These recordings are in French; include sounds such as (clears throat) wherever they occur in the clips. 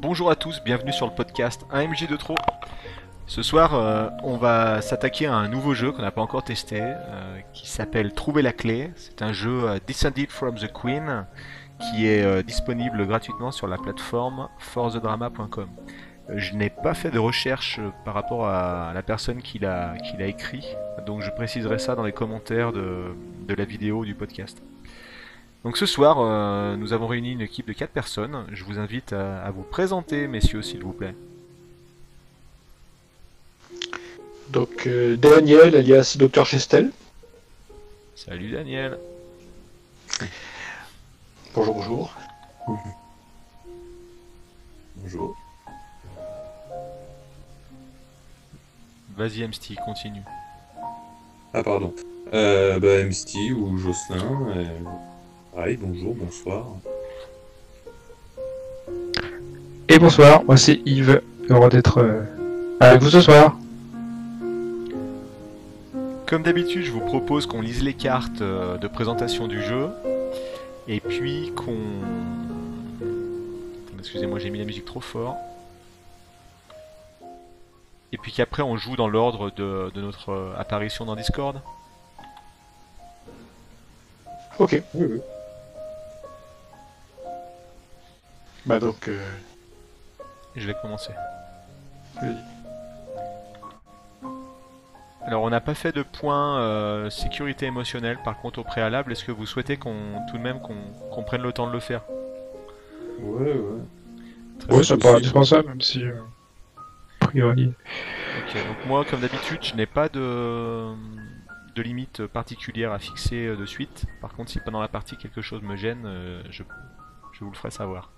bonjour à tous, bienvenue sur le podcast 1MJ de trop. Ce soir, euh, on va s'attaquer à un nouveau jeu qu'on n'a pas encore testé, euh, qui s'appelle Trouver la clé. C'est un jeu euh, Descended from the Queen, qui est disponible gratuitement sur la plateforme forthedrama.com. Je n'ai pas fait de recherche par rapport à la personne qui l'a écrit, donc je préciserai ça dans les commentaires de la vidéo du podcast. Donc ce soir, euh, nous avons réuni une équipe de 4 personnes. Je vous invite à, à vous présenter, messieurs, s'il vous plaît. Donc euh, Daniel alias Dr Chestel. Salut Daniel. Bonjour, bonjour. Bonjour. Vas-y MST, continue. Ah pardon. Euh, bah MST ou Jocelyn. Pareil, bonjour, bonsoir. Et bonsoir, moi c'est Yves, heureux d'être euh, avec vous ce soir. Comme d'habitude, je vous propose qu'on lise les cartes euh, de présentation du jeu. Et puis qu'on... Excusez-moi, j'ai mis la musique trop fort. Et puis qu'après on joue dans l'ordre de, de notre euh, apparition dans Discord. Ok. Oui, oui. Bah donc, euh, Je vais commencer. Alors on n'a pas fait de point euh, sécurité émotionnelle par contre au préalable. Est-ce que vous souhaitez qu'on tout de même qu'on prenne le temps de le faire? Ouais, ouais. Très Ouais, ça paraît indispensable, même si. euh, a priori. Ok, donc moi, comme d'habitude, je n'ai pas de, de limite particulière à fixer de suite. Par contre, si pendant la partie quelque chose me gêne, je, je vous le ferai savoir.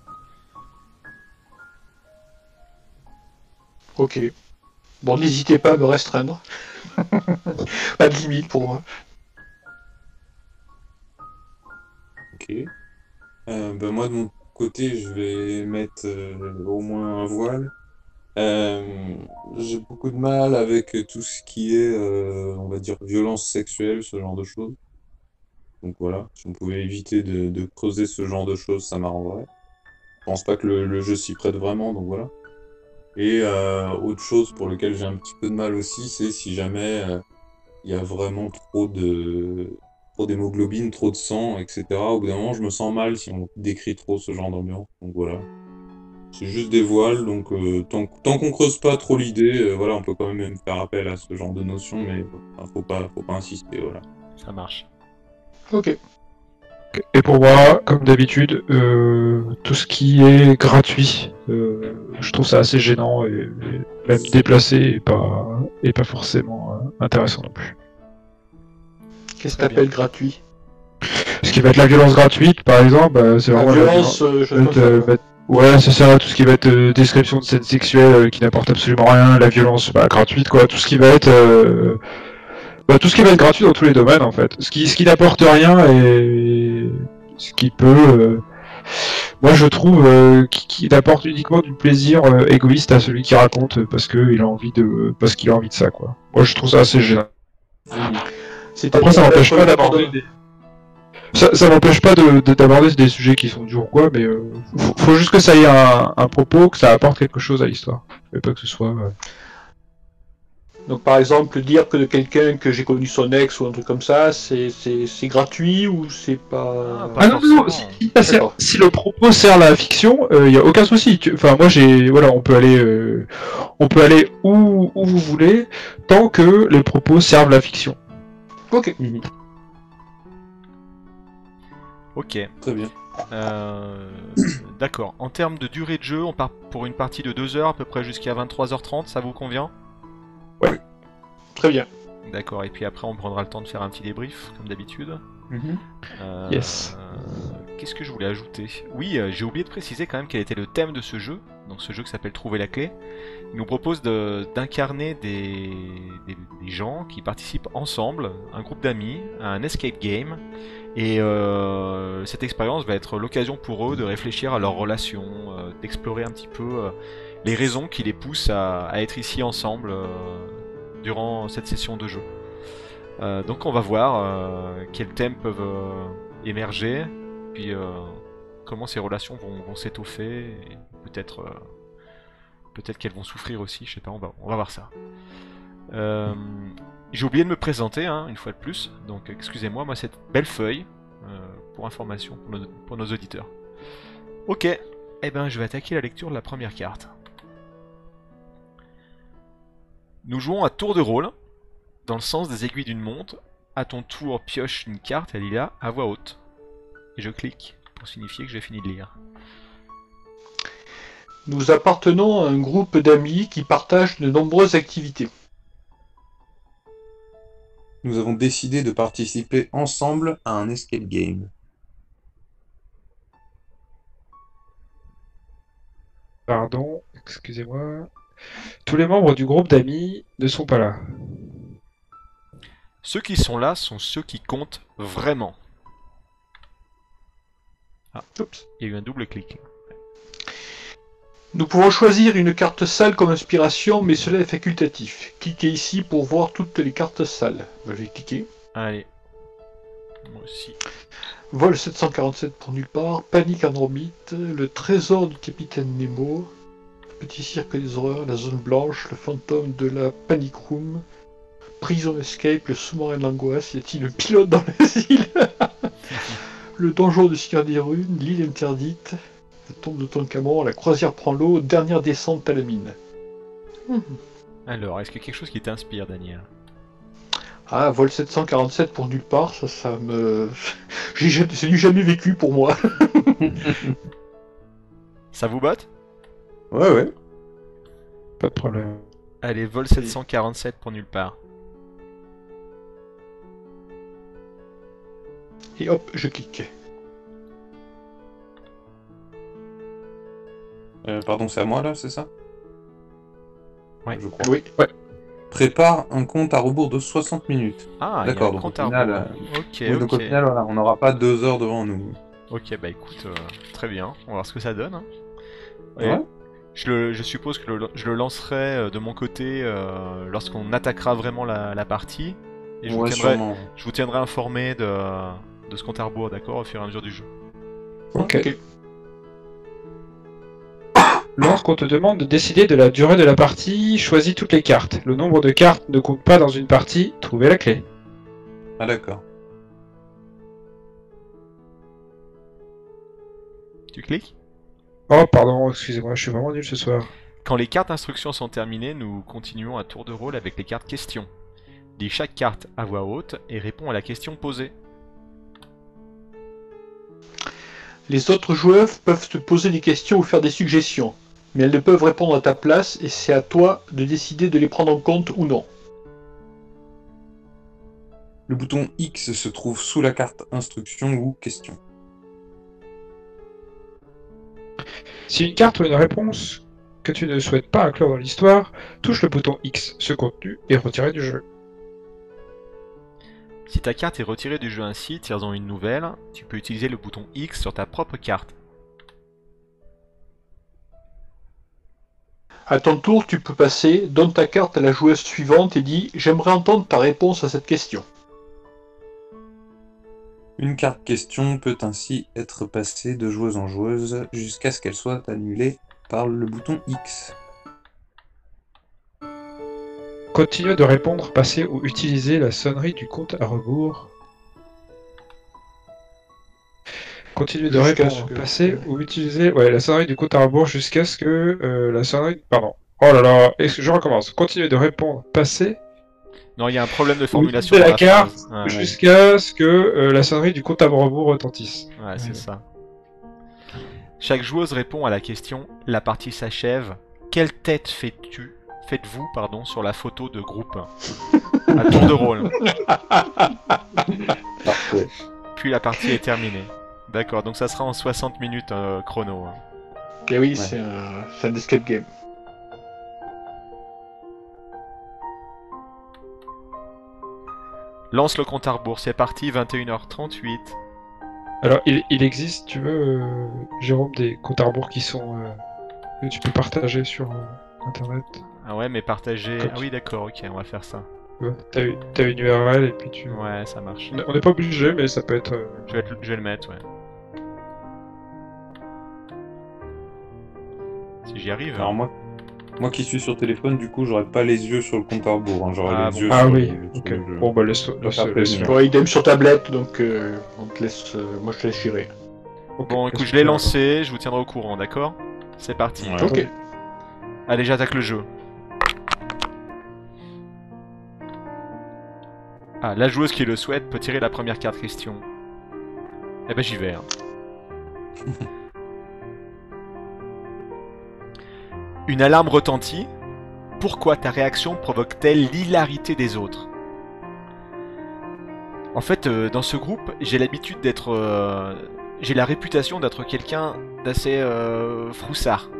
Ok. Bon, n'hésitez pas à me restreindre. (laughs) pas de limite pour moi. Ok. Euh, bah moi de mon côté, je vais mettre euh, au moins un voile. Euh, j'ai beaucoup de mal avec tout ce qui est, euh, on va dire, violence sexuelle, ce genre de choses. Donc voilà, si on pouvait éviter de, de creuser ce genre de choses, ça m'arrangerait. Je pense pas que le, le jeu s'y prête vraiment, donc voilà. Et euh, autre chose pour lequel j'ai un petit peu de mal aussi, c'est si jamais euh, il y a vraiment trop de trop d'hémoglobine, trop de sang, etc. Au bout d'un moment, je me sens mal si on décrit trop ce genre d'ambiance. Donc voilà. C'est juste des voiles, donc euh, tant, tant qu'on creuse pas trop l'idée, euh, voilà, on peut quand même faire appel à ce genre de notion, mais enfin, faut pas, faut pas insister, voilà. Ça marche. Ok. Et pour moi, comme d'habitude, euh, tout ce qui est gratuit, euh, je trouve ça assez gênant et, et même déplacé et pas, et pas forcément euh, intéressant non plus. Qu'est-ce que t'appelles gratuit? Ce qui va être la violence gratuite, par exemple, bah, c'est La vraiment violence, euh, je être, être- Ouais, c'est ça, tout ce qui va être euh, description de scène sexuelle euh, qui n'apporte absolument rien, la violence bah, gratuite, quoi, tout ce qui va être... bah, tout ce qui va être gratuit dans tous les domaines, en fait. Ce qui, ce qui n'apporte rien et ce qui peut... euh, Moi, je trouve euh, qui, qui apporte uniquement du plaisir euh, égoïste à celui qui raconte parce que il a envie de parce qu'il a envie de ça, quoi. Moi, je trouve ça assez gênant. Après, ça n'empêche pas d'aborder des... Ça, ça n'empêche pas de, de- d'aborder des sujets qui sont durs ou quoi, mais euh, faut, faut juste que ça ait un, un propos, que ça apporte quelque chose à l'histoire. Et pas que ce soit... euh, Donc par exemple, dire que de quelqu'un que j'ai connu son ex ou un truc comme ça, c'est c'est- c'est gratuit ou c'est pas... Ah, pas Ah non, non, forcément. si, si ça sert- D'accord. si le propos sert la fiction, il n'y a aucun souci. Tu- Enfin, moi, j'ai... Voilà, on peut aller... euh, on peut aller où, où vous voulez, tant que les propos servent la fiction. Ok. Ok. Très bien. Euh, (coughs) D'accord. En termes de durée de jeu, on part pour une partie de 2 heures, à peu près jusqu'à 23h30, ça vous convient? Très bien. D'accord. Et puis après, on prendra le temps de faire un petit débrief, comme d'habitude. Euh, Yes. euh, Qu'est-ce que je voulais ajouter? Oui, euh, j'ai oublié de préciser quand même quel était le thème de ce jeu. Donc ce jeu qui s'appelle Trouver la clé. Il nous propose de- d'incarner des, des, des gens qui participent ensemble, un groupe d'amis, à un escape game. Et euh, cette expérience va être l'occasion pour eux de réfléchir à leurs relations, d'explorer un petit peu les raisons qui les poussent à, être ici ensemble euh, durant cette session de jeu. Euh, donc on va voir euh, quels thèmes peuvent émerger, puis comment ces relations vont, s'étoffer, peut-être peut-être qu'elles vont souffrir aussi, je sais pas, on va, voir ça. J'ai oublié de me présenter, hein, une fois de plus, donc excusez-moi, moi cette belle feuille, pour information pour nos, pour nos auditeurs. Ok, eh ben je vais attaquer la lecture de la première carte. Nous jouons à tour de rôle, dans le sens des aiguilles d'une montre. À ton tour, pioche une carte, elle est là, à voix haute. Et je clique pour signifier que j'ai fini de lire. Nous appartenons à un groupe d'amis qui partagent de nombreuses activités. Nous avons décidé de participer ensemble à un escape game. Pardon, excusez-moi. Tous les membres du groupe d'amis ne sont pas là. Ceux qui sont là sont ceux qui comptent vraiment. Ah, Oups. il y a eu un double clic. Nous pouvons choisir une carte sale comme inspiration, mais cela est facultatif. Cliquez ici pour voir toutes les cartes sales. Ben, Je vais cliquer. Allez. Moi aussi. Vol 747 pour nulle part, Panique Andromite, le trésor du capitaine Nemo, Petit cirque des horreurs, la zone blanche, le fantôme de la Panic Room, Prison Escape, le sous-marin de l'angoisse, y a-t-il un pilote dans l'asile (laughs) (laughs) Le donjon de Seigneur des Runes, l'île interdite, la tombe de Tonkhamon, la croisière prend l'eau, dernière descente à la mine. Alors, est-ce qu'il y a quelque chose qui t'inspire, Daniel? Ah, vol 747 pour nulle part, ça, ça me... (laughs) C'est du jamais vécu pour moi. Ça vous botte? Ouais, ouais. Pas de problème. Allez, vol 747 pour nulle part. Et hop, je clique. Euh, pardon, c'est à moi là, c'est ça? Ouais. Je crois. Oui. Prépare un compte à rebours de 60 minutes. Ah, il y a D'accord, un donc compte au à Oui, donc au final, voilà, on n'aura pas deux heures devant nous. Ok, bah écoute, euh, très bien. On va voir ce que ça donne. hein. Ouais. Je, le- je suppose que le- je le lancerai euh, de mon côté euh, lorsqu'on attaquera vraiment la, la partie. Et je, vous tiendrai, sûrement. je vous tiendrai informé de, de ce compte à rebours, d'accord, au fur et à mesure du jeu. Ok. Ok. Lorsqu'on te demande de décider de la durée de la partie, choisis toutes les cartes. Le nombre de cartes ne compte pas dans une partie, trouvez la clé. Ah d'accord. Tu cliques? Oh, pardon, excusez-moi, je suis vraiment nul ce soir. Quand les cartes instructions sont terminées, nous continuons à tour de rôle avec les cartes questions. Dis chaque carte à voix haute et réponds à la question posée. Les autres joueurs peuvent te poser des questions ou faire des suggestions, mais elles ne peuvent répondre à ta place et c'est à toi de décider de les prendre en compte ou non. Le bouton X se trouve sous la carte instruction ou question. Si une carte ou une réponse que tu ne souhaites pas inclure dans l'histoire, touche le bouton X. Ce contenu est retiré du jeu. Si ta carte est retirée du jeu ainsi, tire-en une nouvelle, tu peux utiliser le bouton X sur ta propre carte. À ton tour, tu peux passer, donne ta carte à la joueuse suivante et dis J'aimerais entendre ta réponse à cette question. Une carte question peut ainsi être passée de joueuse en joueuse jusqu'à ce qu'elle soit annulée par le bouton X. Continuez de répondre, passez ou utilisez la sonnerie du compte à rebours. Continuez de Jusqu'à répondre, ce que- passez ou utilisez ouais, la sonnerie du compte à rebours jusqu'à ce que euh, la sonnerie... Pardon. Oh là là, est-ce que je recommence? Continuez de répondre, passez Non, il y a un problème de formulation. de dans la carte phrase. Ouais, ouais. jusqu'à ce que euh, la sonnerie du compte à rebours retentisse. Ouais, c'est ça. Chaque joueuse répond à la question La partie s'achève. Quelle tête fais-tu Faites-vous, pardon, sur la photo de groupe? (laughs) À tour de rôle. Parfait. Puis la partie est terminée. D'accord, donc ça sera en 60 minutes euh, chrono. hein. Et oui, c'est un, c'est un escape game. Lance le compte à rebours, c'est parti, 21h38. Alors, il, il existe, tu veux, euh, Jérôme, des comptes à rebours qui sont. Euh, que tu peux partager sur euh, internet? Ah ouais, mais partager. Ah oui, d'accord, ok, on va faire ça. Ouais, t'as, une URL et puis tu. Ouais, ça marche. On n'est pas obligé, mais ça peut être. Euh, je vais, je vais le mettre, ouais. Si j'y arrive. Alors, hein. moi, moi qui suis sur téléphone, du coup, j'aurais pas les yeux sur le compte à rebours. hein, J'aurais Ah, les bon. yeux Ah sur oui, le- sur ok. le jeu. Bon bah laisse, laisse, laisse. Ouais, idem sur tablette, donc euh, on te laisse. euh, moi, je te laisse gérer. Bon, écoute, je l'ai lancé, je vous tiendrai au courant, d'accord? C'est parti. Ouais. Ok. Allez, j'attaque le jeu. Ah, la joueuse qui le souhaite peut tirer la première carte question. Eh ben j'y vais. hein. (laughs) Une alarme retentit. Pourquoi ta réaction provoque-t-elle l'hilarité des autres? En fait, euh, dans ce groupe, j'ai l'habitude d'être... euh, j'ai la réputation d'être quelqu'un d'assez euh, froussard.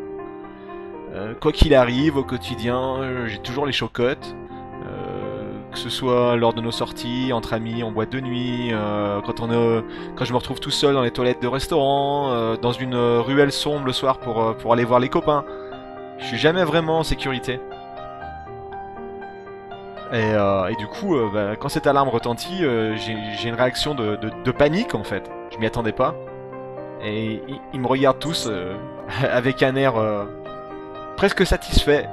Quoi qu'il arrive au quotidien, j'ai toujours les chocottes. Que ce soit lors de nos sorties, entre amis, en boîte de nuit, quand, on, quand je me retrouve tout seul dans les toilettes de restaurant, dans une ruelle sombre le soir pour aller voir les copains. Je suis jamais vraiment en sécurité. Et, euh, et du coup, euh, bah, quand cette alarme retentit, euh, j'ai une réaction de, panique en fait. Je m'y attendais pas. Et ils, me regardent tous euh, (laughs) avec un air presque satisfait.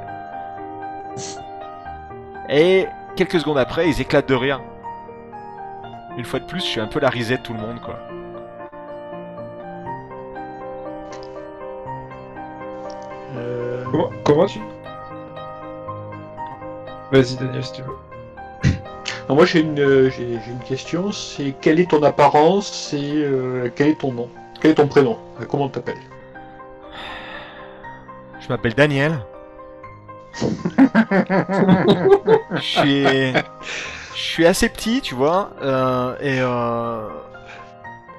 Et quelques secondes après, ils éclatent de rire. Une fois de plus, je suis un peu la risée de tout le monde, quoi. Euh, Comment, comment tu Vas-y Daniel si tu veux. (laughs) non, moi, j'ai une, euh, j'ai j'ai une question. C'est quelle est ton apparence et euh, quel est ton nom Quel est ton prénom Euh, Comment on t'appelle? Je m'appelle Daniel. (laughs) je suis, je suis assez petit, tu vois, euh, et euh,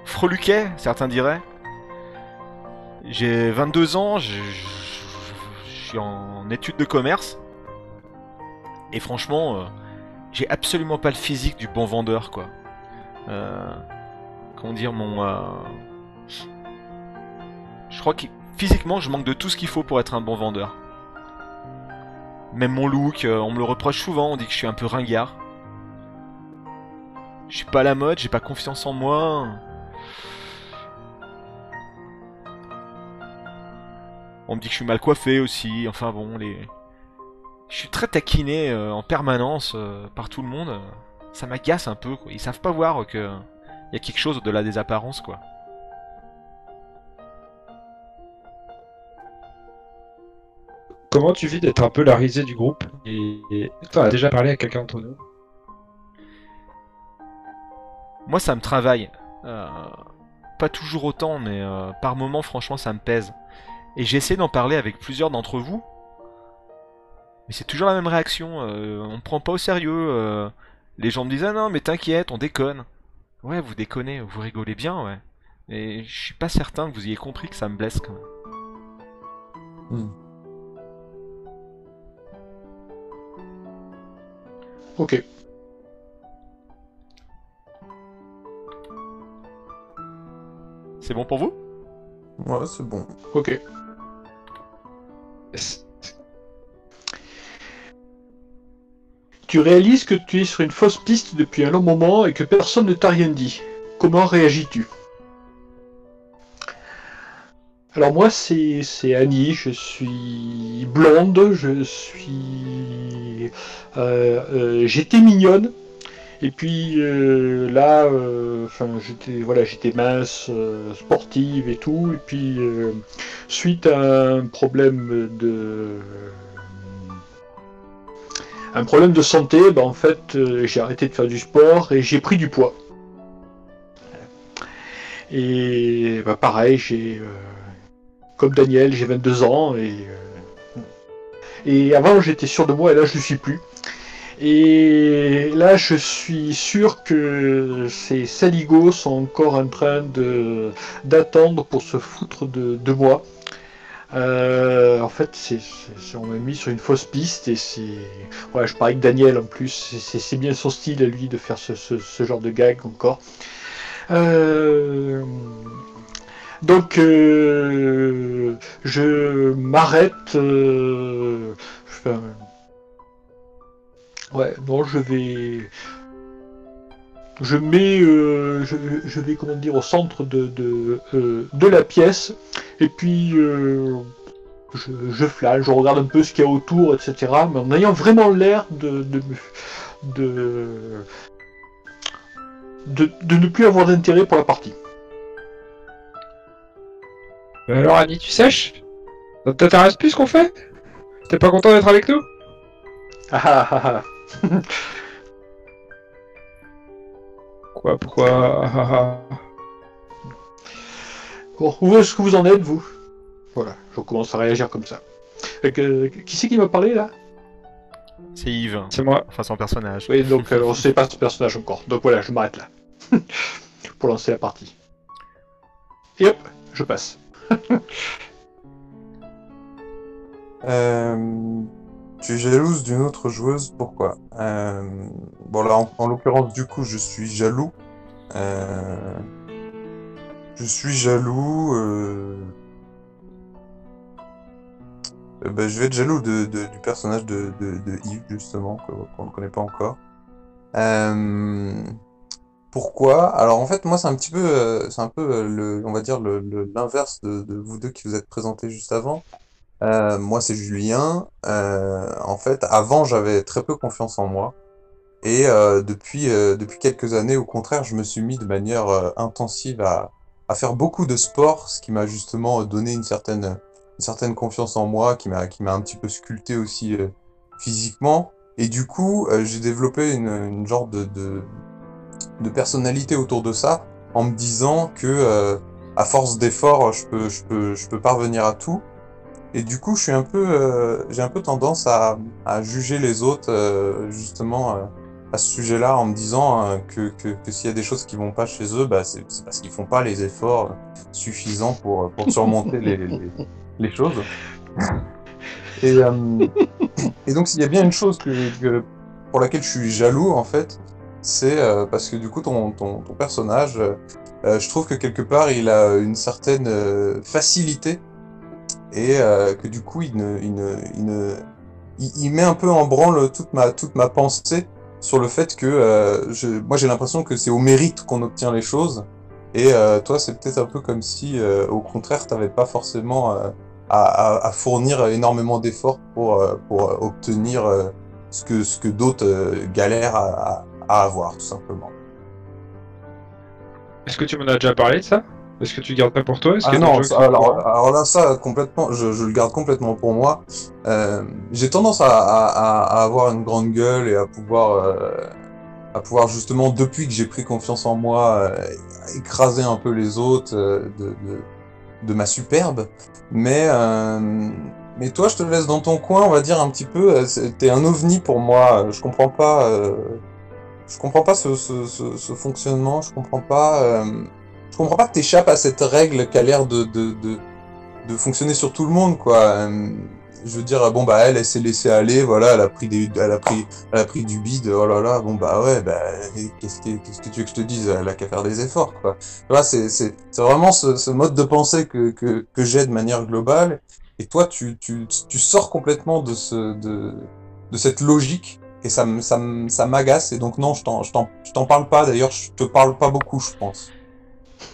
freluquet, certains diraient. J'ai 22 ans, je suis en études de commerce, et franchement, euh, j'ai absolument pas le physique du bon vendeur, quoi. Euh, comment dire, mon, euh, je crois que physiquement, je manque de tout ce qu'il faut pour être un bon vendeur. Même mon look, on me le reproche souvent, on dit que je suis un peu ringard. Je suis pas à la mode, j'ai pas confiance en moi. On me dit que je suis mal coiffé aussi, enfin bon, les... Je suis très taquiné euh, en permanence euh, par tout le monde. Ça m'agace un peu, quoi. Ils savent pas voir que... Il y a quelque chose au-delà des apparences, quoi. Comment tu vis d'être un peu la risée du groupe Et t'en as déjà parlé à quelqu'un d'entre nous? Moi, ça me travaille. Euh, pas toujours autant, mais euh, par moments, franchement, ça me pèse. Et j'ai essayé d'en parler avec plusieurs d'entre vous. Mais c'est toujours la même réaction. euh, on me prend pas au sérieux. euh, les gens me disent Ah non, mais t'inquiète, on déconne. Ouais, vous déconnez, vous rigolez bien, ouais. Et je suis pas certain que vous ayez compris que ça me blesse quand même. Ok. C'est bon pour vous? Ouais, c'est bon. Ok. Tu réalises que tu es sur une fausse piste depuis un long moment et que personne ne t'a rien dit. Comment réagis-tu? Alors moi c'est c'est Annie, je suis blonde, je suis euh, euh, j'étais mignonne et puis euh, là euh, j'étais voilà mince, euh, sportive et tout et puis suite à un problème de un problème de santé, bah, en fait, j'ai arrêté de faire du sport et j'ai pris du poids. Et bah, pareil, j'ai, comme Daniel, j'ai 22 ans et, et avant j'étais sûr de moi et là je ne suis plus. Et là, je suis sûr que ces saligots sont encore en train d'attendre pour se foutre de, moi. Euh, en fait, on m'a mis sur une fausse piste et c'est. Je parie que Daniel en plus, c'est- bien son style à lui de faire ce, genre de gag encore. Euh, Donc, euh, je m'arrête. je Ouais, non, je vais. Je mets, euh, je, je vais comment dire au centre de de, euh, de la pièce et puis euh, je, je flâne, je regarde un peu ce qu'il y a autour, etc. Mais en ayant vraiment l'air de de, de, de, de ne plus avoir d'intérêt pour la partie. Euh, Alors Annie, tu sèches? Ça t'intéresse plus ce qu'on fait? T'es pas content d'être avec nous? Ah ah ah ah. (laughs) Quoi Pourquoi Ah, ah, ah. Bon, où est-ce que vous en êtes, vous Voilà, je commence à réagir comme ça. Et que- qui c'est qui m'a parlé là C'est Yves, C'est moi. enfin son personnage. Oui, donc euh, on sait pas ce personnage encore. Donc voilà, je m'arrête là. (laughs) Pour lancer la partie. Et hop, je passe. (laughs) Euh, tu es jalouse d'une autre joueuse, pourquoi? Euh, Bon là, en, en l'occurrence, du coup, je suis jaloux. Euh, Je suis jaloux. Euh... ben, je vais être jaloux de, du personnage de, de, Yves, justement, qu'on ne connaît pas encore. Pourquoi? Alors en fait, moi, c'est un petit peu, c'est un peu le, on va dire l'inverse de vous deux qui vous êtes présentés juste avant. Euh, moi, c'est Julien. Euh, en fait, avant, j'avais très peu confiance en moi. Et euh, depuis, depuis quelques années, au contraire, je me suis mis de manière intensive à, à faire beaucoup de sport, ce qui m'a justement donné une certaine, une certaine confiance en moi, qui m'a, un petit peu sculpté aussi physiquement. Et du coup, j'ai développé une, une genre de, de, de personnalité autour de ça, en me disant que à force d'efforts, je peux, je peux, je peux parvenir à tout. Et du coup, je suis un peu, euh, j'ai un peu tendance à, à juger les autres euh, justement euh, à ce sujet-là, en me disant que, que, que s'il y a des choses qui vont pas chez eux, bah, c'est parce qu'ils font pas les efforts suffisants pour, pour surmonter les, les, les choses. (laughs) Et, et donc, s'il y a bien une chose que, que- pour laquelle je suis jaloux, en fait, c'est parce que du coup, ton, ton, ton personnage, je trouve que quelque part, il a une certaine facilité et euh, que du coup, il, met un peu en branle toute ma, pensée sur le fait que euh, moi, j'ai l'impression que c'est au mérite qu'on obtient les choses. Et euh, toi, c'est peut-être un peu comme si, au contraire, t'avais pas forcément à, fournir énormément d'efforts pour, obtenir ce que, d'autres galèrent à, à avoir, tout simplement. Est-ce que tu m'en as déjà parlé de ça? Est-ce que tu gardes pas pour toi? Ah non, ça- alors, là, ça, complètement, je, je le garde complètement pour moi. Euh, j'ai tendance à, à, à- à avoir une grande gueule et à pouvoir, euh, à pouvoir justement, depuis que j'ai pris confiance en moi, euh, écraser un peu les autres de, de, de ma superbe. Mais, mais toi, je te laisse dans ton coin, on va dire un petit peu. T'es un ovni pour moi. Je comprends pas. je comprends pas ce, ce, ce, ce fonctionnement. Je comprends pas. Comprends pas que t'échappes à cette règle qui a l'air de, fonctionner sur tout le monde, quoi. Euh, je veux dire, bon, bah, elle, elle s'est laissée aller, voilà, elle a pris du bide, oh là là, bon, bah, ouais, bah, qu'est-ce que, tu veux que je te dise? Elle a qu'à faire des efforts, quoi. Vois, c'est, c'est, vraiment ce, mode de pensée que, j'ai de manière globale. Et toi, tu, sors complètement de ce, de, de cette logique. Et ça, m'agace. Et donc, non, je t'en, t'en, je t'en parle pas. D'ailleurs, je te parle pas beaucoup, je pense.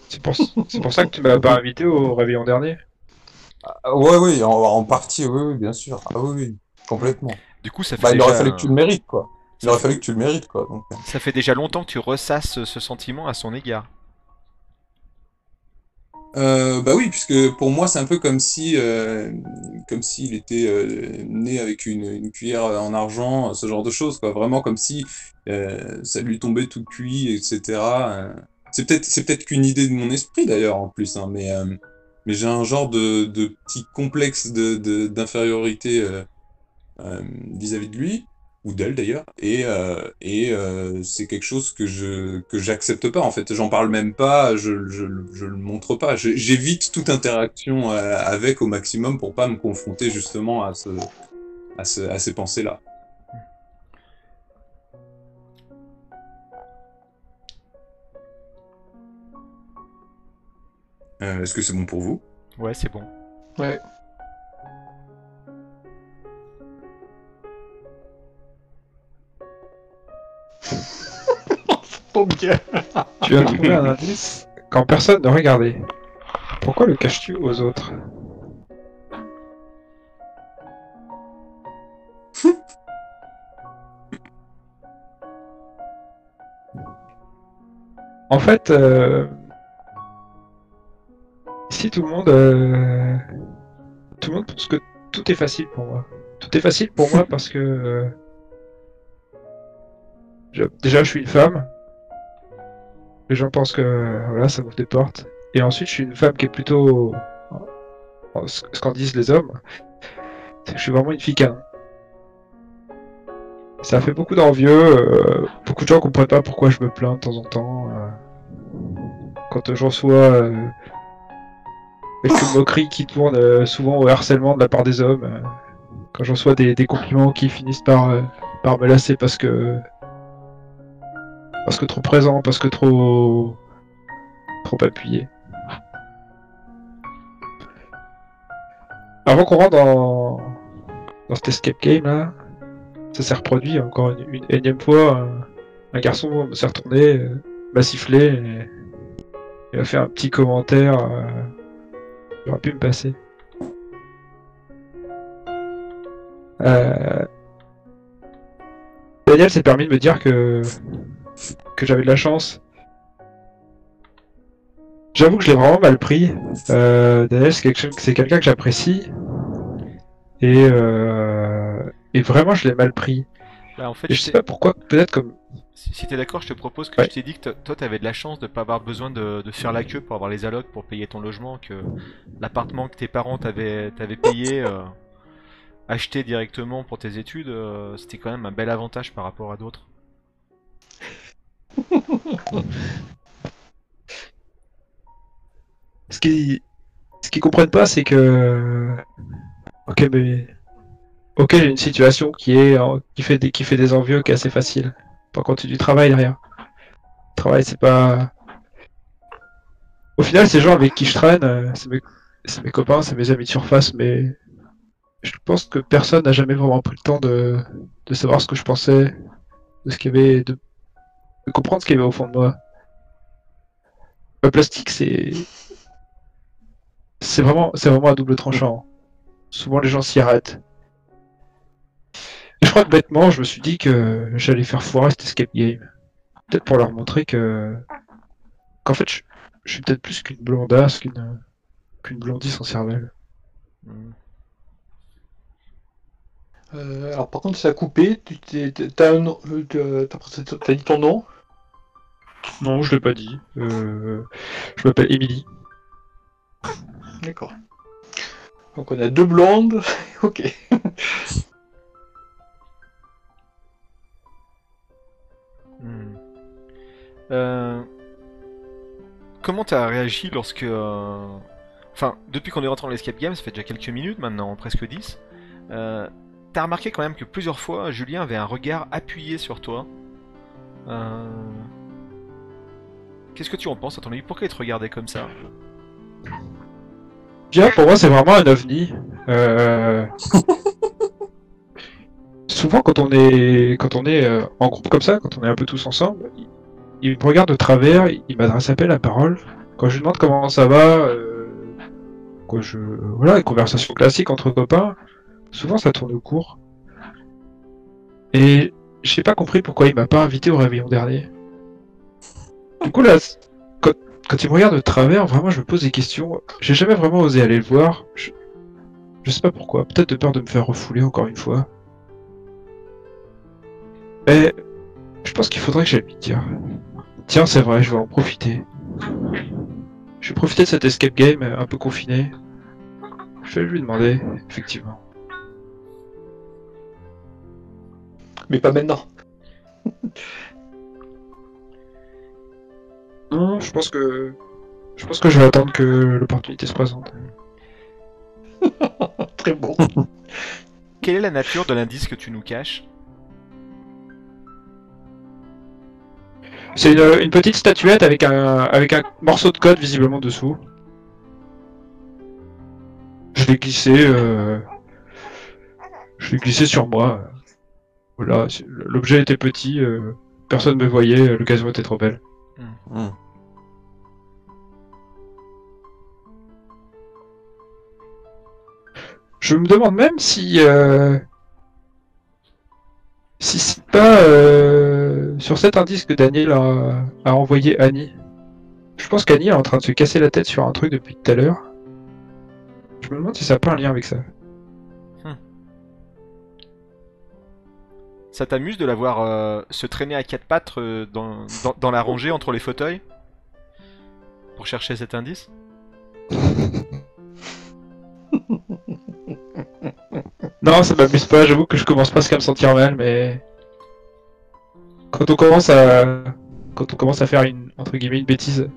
C'est pour... c'est pour ça que tu m'as pas invité au réveillon dernier Ah, Ouais, oui, en, en partie, oui, oui, bien sûr. Ah oui, oui, complètement. Du coup, ça fait, Bah, il déjà, aurait fallu que tu le mérites, quoi. Il ça aurait fait- fallu que tu le mérites, quoi. Donc, ça fait déjà longtemps que tu ressasses ce sentiment à son égard. Euh, bah oui, puisque pour moi, c'est un peu comme si, euh, comme s'il était euh, né avec une, une cuillère en argent, ce genre de choses, quoi. Vraiment comme si euh, ça lui tombait tout cuit, etc. C'est peut-être, c'est peut-être qu'une idée de mon esprit d'ailleurs en plus, hein, mais, euh, mais j'ai un genre de, de petit complexe d'infériorité euh, euh, vis-à-vis de lui ou d'elle d'ailleurs, et, et c'est quelque chose que je que j'accepte pas en fait. J'en parle même pas, je je, le montre pas. J'évite toute interaction avec au maximum pour pas me confronter justement à ce à, ce, à ces pensées là. Euh, est-ce que c'est bon pour vous? Ouais, c'est bon. Ouais. (laughs) Tu as trouvé un indice quand personne ne regardait. Pourquoi le caches-tu aux autres? (laughs) En fait, euh, ici tout le monde, euh, tout le monde pense que tout est facile pour moi. Tout est facile pour moi (laughs) parce que euh, je- déjà je suis une femme. Les gens pensent que voilà, ça m'ouvre des portes. Et ensuite, je suis une femme qui est plutôt ce ce qu'en disent les hommes, c'est que je suis vraiment une fille. Ça fait beaucoup d'envieux. euh, beaucoup de gens comprennent pas pourquoi je me plains de temps en temps. euh, quand j'en reçois euh, quelques moqueries qui tournent euh, souvent au harcèlement de la part des hommes. euh, quand j'en reçois des, compliments qui finissent par, euh, par me lasser parce que. Parce que trop présent, parce que trop. trop appuyé. Avant qu'on rentre dans, dans cet escape game là, ça s'est reproduit encore une, une énième fois. Un, un garçon s'est retourné, m'a sifflé et il a fait un petit commentaire. Il aurait pu me passer. Euh, Daniel s'est permis de me dire que que j'avais de la chance. J'avoue que je l'ai vraiment mal pris. Euh, Daniel, c'est quelqu'un que j'apprécie. Et, euh, et vraiment, je l'ai mal pris. Bah, en fait, Et je sais pas pourquoi, peut-être comme. Si, si t'es d'accord, je te propose que Ouais. je t'ai dit que toi t'avais de la chance de pas avoir besoin de, de faire la queue pour avoir les allocs pour payer ton logement, que l'appartement que tes parents t'avaient payé, euh, acheté directement pour tes études, euh, c'était quand même un bel avantage par rapport à d'autres. (laughs) Ce qu'ils ce qu'ils comprennent pas, c'est que. Ok, mais. Ok, j'ai une situation qui est en- qui fait des qui fait des envieux, qui est assez facile. Par contre, c'est du travail derrière. Le travail, c'est pas. Au final, ces gens avec qui je traîne, euh, c'est mes... copains, c'est mes amis de surface, mais je pense que personne n'a jamais vraiment pris le temps de, de savoir ce que je pensais, de ce qu'il y avait, de... de comprendre ce qu'il y avait au fond de moi. Le plastique, c'est c'est vraiment, c'est vraiment à double tranchant. Souvent, les gens s'y arrêtent. Je crois que bêtement, je me suis dit que j'allais faire foirer cet escape game. Peut-être pour leur montrer que, qu'en fait, je, je suis peut-être plus qu'une blondasse, qu'une, qu'une blondie sans cervelle. Hmm. Euh, alors par contre, ça a coupé. Tu t'es- t'as un euh, t'as- t'as t'as dit ton nom? Non, je l'ai pas dit. Euh, je m'appelle Émilie. D'accord. Donc on a deux blondes. (laughs) ok. Hmm. Euh, Comment t'as réagi lorsque... euh, Enfin, depuis qu'on est rentré dans l'escape game, ça fait déjà quelques minutes maintenant, presque 10. Euh, T'as remarqué quand même que plusieurs fois, Julien avait un regard appuyé sur toi. Euh, Qu'est-ce que tu en penses à ton avis? Pourquoi il te regardait comme ça? Bien, pour moi, c'est vraiment un ovni. Euh... (laughs) Souvent, quand on est, euh, en groupe comme ça, quand on est un peu tous ensemble, il, me regarde de travers, il m'adresse à peine la parole. Quand je lui demande comment ça va, euh, je, voilà, une conversation classique entre copains, souvent ça tourne court. Et j'ai pas compris pourquoi il m'a pas invité au réveillon dernier. Du coup là, quand, quand il me regarde de travers, vraiment je me pose des questions. J'ai jamais vraiment osé aller le voir. Je, je sais pas pourquoi. Peut-être de peur de me faire refouler encore une fois. Mais je pense qu'il faudrait que j'aille lui dire. Tiens, c'est vrai, je vais en profiter. Je vais profiter de cet escape game euh, un peu confiné. Je vais lui demander, effectivement. Mais pas maintenant. Non, je pense que. Je pense que je vais attendre que l'opportunité se présente. (laughs) Très bon. Quelle est la nature de l'indice que tu nous caches? C'est une, une petite statuette avec un, avec un morceau de code visiblement dessous. Je l'ai glissé. euh, Je l'ai glissé sur moi. Voilà, l'objet était petit, euh, personne ne me voyait, l'occasion était trop belle. Hmm. Je me demande même si. euh, Si c'est pas. euh, sur cet indice que Daniel a, a envoyé Annie, je pense qu'Annie est en train de se casser la tête sur un truc depuis tout à l'heure. Je me demande si ça n'a pas un lien avec ça. Ça t'amuse de la voir euh, se traîner à quatre pattes euh, dans, dans, dans la rangée entre les fauteuils Pour chercher cet indice? (laughs) Non, ça m'amuse pas, j'avoue que je commence presque à me sentir mal, mais. Quand on commence à. Quand on commence à faire une. entre guillemets une bêtise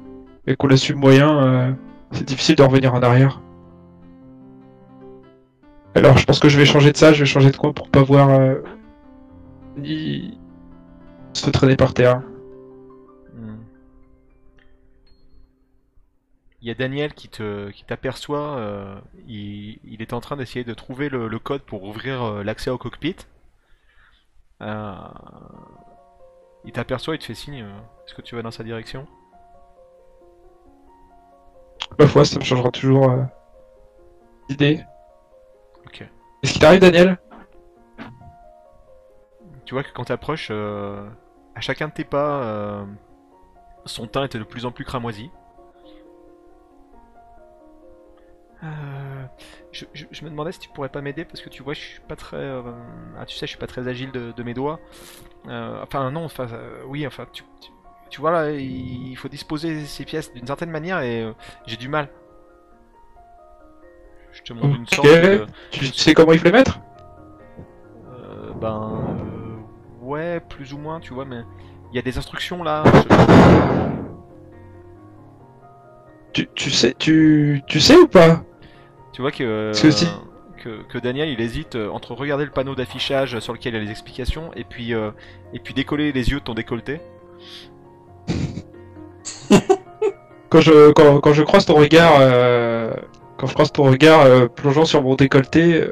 et qu'on l'assume moyen, euh, c'est difficile de revenir en arrière. Alors je pense que je vais changer de ça, je vais changer de coin pour pas voir euh, ni se traîner par terre. Il y a Daniel qui te qui t'aperçoit, euh, il, il est en train d'essayer de trouver le, le code pour ouvrir euh, l'accès au cockpit. Euh, il t'aperçoit, il te fait signe. Est-ce que tu vas dans sa direction? Ma foi, ça me changera toujours d'idée. Ok. Est-ce qu'il t'arrive Daniel? Tu vois que quand t'approches, à chacun de tes pas, son teint était de plus en plus cramoisi. Euh, je, je- je me demandais si tu pourrais pas m'aider parce que tu vois, je suis pas très, euh, ah, tu sais, je suis pas très agile de, de mes doigts. Euh, enfin non, enfin euh, oui, enfin tu, tu, tu vois là, il faut disposer ces pièces d'une certaine manière et j'ai du mal. Je te montre une sorte de, Tu sais comment il faut les mettre? Euh, ben euh, ouais, plus ou moins, tu vois, mais il y a des instructions là. je- tu, tu sais tu, tu sais ou pas? Tu vois que, euh, que si- que Daniel il hésite euh, entre regarder le panneau d'affichage sur lequel il y a les explications et puis euh, et puis décoller les yeux de ton décolleté. (laughs) quand je quand, quand je croise ton regard euh, quand je croise ton regard euh, plongeant sur mon décolleté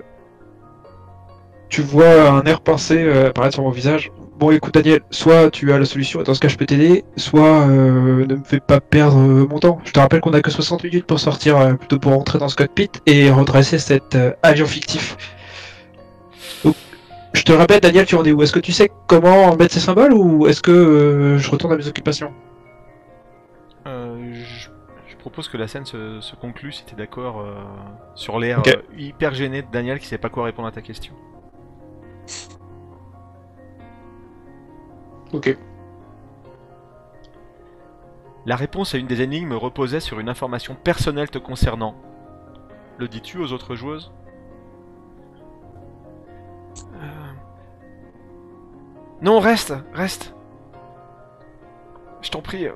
tu vois un air pincé euh, apparaître sur mon visage bon écoute Daniel soit tu as la solution et dans ce cas je peux t'aider soit euh, ne me fais pas perdre euh, mon temps. Je te rappelle qu'on a que 60 minutes pour sortir euh, plutôt pour rentrer dans ce cockpit et redresser cet euh, avion fictif. Donc, je te rappelle Daniel tu en es où? Est-ce que tu sais comment mettre ces symboles ou est-ce que euh, je retourne à mes occupations? Euh, je, je propose que la scène se, se conclue si t'es d'accord euh, sur l'air euh, hyper gêné de Daniel qui sait pas quoi répondre à ta question. Ok. La réponse à une des énigmes reposait sur une information personnelle te concernant. Le dis-tu aux autres joueuses? Euh, Non, reste, reste. Je t'en prie. euh,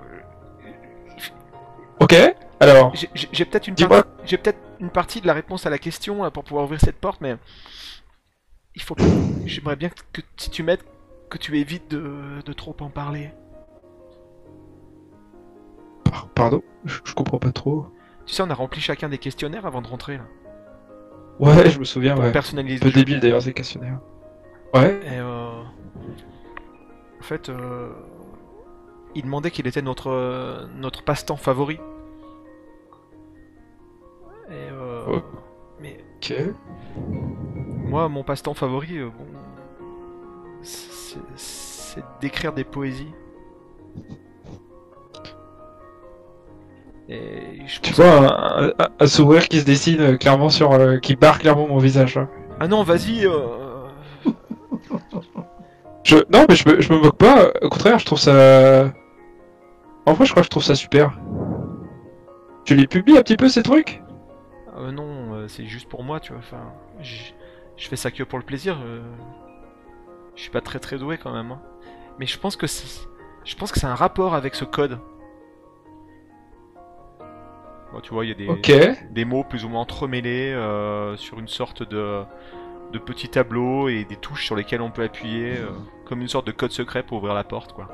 ok alors J'ai peut-être une, partie- j'ai peut-être une partie de la réponse à la question là, pour pouvoir ouvrir cette porte, mais il faut que j'aimerais bien que, que si tu m'aides, que tu évites de, de trop en parler. Par- Pardon? Je, je comprends pas trop. Tu sais, on a rempli chacun des questionnaires avant de rentrer là, Ouais, je me souviens, pour ouais. personnaliser. Un peu le jeu. débile d'ailleurs ces questionnaires. Ouais. Et euh, en fait, euh, il demandait quel était notre euh, notre passe-temps favori. Et euh, Oh. mais Ok. Moi, mon passe-temps favori, euh, bon, c'est d'écrire des poésies. Et je Tu vois un, un- un sourire qui se dessine euh, clairement sur, euh, qui barre clairement mon visage. hein. Ah non, vas-y. euh, Je, non, mais je me, je me moque pas. Au contraire, je trouve ça. En vrai, je crois que je trouve ça super. Tu les publies un petit peu ces trucs? Euh, non, c'est juste pour moi, tu vois. Enfin, je fais ça que pour le plaisir. Je suis pas très très doué quand même. hein. Mais je pense que c'est- je pense que c'est un rapport avec ce code. Bon, tu vois, il y a des mots plus ou moins entremêlés euh, sur une sorte de, de petit tableau et des touches sur lesquelles on peut appuyer, euh, comme une sorte de code secret pour ouvrir la porte, quoi.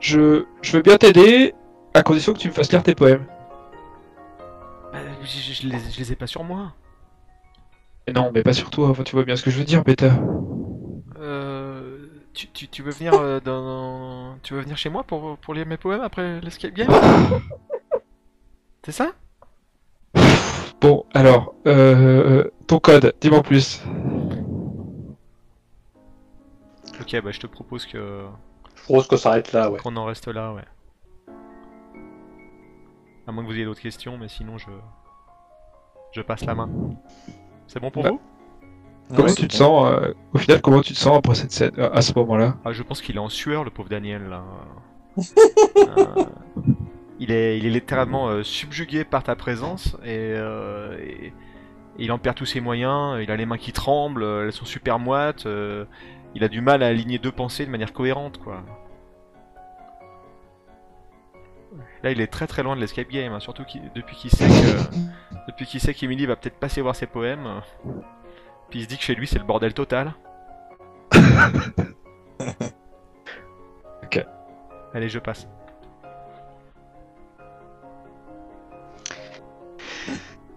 Je, je veux bien t'aider, à condition que tu me fasses lire tes poèmes. Bah, je, je- je les, je les ai pas sur moi. Non, mais pas sur toi. Enfin, tu vois bien ce que je veux dire, bêta. Euh, tu, tu, tu veux venir euh, dans, tu veux venir chez moi pour, pour lire mes poèmes après l'escape game? (laughs) C'est ça? Bon, alors, euh, ton code, dis-moi en plus. Ok, bah je te propose que Je propose qu'on s'arrête là, ouais. qu'on en reste là, ouais. À moins que vous ayez d'autres questions, mais sinon je je passe la main. C'est bon pour Bah, vous? Comment Ouais, tu te bon. sens euh, Au final, comment tu te sens après cette scène à à ce moment-là? Ah, je pense qu'il est en sueur, le pauvre Daniel là. (laughs) Euh, il est, il est littéralement euh, subjugué par ta présence et, euh, et- et il en perd tous ses moyens. Il a les mains qui tremblent, euh, elles sont super moites. euh, il a du mal à aligner deux pensées de manière cohérente, quoi. Là, il est très très loin de l'escape game, hein, surtout depuis qu'il sait que (laughs) depuis qu'il sait qu'Emily va peut-être passer voir ses poèmes. euh, Puis il se dit que chez lui c'est le bordel total. (laughs) Ok. Allez, je passe.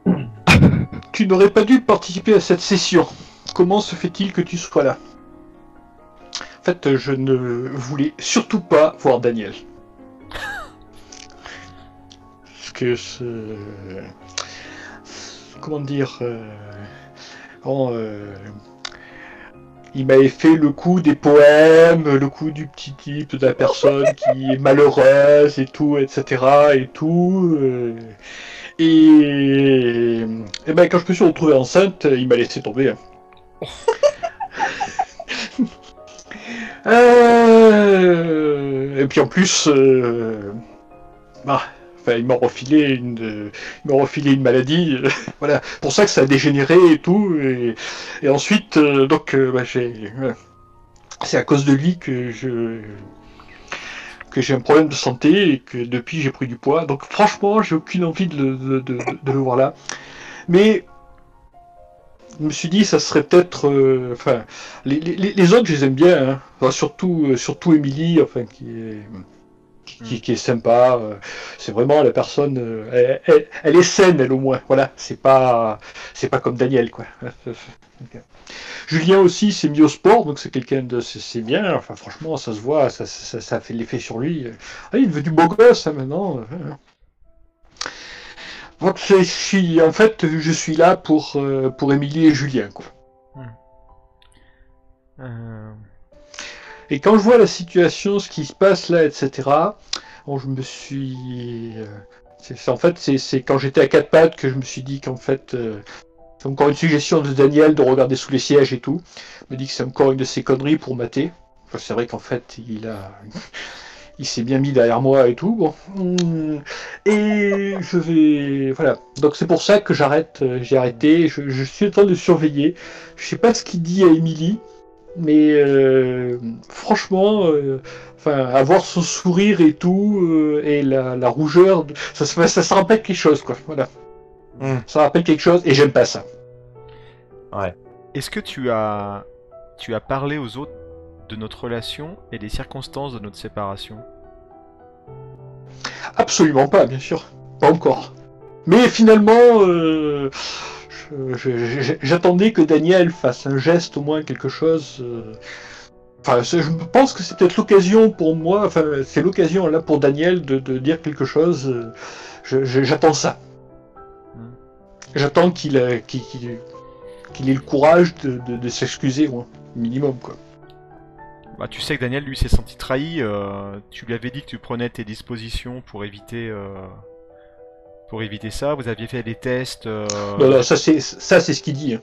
(coughs) Tu n'aurais pas dû participer à cette session. Comment se fait-il que tu sois là? En fait, je ne voulais surtout pas voir Daniel. Que ce... Comment dire euh, euh, Il m'avait fait le coup des poèmes, le coup du petit type de la personne qui est malheureuse et tout, etc. et tout. euh, et, et ben, quand je me suis retrouvé enceinte, il m'a laissé tomber. (laughs) Euh, et puis en plus, euh, bah, enfin, il m'a refilé une, m'a refilé une maladie. euh, (laughs) voilà, pour ça que ça a dégénéré et tout. Et, ensuite, euh, donc, euh, bah, c'est à cause de lui que je que j'ai un problème de santé et que depuis j'ai pris du poids. Donc franchement, j'ai aucune envie de le, voir là. Mais je me suis dit, ça serait peut-être. euh, Enfin, les, autres, je les aime bien. hein. Surtout, euh, surtout Emily, enfin, qui est. Qui, est sympa, euh, c'est vraiment la personne, euh, elle, est saine, elle au moins. Voilà, c'est pas, c'est pas comme Daniel, quoi. (laughs) Julien aussi s'est mis au sport, donc c'est quelqu'un de, c'est bien. Enfin, franchement, ça se voit, ça, ça, ça fait l'effet sur lui. Ah, il est devenu beau gosse hein, maintenant. Donc, en fait, je suis là pour, euh, pour Émilie et Julien, quoi. Euh, Et quand je vois la situation, ce qui se passe là, etc., bon, je me suis. euh, en fait, c'est quand j'étais à quatre pattes que je me suis dit qu'en fait. euh, c'est encore une suggestion de Daniel de regarder sous les sièges et tout. Il me dit que c'est encore une de ses conneries pour mater. C'est vrai qu'en fait, (laughs) il s'est bien mis derrière moi et tout. Bon. Et je vais. Voilà. Donc c'est pour ça que j'arrête. euh, J'ai arrêté. Je, suis en train de surveiller. Je sais pas ce qu'il dit à Émilie. Mais euh, franchement, euh, enfin, avoir son sourire et tout, euh, et la, la rougeur, de- ça, se- ça, rappelle quelque chose, quoi. Voilà. Hmm. Ça rappelle quelque chose, et j'aime pas ça. Est-ce que tu as tu as parlé aux autres de notre relation et des circonstances de notre séparation? Absolument pas, bien sûr. Pas encore. Mais finalement, euh, j'attendais que Daniel fasse un geste, au moins quelque chose. euh, Enfin, je pense que c'est peut-être l'occasion pour moi, enfin, c'est l'occasion là pour Daniel de, de dire quelque chose. euh, J'attends ça. Hmm. J'attends qu'il ait- le courage de, de- de s'excuser, au minimum, quoi. Bah, tu sais que Daniel, lui, s'est senti trahi. euh, tu lui avais dit que tu prenais tes dispositions pour éviter, euh, pour éviter ça. Vous aviez fait des tests. euh, Non, non, ça c'est ça c'est ce qu'il dit. hein.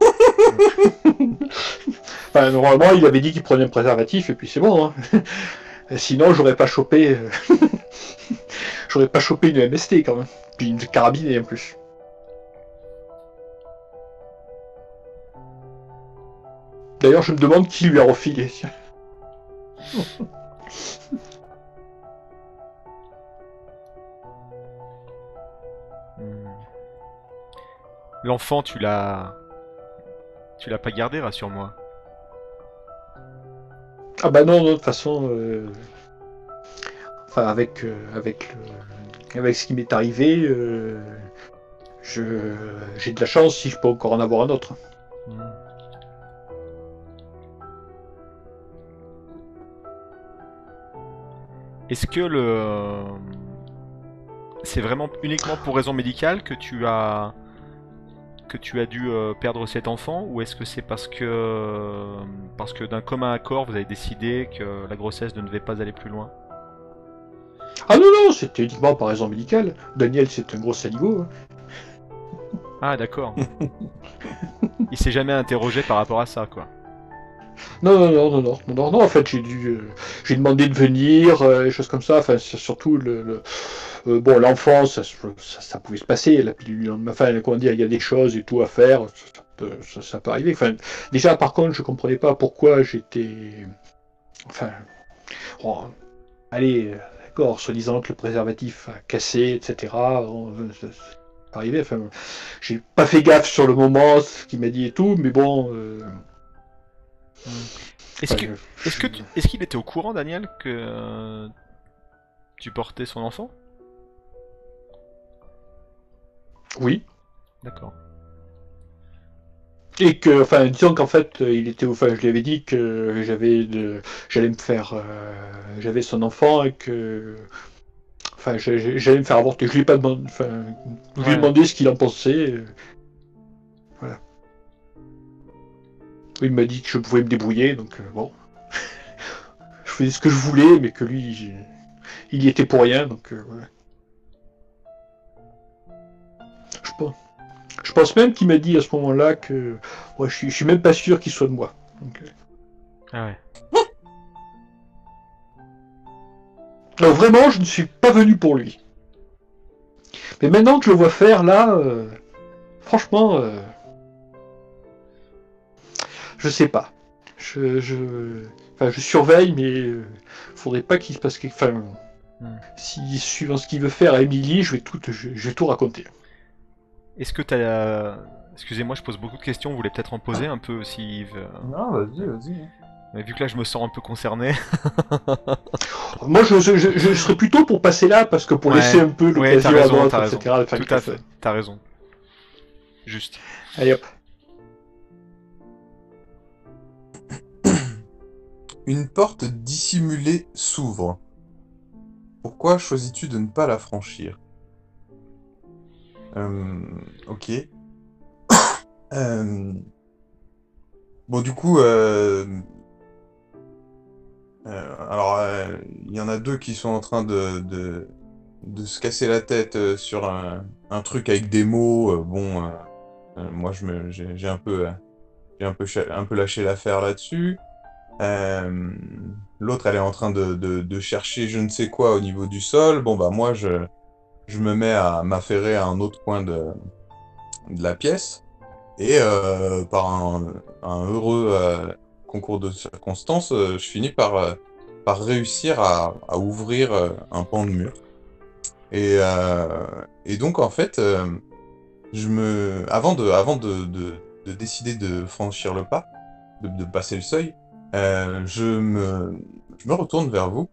(laughs) Enfin, normalement, il avait dit qu'il prenait un préservatif et puis c'est bon. hein. (laughs) Sinon, j'aurais pas chopé. euh, (laughs) j'aurais pas chopé une MST quand même. Puis une carabine en plus. D'ailleurs, je me demande qui lui a refilé. L'enfant, tu l'as, tu l'as pas gardé, rassure-moi. Ah bah non, de toute façon, euh, enfin avec euh, avec le- avec ce qui m'est arrivé, euh, je j'ai de la chance si je peux encore en avoir un autre. Hmm. Est-ce que le c'est vraiment uniquement pour raison médicale que tu as que tu as dû euh, perdre cet enfant ou est-ce que c'est parce que euh, parce que d'un commun accord vous avez décidé que la grossesse ne devait pas aller plus loin? Ah non, non, c'était uniquement par raison médicale. Daniel, c'est un gros saligo. hein. Ah d'accord. (laughs) Il s'est jamais interrogé par rapport à ça quoi. Non, non, non, non, non, non, non, en fait, j'ai dû, euh, j'ai demandé de venir, euh, des choses comme ça, enfin, surtout le, le- euh, bon, l'enfant, ça, se- ça, ça pouvait se passer, la pilule, enfin, comment dire, il y a des choses et tout à faire, ça peut, ça, ça peut arriver, enfin, déjà, par contre, je comprenais pas pourquoi j'étais, enfin, bon, allez, d'accord, se disant que le préservatif a cassé, etc., bon, euh, ça- ça peut arriver, enfin, j'ai pas fait gaffe sur le moment, ce qu'il m'a dit et tout, mais bon, euh, Est-ce enfin, que je- est-ce que tu- est-ce qu'il était au courant Daniel que euh, tu portais son enfant? Oui. D'accord. Et que, enfin, disons qu'en fait, il était, enfin, je lui avais dit que j'avais de, j'allais me faire, euh, j'avais son enfant et que, enfin, j'allais me faire avorter. Je lui ai pas demandé, enfin, je lui ai Ouais. demandé ce qu'il en pensait. Voilà. Il m'a dit que je pouvais me débrouiller, donc euh, bon. (laughs) je faisais ce que je voulais, mais que lui, il y était pour rien, donc euh, voilà. Je pense même qu'il m'a dit à ce moment-là que ouais, je, suis, je suis même pas sûr qu'il soit de moi. Donc, euh, Ah ouais. non, vraiment, je ne suis pas venu pour lui. Mais maintenant que je le vois faire, là, euh, franchement, euh, je sais pas. Je, je, enfin, je surveille, mais euh, faudrait pas qu'il se passe quelque. Enfin, Hmm. si suivant ce qu'il veut faire à Emily, je vais tout, je, je vais tout raconter. Est-ce que t'as Excusez-moi, je pose beaucoup de questions. Vous voulez peut-être en poser un peu aussi, Yves? Non, vas-y, vas-y. mais Vu que là, je me sens un peu concerné. (laughs) Moi, je, je, je- je serais plutôt pour passer là, parce que pour Ouais. laisser un peu Ouais, l'occasion t'as à raison, d'autres, raison. etc. faire Tout à fait. T'as raison. Juste. Allez hop. (coughs) Une porte dissimulée s'ouvre. Pourquoi choisis-tu de ne pas la franchir? Euh, Ok. (coughs) Euh, Bon, du coup, euh, alors, il y en a deux qui sont en train de, de, se casser la tête sur un, truc avec des mots. bon, moi, je me, j'ai un peu, j'ai un peu, un peu lâché l'affaire là-dessus. L'autre, elle est en train de, de, de chercher je ne sais quoi au niveau du sol. Bon, bah, moi, je, je me mets à m'affairer à un autre coin de, de la pièce. Et euh, par un, heureux euh, concours de circonstances, euh, je finis par, par réussir à, à ouvrir un pan de mur. Et, et donc, en fait, je me, avant, de, avant de, de, de décider de franchir le pas, de, de passer le seuil, je, me, je me retourne vers vous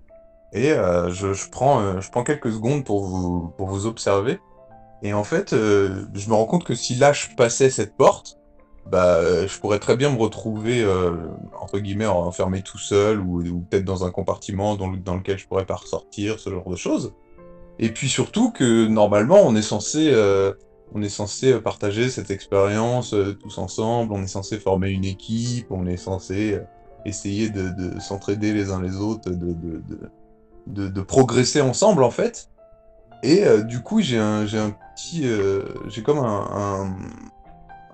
et euh, je, prends, euh, je prends quelques secondes pour vous, pour vous observer. Et en fait, euh, je me rends compte que si là je passais cette porte, bah, je pourrais très bien me retrouver, entre guillemets, enfermé tout seul ou, peut-être dans un compartiment dans, le- dans lequel je pourrais pas ressortir, ce genre de choses. Et puis surtout que normalement, on est censé, on est censé partager cette expérience tous ensemble, on est censé former une équipe, on est censé essayer de, de s'entraider les uns les autres, de, de, de progresser ensemble en fait. Et euh, du coup, j'ai un, j'ai un petit, euh, j'ai comme un, un,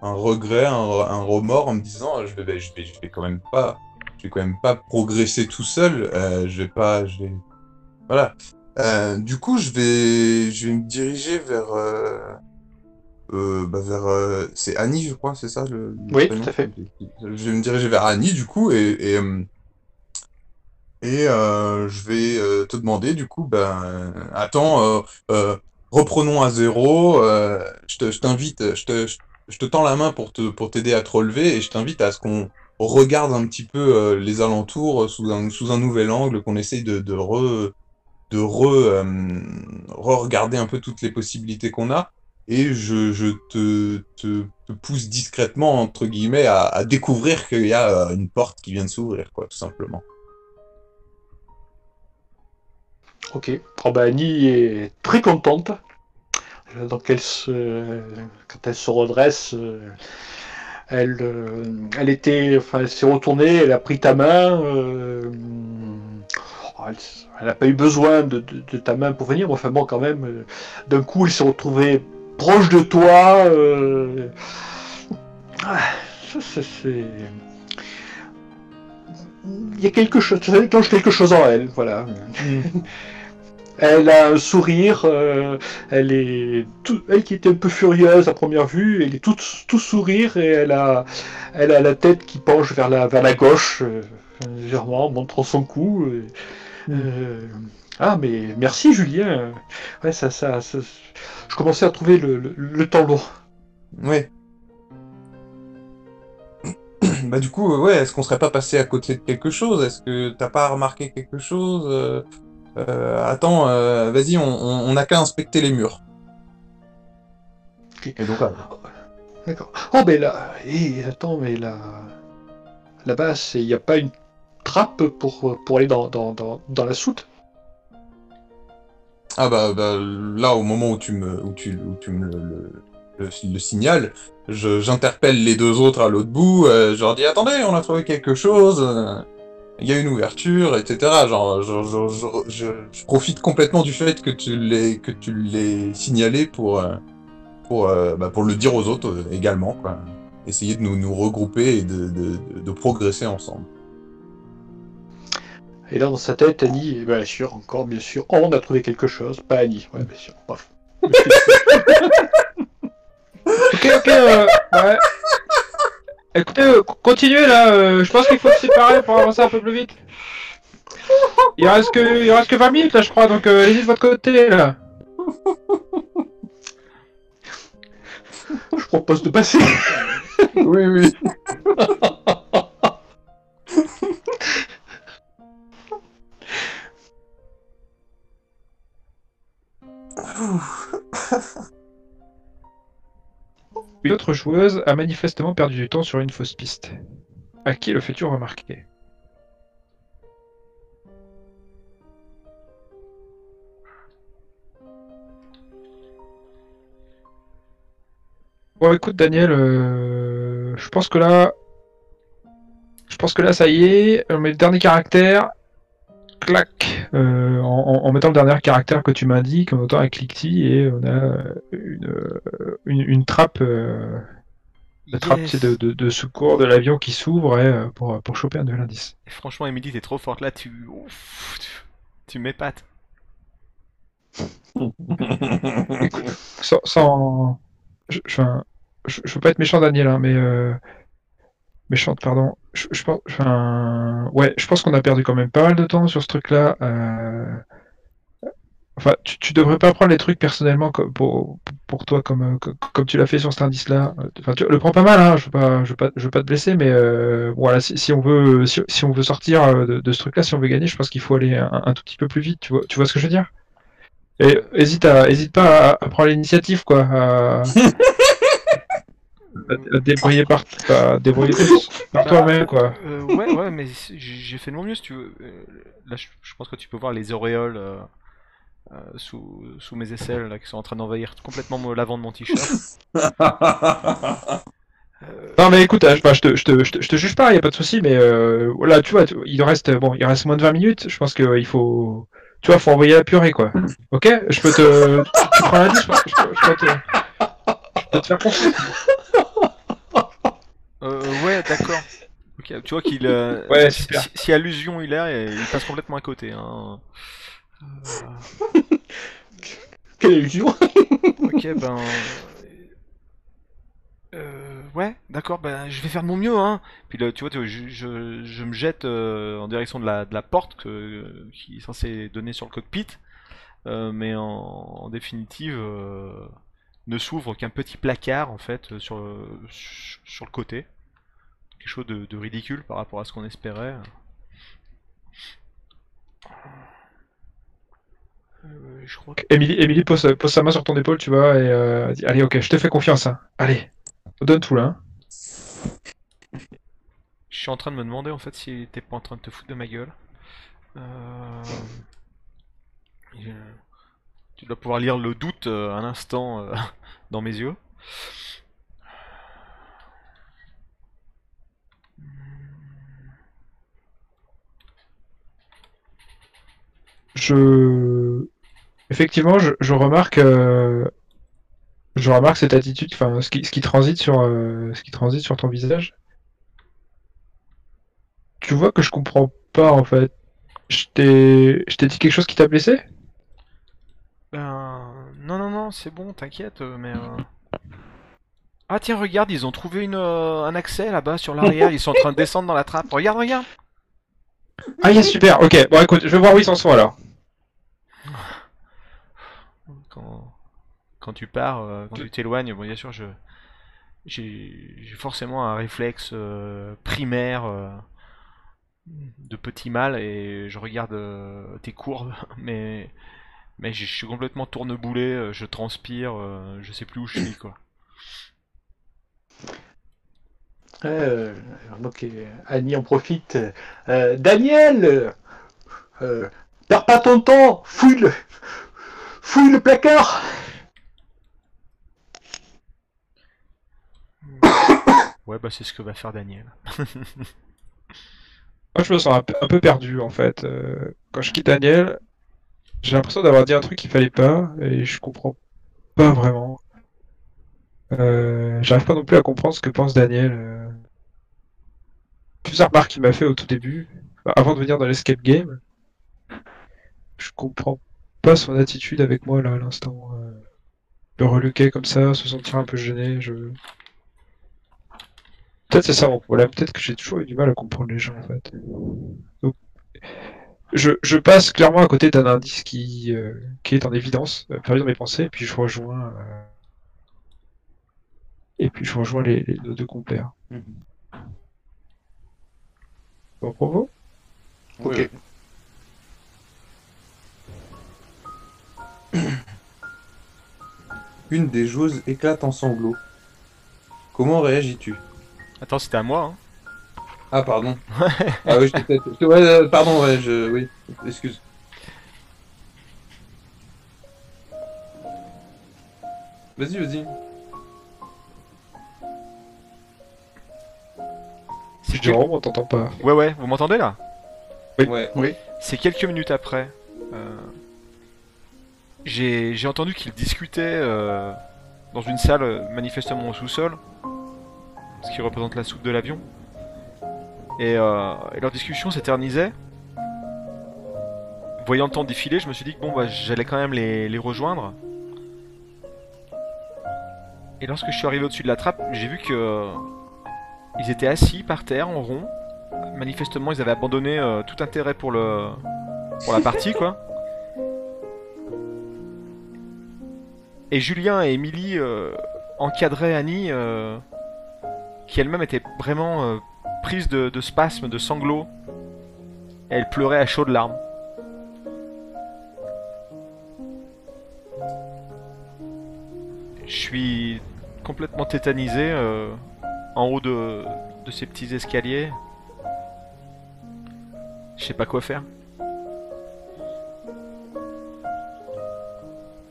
un regret, un, un remords en me disant, je vais, ben, je vais, je vais quand même pas, je vais quand même pas progresser tout seul. euh, je vais pas, je vais, voilà. Du coup, je vais, je vais me diriger vers, bah, vers, c'est Annie, je crois, c'est ça le, le Oui, prénom tout à fait. Je vais me diriger vers Annie, du coup, et, et, et euh, je vais euh, te demander, du coup, ben, attends, euh, reprenons à zéro. je te, je t'invite, je te, je, te tends la main pour te, pour t'aider à te relever, et je t'invite à ce qu'on regarde un petit peu euh, les alentours sous un, sous un nouvel angle, qu'on essaye de, de re, de re, euh, re-regarder un peu toutes les possibilités qu'on a. Et je, je te, te, te pousse discrètement, entre guillemets, à, à découvrir qu'il y a une porte qui vient de s'ouvrir, quoi, tout simplement. Ok. Oh bah Annie est très contente. donc elle se, quand elle se redresse, euh, elle, euh, elle était, enfin, s'est retournée, elle a pris ta main. euh, oh, elle n'a pas eu besoin de, ta main pour venir, mais enfin bon, quand même, d'un coup, elle s'est retrouvée proche de toi. ah, ça, c'est. Il y a quelque chose, ça quelque chose en elle, voilà. Elle a un sourire, euh, elle est tout- elle qui était un peu furieuse à première vue, elle est toute tout sourire et elle a, elle a la tête qui penche vers la, vers la gauche, euh, légèrement, montrant son cou. et, euh, ah mais merci Julien, ouais ça, ça, ça- je commençais à trouver le, le, le temps long. Ouais. (clears throat) Bah du coup, euh, ouais, est-ce qu'on serait pas passé à côté de quelque chose? Est-ce que t'as pas remarqué quelque chose? Euh, Attends, euh, vas-y, on, on, on a qu'à inspecter les murs. Et donc, ah, D'accord. Oh mais là, et attends mais là, là-bas il n'y a pas une trappe pour, pour aller dans, dans, dans, dans la soute? Ah bah, bah, là, au moment où tu me, où tu, où tu me le, le, le, le signales, je- j'interpelle les deux autres à l'autre bout, euh, je leur dis attendez, on a trouvé quelque chose, euh, il y a une ouverture, etc. Genre, je, je, je, je, je profite complètement du fait que tu l'aies, que tu l'aies signalé pour, euh, pour, euh, bah, pour le dire aux autres euh, également, quoi. Essayer de nous, nous regrouper et de, de, de, de progresser ensemble. Et là, dans sa tête, Annie, eh bien sûr, encore, bien sûr, oh, on a trouvé quelque chose. Pas Annie, ouais, bien sûr. Bref. (laughs) Ok, ok, euh, ouais. Écoutez, euh, continuez là, euh, je pense qu'il faut se séparer pour avancer un peu plus vite. Il reste que, il reste que 20 minutes là, je crois, donc euh, allez-y de votre côté là. Je propose de passer. Oui, oui. (laughs) Une autre joueuse a manifestement perdu du temps sur une fausse piste. À qui le fais-tu remarquer? Bon, écoute, Daniel, euh, je pense que là, je pense que là, ça y est, on met le dernier caractère. Clac, euh, en, en- en mettant le dernier caractère que tu m'indiques, on entend un cliquetis et on a une, euh, une, une trappe, euh, la Yes. de, de, de secours de l'avion qui s'ouvre et, euh, pour, pour choper un nouvel indice. Et franchement, Emily, t'es trop forte là, tu. Ouf, tu... tu m'épates. (laughs) Sans, sans... Je, je, enfin, je, je veux pas être méchant, Daniel, hein, mais euh, méchante, pardon. Je, pense, enfin, ouais, je pense qu'on a perdu quand même pas mal de temps sur ce truc-là. euh, Enfin, tu, devrais pas prendre les trucs personnellement pour, pour toi comme, euh, co- comme tu l'as fait sur cet indice-là. Enfin, tu le prends pas mal, hein, je veux pas, je veux pas, je veux pas te blesser, mais euh, voilà, si, on veut, si, on veut sortir de, ce truc-là, si on veut gagner, je pense qu'il faut aller un, tout petit peu plus vite. Tu vois, tu vois ce que je veux dire? Et hésite à, hésite pas à, prendre l'initiative, quoi. (laughs) débrouiller par, à te débrouiller (laughs) par toi-même, quoi. Euh, ouais, ouais, mais j'ai fait de mon mieux si tu veux. Euh, Là, je, je pense que tu peux voir les auréoles euh, euh, sous, sous mes aisselles là, qui sont en train d'envahir complètement l'avant de mon t-shirt. (laughs) Euh, Non mais écoute, euh, je, bah, je, te, je, te, je, te, je te juge pas, y a pas de souci, mais euh, voilà, tu vois, tu- il reste bon, il reste moins de 20 minutes. Je pense qu'il faut, tu vois, faut envoyer la purée quoi. (laughs) Ok, je peux te, tu, tu prends je, peux- je, peux- je peux te, je peux te faire confiance. Euh, ouais, d'accord. (laughs) Ok, tu vois qu'il. euh, Ouais, si, allusion il a, il passe complètement à côté. Hein. Euh, (laughs) Quelle illusion (laughs) ok, ben. Euh, ouais, d'accord, ben je vais faire de mon mieux, hein. Puis là, tu vois, tu vois, je, je, je me jette euh, en direction de la, de la porte que, qui est censée donner sur le cockpit, euh, mais en, en définitive euh, ne s'ouvre qu'un petit placard en fait euh, sur, le- sur sur le côté. Quelque chose de, de ridicule par rapport à ce qu'on espérait. Euh, je crois que... Émilie, Émilie pose, pose sa main sur ton épaule, tu vois, et euh, dit, allez, ok, je te fais confiance, hein. Allez, donne tout là. hein. Je suis en train de me demander en fait si t'es pas en train de te foutre de ma gueule. Euh... je- Tu dois pouvoir lire le doute euh, un instant euh, (laughs) dans mes yeux. Je. Effectivement, je, remarque. euh, Je remarque cette attitude, enfin, ce qui, ce qui transite sur, ce qui transite sur ton visage. Tu vois que je comprends pas en fait. Je t'ai, je t'ai dit quelque chose qui t'a blessé? Ben, non, non, non, c'est bon, t'inquiète, euh, mais... euh, Ah tiens, regarde, ils ont trouvé une, euh, un accès là-bas sur l'arrière, ils sont en train de descendre dans la trappe. Regarde, regarde Ah, yes, super, ok. Bon, écoute, je vais voir où ils en sont alors. Quand, quand tu pars, euh, quand tu t'éloignes, bon, bien sûr, je... J'ai j'ai forcément un réflexe euh, primaire euh, de petit mal et je regarde euh, tes courbes, (laughs) mais... Mais je suis complètement tourneboulé, euh, je transpire, euh, je sais plus où je suis, quoi. Euh, donc euh, Annie en profite. Euh, Daniel, euh, euh, perds pas ton temps, fouille le, fouille le placard. Ouais, bah c'est ce que va faire Daniel. (laughs) Moi, je me sens un peu, perdu en fait. Euh, quand je quitte Daniel, j'ai l'impression d'avoir dit un truc qu'il fallait pas et je comprends pas vraiment. Euh, j'arrive pas non plus à comprendre ce que pense Daniel. Euh... Plusieurs remarques qu'il m'a fait au tout début, avant de venir dans l'escape game. Je comprends pas son attitude avec moi là à l'instant. Euh, le reluquer comme ça, se sentir un peu gêné, je. Peut-être c'est ça mon problème, peut-être que j'ai toujours eu du mal à comprendre les gens en fait. Donc, je, je passe clairement à côté d'un indice qui, euh, qui est en évidence, euh, perdu dans mes pensées, et puis je rejoins. euh, Et puis je rejoins les, deux compères. Bon propos Ok. Une des joueuses éclate en sanglots. Comment réagis-tu? Attends, c'était à moi, hein. Ah, pardon. ah oui, peut-être... Ouais, euh, pardon, ouais, je... Oui, excuse. Vas-y, vas-y. C'est quel- Jérôme, on t'entend pas. Ouais, ouais, vous m'entendez là? Oui. Ouais. Oui. C'est quelques minutes après. euh, J'ai j'ai entendu qu'ils discutaient euh, dans une salle manifestement au sous-sol, ce qui représente la soute de l'avion. Et, euh, et leur discussion s'éternisait. Voyant le temps défiler, je me suis dit que bon, bah, j'allais quand même les, les rejoindre. Et lorsque je suis arrivé au-dessus de la trappe, j'ai vu que euh, ils étaient assis par terre en rond. Manifestement, ils avaient abandonné euh, tout intérêt pour le pour la partie, quoi. Et Julien et Émilie euh, encadraient Annie, qui elle-même était vraiment prise de, spasmes, de sanglots. Elle pleurait à chaudes larmes. Je suis complètement tétanisé euh, en haut de, ces petits escaliers. Je sais pas quoi faire.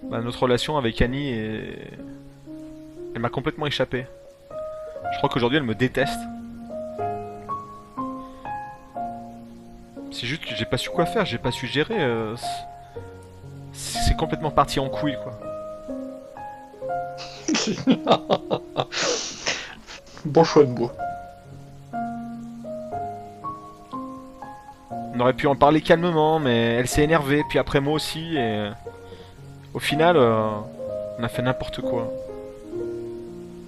Bah, notre relation avec Annie. Elle m'a complètement échappé. Je crois qu'aujourd'hui elle me déteste. C'est juste que j'ai pas su quoi faire, j'ai pas su gérer. euh, c'est complètement parti en couille quoi. (laughs) bon choix de mots. On aurait pu en parler calmement, mais elle s'est énervée, puis après moi aussi, et au final, euh, on a fait n'importe quoi.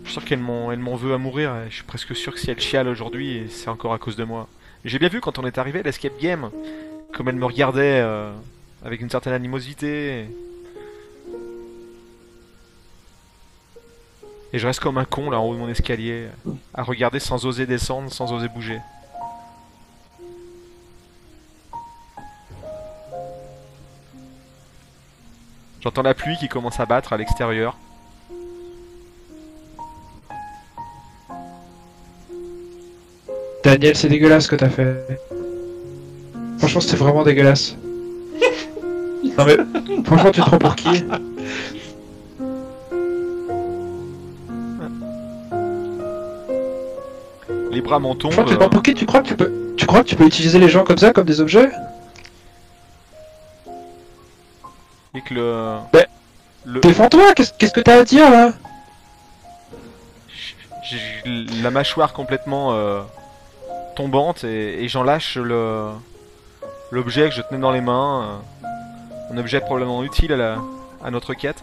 Je suis sûr qu'elle m'en elle m'en veut à mourir, et je suis presque sûr que si elle chiale aujourd'hui, c'est encore à cause de moi. J'ai bien vu quand on est arrivé à l'escape game, comme elle me regardait euh, avec une certaine animosité. Et je reste comme un con là en haut de mon escalier, à regarder sans oser descendre, sans oser bouger. J'entends la pluie qui commence à battre à l'extérieur. Daniel, c'est dégueulasse ce que t'as fait. Franchement, c'était vraiment dégueulasse. (laughs) Non mais, franchement, tu te prends pour qui? Les bras m'en tombent. Franchement, tu te prends pour qui? Tu crois que tu peux, tu crois que tu peux utiliser les gens comme ça, comme des objets? Et que le. Le- Défends-toi. Qu'est-ce qu'est-ce que t'as à dire là? J'ai la mâchoire complètement euh, tombante et, j'en lâche le l'objet que je tenais dans les mains. euh, un objet probablement utile à, la, à notre quête.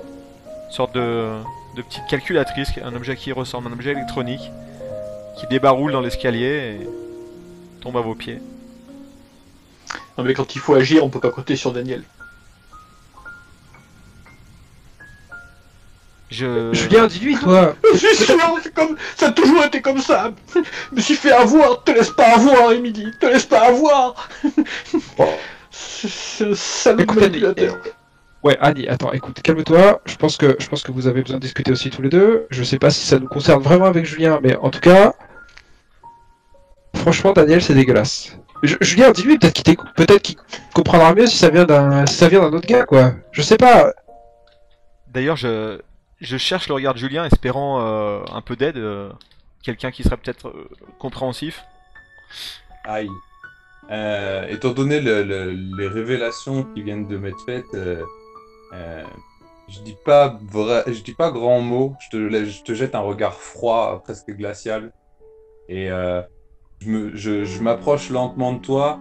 Une sorte de, de petite calculatrice, un objet qui ressemble à un objet électronique qui débaroule dans l'escalier et tombe à vos pieds. Non mais quand il faut agir, on peut pas compter sur Daniel. Je. Julien, dis-lui toi. (laughs) Je suis sûr, c'est comme... ça a toujours été comme ça. Je me suis fait avoir, te laisse pas avoir, Emily, te laisse pas avoir. C'est un salaud Écoute, Annie, manipulateur. Ouais, Annie, attends, écoute, calme-toi. Je pense que je pense que vous avez besoin de discuter aussi tous les deux. Je sais pas si ça nous concerne vraiment avec Julien, mais en tout cas, franchement, Daniel, c'est dégueulasse. Ju- Julien, dis-lui peut-être qu'il peut-être qu'il comprendra mieux si ça vient d'un si ça vient d'un autre gars, quoi. Je sais pas. D'ailleurs, je, je cherche le regard de Julien, espérant euh, un peu d'aide, euh, quelqu'un qui serait peut-être euh, compréhensif. Aïe. Étant donné le- le- les révélations qui viennent de m'être faites, je dis pas je dis pas grand mot. Je te, je te jette un regard froid, presque glacial, et je m'approche lentement de toi.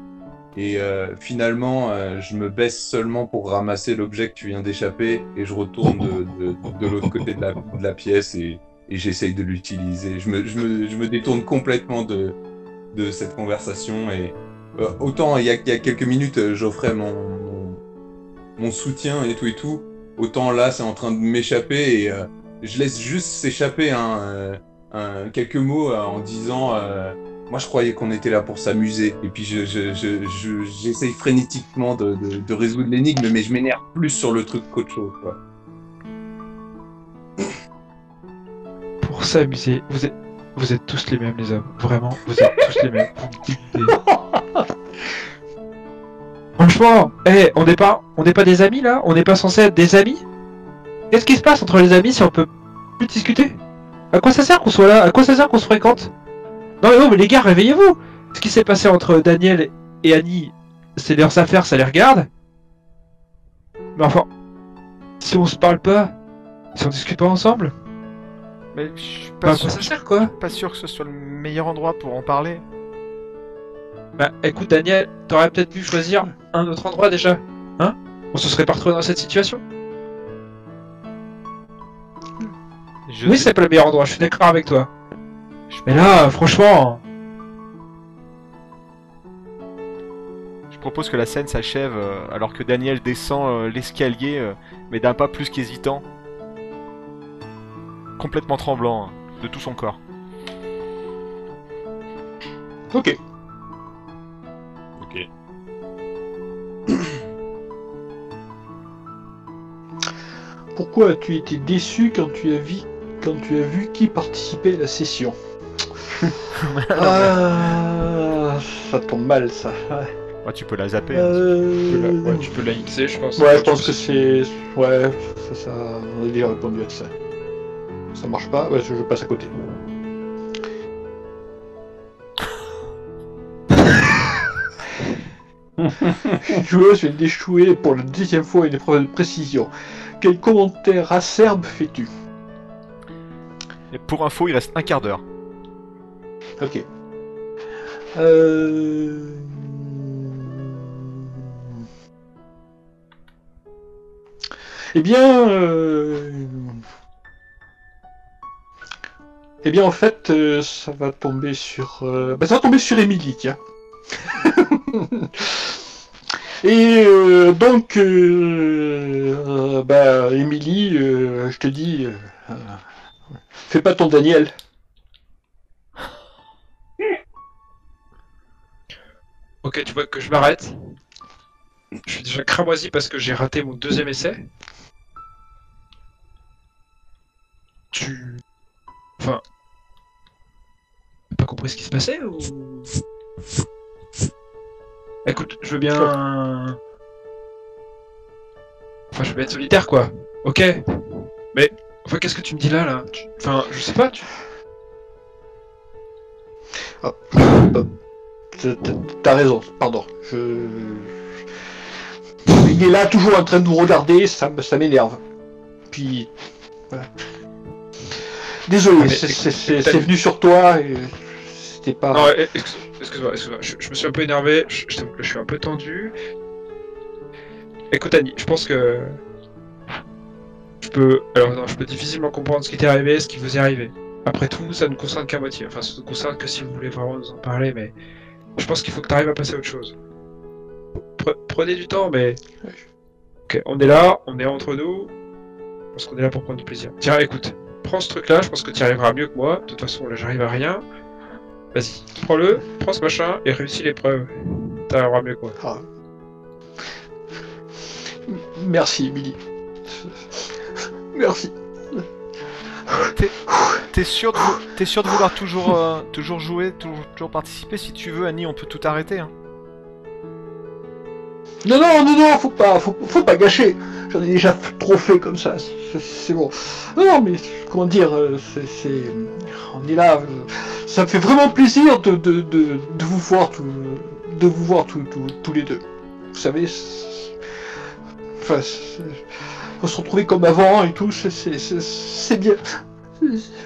Et euh, finalement, euh, je me baisse seulement pour ramasser l'objet que tu viens d'échapper et je retourne de, l'autre côté de la, pièce et, j'essaye de l'utiliser. Je me, détourne complètement de, cette conversation et euh, autant il y, a, quelques minutes j'offrais mon, soutien et tout et tout, autant là c'est en train de m'échapper et je laisse juste s'échapper quelques mots en disant moi je croyais qu'on était là pour s'amuser et puis je, je, je, je- j'essaye frénétiquement de, de, de résoudre l'énigme mais je m'énerve plus sur le truc qu'autre chose quoi. Pour s'amuser, vous êtes vous êtes tous les mêmes, les hommes. Vraiment, vous êtes tous les mêmes. (laughs) Franchement, eh, on n'est pas, on n'est pas des amis là? On n'est pas censé être des amis? Qu'est-ce qui se passe entre les amis si on peut plus discuter? À quoi ça sert qu'on soit là? À quoi ça sert qu'on se fréquente? Non mais non, mais les gars, réveillez-vous Ce qui s'est passé entre Daniel et Annie, c'est leurs affaires, ça les regarde. Mais enfin, si on se parle pas, si on discute pas ensemble, Mais je suis bah, pas, à sûr, quoi ça sert quoi pas sûr que ce soit le meilleur endroit pour en parler. Bah écoute Daniel, t'aurais peut-être pu choisir un autre endroit déjà, hein? On se serait pas retrouvé dans cette situation Je, Oui c'est pas le meilleur endroit, je suis d'accord avec toi. Je, Mais là, franchement, je propose que la scène s'achève euh, alors que Daniel descend euh, l'escalier, euh, mais d'un pas plus qu'hésitant. Complètement tremblant hein, de tout son corps. Ok. Ok. Pourquoi as-tu été déçu quand tu as vu, quand tu as vu qui participait à la session? (laughs) Ah, ça tombe mal ça. Ouais, Ah, tu peux la zapper. hein. Euh, tu peux la Xer je pense. Ouais, je pense que c'est. Ouais, ça, ça. On a déjà répondu à ça. Ça marche pas, ouais, je, je passe à côté. (laughs) Joueuse vient d'échouer pour la deuxième fois une épreuve de précision. Quel commentaire acerbe fais-tu? Et pour info, il reste un quart d'heure. Ok. Euh... Eh bien, euh... eh bien, en fait, euh, ça va tomber sur, bah, ça va tomber sur Émilie, tiens. (laughs) Et donc, bah, Émilie, je te dis, fais pas ton Daniel. Ok, tu vois que je m'arrête. Je suis déjà cramoisi parce que j'ai raté mon deuxième essai. Tu... Enfin... T'as pas compris ce qui se passait ou... Écoute, je veux bien... enfin, je vais être solitaire, quoi. Ok. Mais, enfin, qu'est-ce que tu me dis là, là? Tu- Enfin, je sais pas, tu... T'as- (laughs) t'as- raison, pardon. Je... Il est là toujours en train de nous regarder, ça, ça m'énerve. Puis. Voilà. Désolé, Ah, c'est- venu sur toi et c'était pas. Non, excuse- excuse-moi, excuse-moi, je, je me suis un peu énervé, je suis un peu tendu. Écoute Annie, je pense que je peux, alors non, je peux difficilement comprendre ce qui t'est arrivé, ce qui vous est arrivé. Après tout, ça ne concerne qu'à moitié. Enfin, ça ne concerne que si vous voulez vraiment nous en parler, mais je pense qu'il faut que tu arrives à passer à autre chose. Pre- prenez du temps, mais ok, on est là, on est entre nous. Je qu'on est là pour prendre du plaisir. Tiens, écoute, prends ce truc-là, je pense que tu arriveras mieux que moi. De toute façon, là, j'arrive à rien. Vas-y, prends-le, prends ce machin et réussis l'épreuve. T'arriveras mieux que moi. Ah. Merci, Emily. Merci. T'es sûr, de vouloir toujours, euh, toujours jouer, toujours, participer? Si tu veux, Annie, on peut tout arrêter. Hein. Non, non, non, non, faut pas, faut, pas gâcher. J'en ai déjà trop fait comme ça, c'est bon. Non, mais comment dire, euh, c'est, on est là. euh, Ça me fait vraiment plaisir de, vous voir, tout, de vous voir tous les deux. Vous savez, enfin, on se retrouver comme avant et tout, c'est, bien.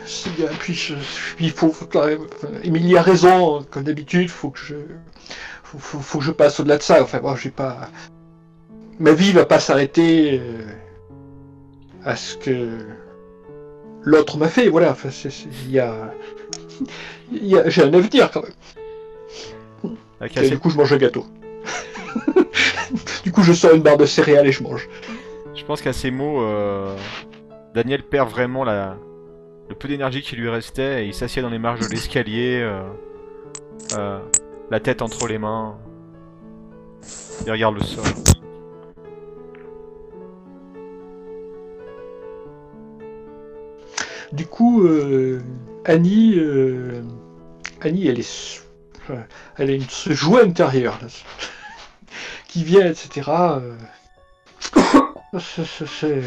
C'est- bien. Puis, je- puis il faut, faut Émilie a raison, comme d'habitude, faut que je faut, faut, faut que je passe au-delà de ça. Enfin, moi, j'ai pas. Ma vie va pas s'arrêter euh, à ce que l'autre m'a fait. Voilà. Enfin, il y a, j'ai un avenir quand même. Et du coup, je mange un gâteau. (laughs) du coup, je sors une barre de céréales et je mange. Je pense qu'à ces mots, euh, Daniel perd vraiment la... le peu d'énergie qui lui restait et il s'assied dans les marges de l'escalier, euh, euh, la tête entre les mains. Il regarde le sol. Du coup, Annie, Annie, elle est, elle a une joie intérieure (laughs) qui vient, etc. euh.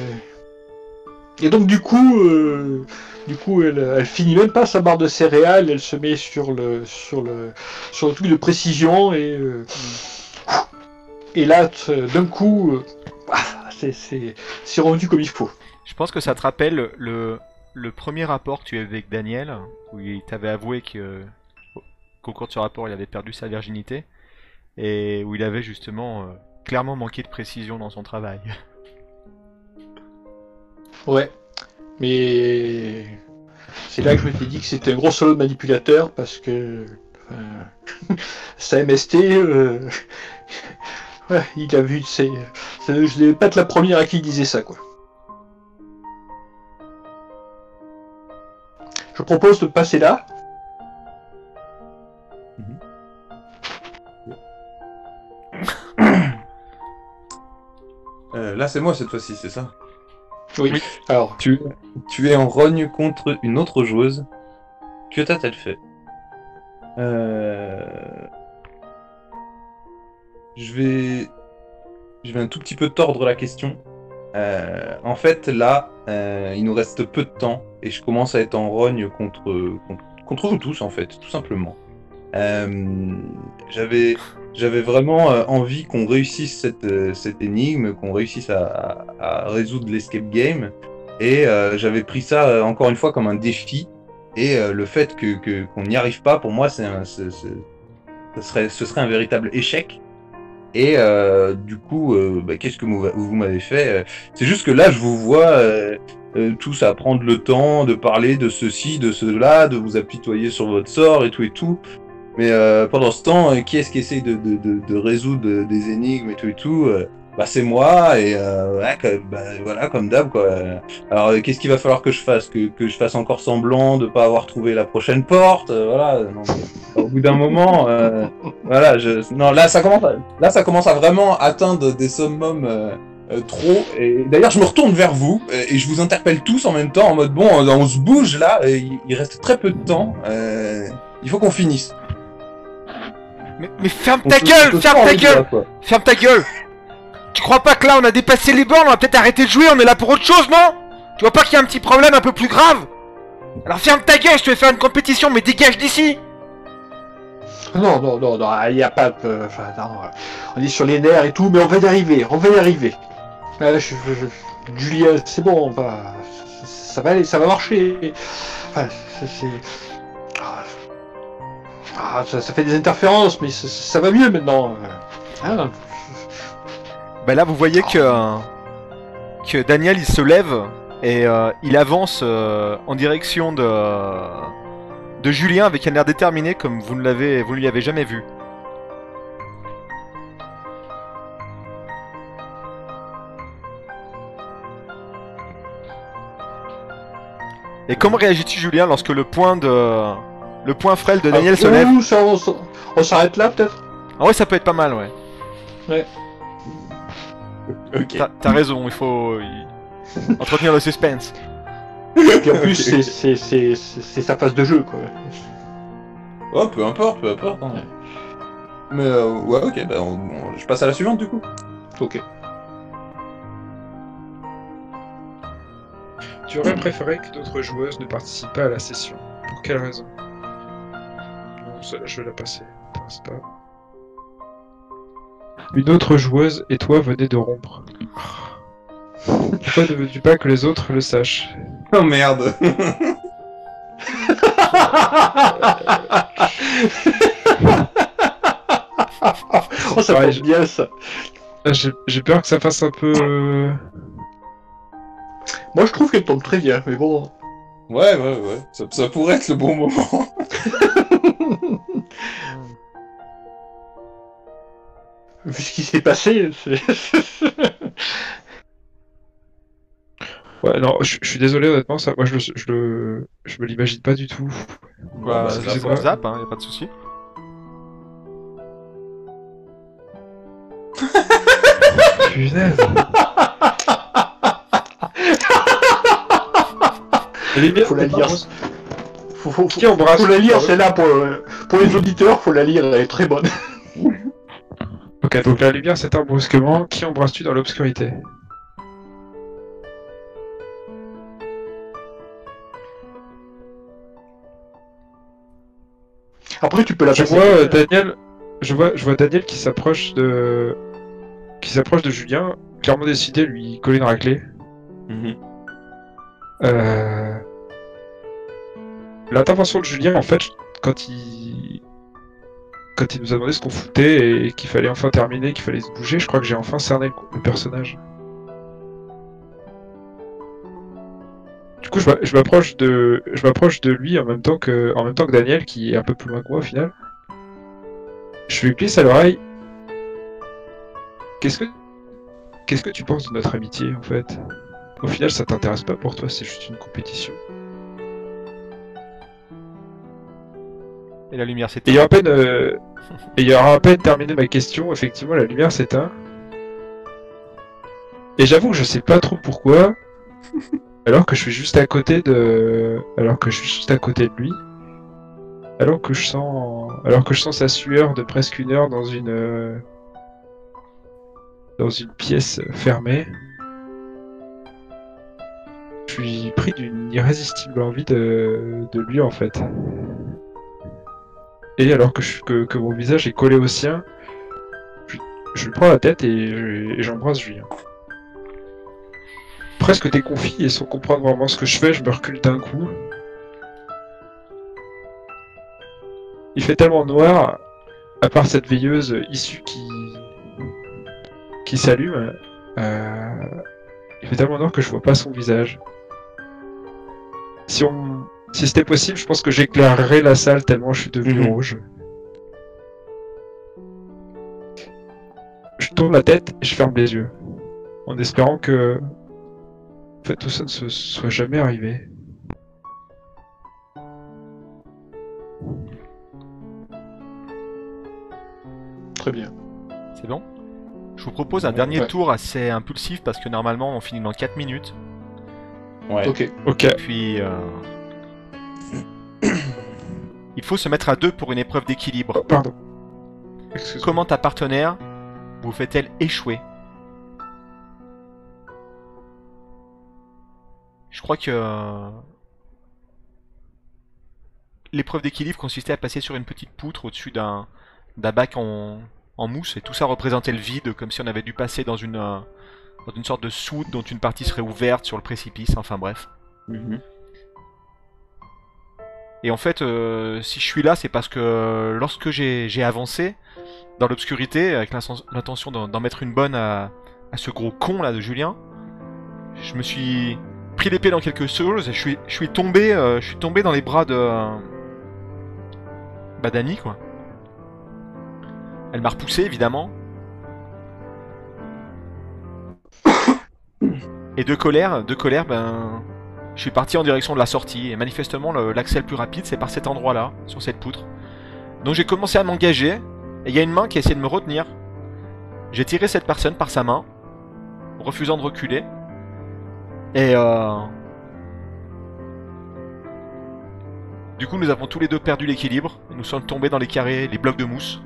Et donc du coup, euh, du coup, elle, finit même pas sa barre de céréales, elle se met sur le, sur le, sur le truc de précision et euh, et là, d'un coup, euh, ah, c'est- rendu comme il faut. Je pense que ça te rappelle le, le premier rapport que tu avais avec Daniel, où il t'avait avoué que qu'au cours de ce rapport il avait perdu sa virginité, et où il avait justement euh, clairement manqué de précision dans son travail. Ouais. Mais c'est là que je m'étais dit que c'était un gros solo de manipulateur parce que (laughs) sa MST, euh, (laughs) ouais, il a vu, c'est- je n'ai pas être la première à qui il disait ça quoi. Je propose de passer là. Euh, là, c'est moi cette fois-ci, c'est ça? Oui. Oui. Alors, tu, tu es en rogne contre une autre joueuse. Que t'a-t-elle fait? Euh, Je vais... Je vais un tout petit peu tordre la question. Euh, en fait, là, euh, il nous reste peu de temps et je commence à être en rogne contre, contre, contre vous tous, en fait, tout simplement. J'avais j'avais vraiment euh, envie qu'on réussisse cette, euh, cette énigme, qu'on réussisse à, résoudre l'escape game. Et euh, j'avais pris ça encore une fois comme un défi. Et le fait que que- qu'on n'y arrive pas, pour moi, c'est ce serait, ce serait un véritable échec. Et du coup, bah, qu'est-ce que vous, vous m'avez fait C'est juste que là, je vous vois tous à prendre le temps de parler de ceci, de cela, de vous apitoyer sur votre sort et tout et tout. Mais euh, pendant ce temps, euh, qui est-ce qui essaye de, de, de, de résoudre euh, des énigmes et tout et tout euh, Bah c'est moi et ouais, bah, voilà comme d'hab quoi. Alors qu'est-ce qu'il va falloir que je fasse? Que, que je fasse encore semblant de pas avoir trouvé la prochaine porte? Voilà. au bout d'un moment, voilà. Je, non là ça commence à, là ça commence à vraiment atteindre des summums. euh, trop et d'ailleurs je me retourne vers vous et je vous interpelle tous en même temps en mode bon euh, on se bouge là et il reste très peu de temps euh, il faut qu'on finisse Mais, mais ferme ta gueule Ferme ta gueule. Ferme ta gueule Tu crois pas que là on a dépassé les bornes, on va peut-être arrêter de jouer, on est là pour autre chose, non? Tu vois pas qu'il y a un petit problème un peu plus grave? Alors ferme ta gueule, je te vais faire une compétition, mais dégage d'ici Non, non, non, non, il n'y a pas de. Enfin, non, on est sur les nerfs et tout, mais on va y arriver, on va y arriver. Ah, là, je, je- je- Julien, c'est bon, on va. Ça va aller, ça va marcher. Enfin, c'est. Ah, ça, fait des interférences, mais ça, va mieux maintenant. Ah, Bah là vous voyez que, euh, Daniel il se lève et euh, il avance euh, en direction de, Julien avec un air déterminé comme vous ne l'avez lui jamais vu. Et comment réagis-tu Julien lorsque le point de le point frêle de Daniel ah, se lève ouh, ça, on s'arrête là peut-être? Ah ouais ça peut être pas mal ouais. Ok. T'as t'as raison, il faut entretenir le suspense. Puis en plus, c'est- sa phase de jeu, quoi. Oh, peu importe, peu importe. hein. Mais euh, ouais, ok, bah, on- on- je passe à la suivante du coup. Ok. Tu aurais préféré que d'autres joueuses ne participent pas à la session. Pour quelle raison? Celle-là, je vais la passer. m'intéresse pas. Une autre joueuse et toi venez de rompre. Pourquoi ne veux-tu pas que les autres le sachent? Oh merde. (laughs) oh, ça Ouais, passe je- bien ça. Ah, J'ai peur que ça fasse un peu... euh, Moi, je trouve qu'elle tombe très bien, mais bon. ouais, ouais, ouais. Ça, ça pourrait être le bon moment. (laughs) Vu ce qui s'est passé, c'est. (laughs) Ouais, non, je je suis désolé honnêtement, ça, moi je le, je le, je me l'imagine pas du tout. Bah, bah, c'est pas- zappe, hein, y a pas de souci. (laughs) Punaise. Les miennes, Faut la lire. Faut, faut, faut, Qui embrasse faut la lire, celle-là, pour, euh, pour les auditeurs, faut la lire, elle est très bonne. Ok, donc la lumière s'éteint brusquement. Qui embrasses-tu dans l'obscurité? Après, tu peux la Je passer. vois euh, Daniel, je vois, je vois Daniel qui s'approche de, qui s'approche de Julien, clairement décidé à lui coller une raclée. Mhm. Euh... L'intervention de Julien, en fait, quand il, quand il nous a demandé ce qu'on foutait et qu'il fallait enfin terminer, qu'il fallait se bouger, je crois que j'ai enfin cerné le, personnage. Du coup, je m'a- je m'approche de, je m'approche de lui en même temps que, en même temps que Daniel, qui est un peu plus loin que moi au final. Je lui glisse à l'oreille. Qu'est-ce que, qu'est-ce que tu penses de notre amitié, en fait? Au final, ça t'intéresse pas pour toi, c'est juste une compétition. Et la lumière s'éteint. Ayant à peine, euh, ayant à peine terminé ma question, effectivement, la lumière s'éteint. Et j'avoue que je sais pas trop pourquoi, (laughs) alors que je suis juste à côté de, alors que je suis juste à côté de lui, alors que je sens, alors que je sens sa sueur de presque une heure dans une, dans une pièce fermée. Je suis pris d'une irrésistible envie de, de lui en fait. Et alors que, je- que, que mon visage est collé au sien, je, je lui prends la tête et, je- et j'embrasse Julien. Presque déconfit et sans comprendre vraiment ce que je fais, je me recule d'un coup. Il fait tellement noir, à part cette veilleuse issue qui, qui s'allume, euh, il fait tellement noir que je vois pas son visage. Si on, si c'était possible, je pense que j'éclairerais la salle tellement je suis devenu Mhm. rouge. Je tourne la tête et je ferme les yeux. En espérant que. En fait, tout ça ne se soit jamais arrivé. Très bien. C'est bon? Je vous propose un dernier Ouais. tour assez impulsif parce que normalement on finit dans 4 minutes. Ouais. Ok. Ok. Puis. euh, il faut se mettre à deux pour une épreuve d'équilibre. Oh, pardon. Comment ta partenaire vous fait-elle échouer Je crois que euh, l'épreuve d'équilibre consistait à passer sur une petite poutre au-dessus d'un bac en, en, mousse et tout ça représentait le vide comme si on avait dû passer dans une, euh, dans une sorte de soude dont une partie serait ouverte sur le précipice, enfin bref. Mhm. Et en fait, euh, si je suis là, c'est parce que lorsque j'ai avancé dans l'obscurité avec l'inten- l'intention d'en mettre une bonne à, ce gros con là de Julien, je me suis pris l'épée dans quelque chose et je suis, tombé, euh, je suis tombé dans les bras de euh, bah d'Annie quoi. Elle m'a repoussé évidemment. Et de colère, de colère, ben, je suis parti en direction de la sortie et manifestement l'accès le plus rapide c'est par cet endroit-là, sur cette poutre. Donc j'ai commencé à m'engager et il y a une main qui a essayé de me retenir. J'ai tiré cette personne par sa main, refusant de reculer. Et euh... Du coup, nous avons tous les deux perdu l'équilibre. Nous sommes tombés dans les carrés, les blocs de mousse.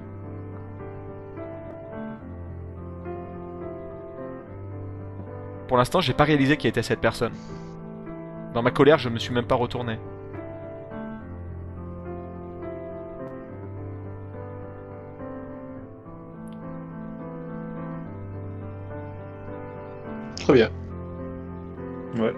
Pour l'instant, j'ai pas réalisé qui était cette personne. Dans ma colère, je me suis même pas retourné. Très bien. Ouais.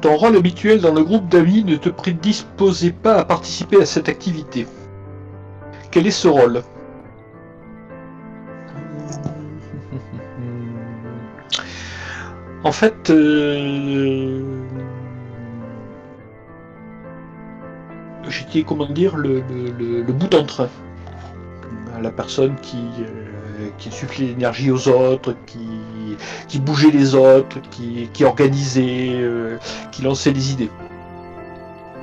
Ton rôle habituel dans le groupe d'amis ne te prédisposait pas à participer à cette activité. Quel est ce rôle? En fait, euh, j'étais, comment dire, le, le- le- bout. La personne qui, euh, qui l'énergie aux autres, qui, qui bougeait les autres, qui, qui organisait, euh, qui lançait les idées.